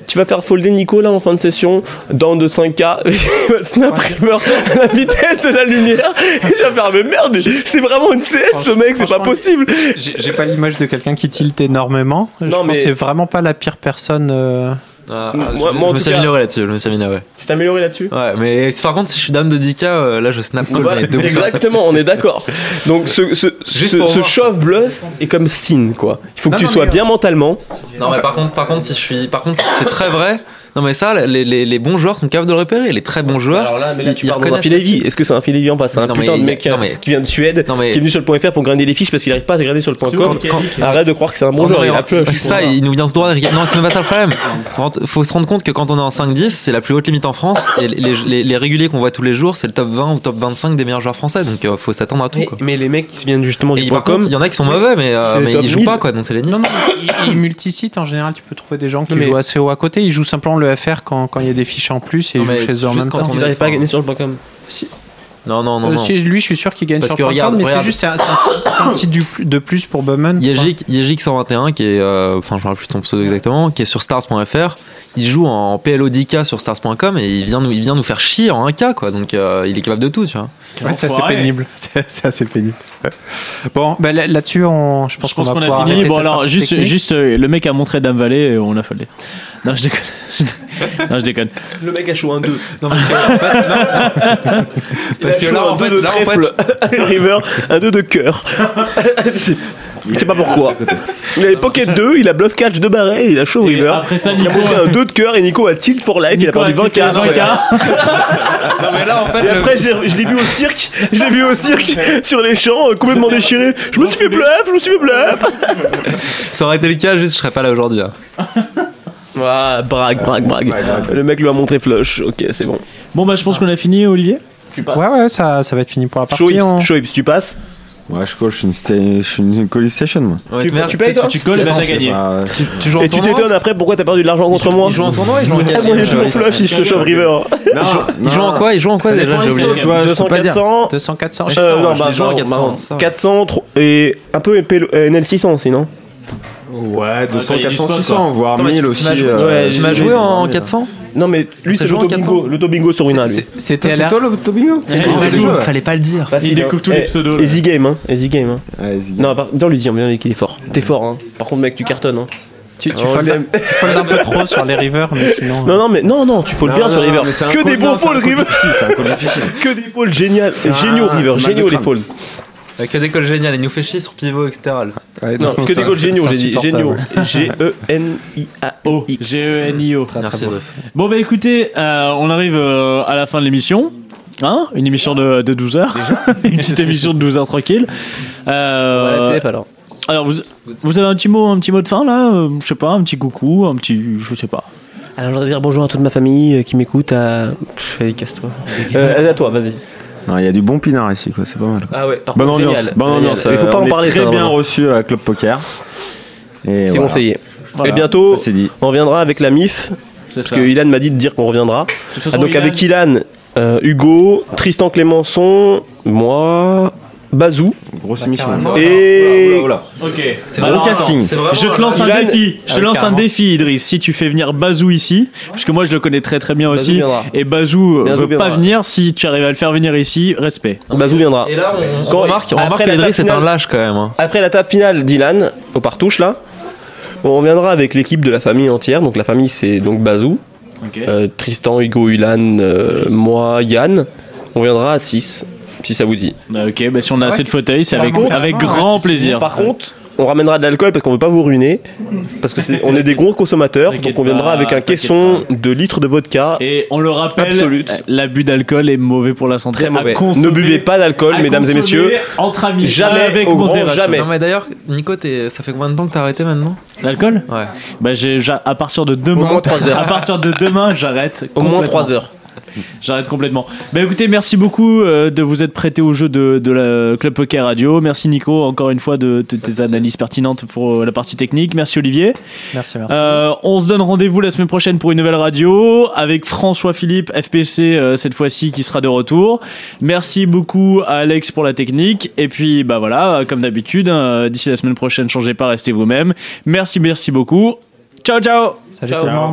Tu vas faire folder Nico là en fin de session, dans de 5K, il va snap river à la vitesse de la lumière, et tu vas faire mais merde, c'est vraiment une CS ce mec, c'est pas possible. J'ai pas l'image de quelqu'un qui tilte énormément. Je Non, mais- c'est vraiment pas la pire personne. euh, Ah, Moi- je- moi, je me suis cas- amélioré là-dessus, je me suis amélioré. Tu t'es amélioré là-dessus? Ouais, mais par contre, si je suis dame de 10k, euh, là je snap call. Mais de ouf. exactement, on est d'accord. Donc ce, ce, Juste ce, shove bluff est comme sin quoi. Il faut que Non, tu non, sois mais- bien mentalement. Non, mais par contre, par contre, si je suis, par contre, c'est très vrai. Non, mais ça, les, les, les bons joueurs sont capables de le repérer. Les très bons joueurs. Alors là, mais là tu parles dans un reconnaissent filet là-dessus. vie. Est-ce que c'est un filet vie en face C'est un Non, putain mais de il- mec non, mais- qui vient de Suède, Non, mais- qui est venu sur le point .fr pour grinder les fiches parce qu'il arrive pas à regarder sur le point .com. Arrête de croire que c'est un bon joueur, il a flush. Ça, il nous vient ce droit. Non, c'est même pas ça le problème. Quand- faut se rendre compte que quand on est en 5-10, c'est la plus haute limite en France. Et les, les, les réguliers qu'on voit tous les jours, c'est le top 20 ou top 25 des meilleurs joueurs français. Donc, euh, faut s'attendre à tout. Mais, Quoi. mais les mecs qui viennent justement du point .com, il y en a qui sont mauvais, mais, euh, ils jouent 1000. pas, quoi. Donc, c'est les. Non, non, ils, ils multisite en général, tu peux trouver des gens qui jouent assez haut à côté. Ils jouent simplement le FR quand quand il y a des fiches en plus et Non, ils jouent chez eux en même quand temps. ils n'arrivent pas à gagner sur le point .com. Non, non, non. Euh, non. si, lui, je suis sûr qu'il gagne Parce sur que le regarde, mais c'est juste c'est un, site- c'est un site du plus- de plus pour Bowman. Yejic, Yejic 121 qui est, euh, enfin je me rappelle plus de ton pseudo exactement, qui est sur stars.fr. Il joue en PLO 10K sur stars.com et il vient nous, il vient nous faire chier en 1K quoi. Donc euh, il est capable de tout, tu vois. Ouais, c'est assez pénible. C'est assez pénible. Bon, là- là-dessus, on, je pense qu'on va a fini. Bon alors juste technique. juste euh, le mec a montré Dame Valet et on a foldé. Non je déconne. non je déconne. Le mec a chaud un 2. Parce que là, en fait, là, en fait- River, un 2 de cœur. C'est- Je sais pas pourquoi. Il avait Pocket 2, il a Bluff Catch de Barret, il a Show Et River. après ça, il a Nico bouffé a- un 2 de cœur et Nico a Tilt for Life, il a perdu a 20 tilté k 20 Non mais là en fait. Et après je l'ai- je l'ai vu au cirque, je l'ai vu au cirque sur les champs euh, complètement déchiré. Je me suis fait bluff, je me suis fait bluff. Ça aurait été le cas, juste je serais pas là aujourd'hui. Ah, brague, brague, brague. Le mec lui a montré flush. Ok, c'est bon. Bon, bah, je pense qu'on a fini, Olivier. Ouais, ouais, ça, ça va être fini pour la partie. Hein. Tu passes Ouais, je coach, je suis une, sta- je suis une Calling Station, moi. Ouais, Tu- tu payes, toi Tu colles, bah, t'as gagné. Tu, tu joues en Et tu tournoi t'étonnes après pourquoi t'as perdu de l'argent contre moi Il joue en tournoi, il joue en Ah, Moi j'ai toujours flush si je te chauffe River. non, Il joue en quoi Il joue en quoi déjà J'ai oublié. tu vois, je 200, peux pas dire. 400. 200, 400. Je Euh, sais, non, je bah, les joue en bah, 400, bah, ça va. 400 tro- et un peu euh, NL 600 sinon. Ouais, 200, il y a du 400, spot, 600, voire Attends, mais 1000 tu- aussi. tu m'as joué- euh, Tu m'as j'ai- joué en 400 Non mais lui Ça c'est joue en l'auto bingo, 400. l'auto bingo sur Wina lui. C'était C'est à la. toi le Tobingo il découvre. le jeu, Fallait pas le dire. Découvre hein. tous les Eh, pseudos. Easy game hein, easy game hein. Ouais, vas-y. Non, par- viens lui dire, viens lui qu'il est fort. T'es fort hein. Par contre mec tu cartonnes hein. Tu, tu Oh, foldes foldes un peu trop sur les rivers, mais sinon. Non non mais non non, tu folds Non, bien non, sur non, River. mais c'est un Que des bons folds River. Que des folds géniaux un- River, géniaux les folds. Que des calls géniales, il nous fait chier sur pivot, etc. Ouais, Non, que c'est- des calls géniaux, c'est j'ai dit insupportable. géniaux. G E N I A O X. G-E-N-I-O. Merci. Bon, bah écoutez, euh, on arrive euh, à la fin de l'émission. Hein? Une émission de, de 12 heures. Une petite émission de 12 heures tranquille. Euh, CF alors. alors, vous, vous avez un petit mot, un petit mot de fin là? Euh, Je sais pas, un petit coucou, un petit. Je sais pas. Alors je voudrais dire bonjour à toute ma famille euh, qui m'écoute à. Pff, allez, casse-toi. Euh, à toi, vas-y. Il y a du bon pinard ici, quoi. C'est pas mal. quoi. Ah ouais, par Bonne contre, ambiance. génial. Bonne Génial. ambiance. Il faut pas euh, en parler, est ça, très bien reçu à Club Poker. C'est voilà. conseillé. Voilà. Et bientôt, dit. on reviendra avec la MIF. Parce ça. que Ilan m'a dit de dire qu'on reviendra. Ah, donc Ilan- avec Ilan, euh, Hugo, Tristan Clémenceau, moi, Bazou. Grosse émission. Et- Oula, oula, oula. Ok. C'est Bah bon alors, casting. Je te lance un Ilan- défi. Je te Ah lance un défi, Idriss. Si tu fais venir Bazou ici, puisque moi je le connais très très bien Bazou aussi, viendra. et Bazou euh, Bazou veut pas viendra. venir. Si tu arrives à le faire venir ici, respect. Bazou viendra. Et là, on, Quand- on remarque, on après remarque la qu'Idriss table est un finale- lâche quand même. hein. Après la table finale d'Ilan, au partouche là, on reviendra avec l'équipe de la famille entière. Donc la famille c'est donc Bazou, euh, Tristan, Hugo, Ilan, euh, moi, Yann. On viendra à 6, si ça vous dit. Bah, ok, bah, si on a assez de fauteuils, c'est avec, contre- avec grand plaisir. Par contre, on ramènera de l'alcool parce qu'on veut pas vous ruiner. Parce que on est des gros consommateurs, donc on viendra pas, avec un caisson de litres de vodka. Et on le rappelle, Absolute. l'abus d'alcool est mauvais pour la santé. Très mauvais. Consommer- ne buvez pas d'alcool, mesdames et messieurs. Entre amis, Jamais, avec au grand jamais. Non, mais d'ailleurs, Nico, ça fait combien de temps que t'as arrêté maintenant? L'alcool? Ouais. Bah j'ai à partir de demain. Au moins trois heures. À partir de demain, j'arrête. Au moins complètement. 3 heures. J'arrête complètement. Bah écoutez, merci beaucoup euh, de vous être prêté au jeu de, de la Club Poker Radio. Merci Nico, encore une fois, de, de tes analyses pertinentes pour euh, la partie technique. Merci Olivier. Merci, merci. Euh, on se donne rendez-vous la semaine prochaine pour une nouvelle radio avec François Philippe, FPC euh, cette fois-ci qui sera de retour. Merci beaucoup à Alex pour la technique. Et puis bah voilà, comme d'habitude, hein, d'ici la semaine prochaine, changez pas, restez vous-même. Merci, merci beaucoup. Ciao, ciao. Salut tout le monde.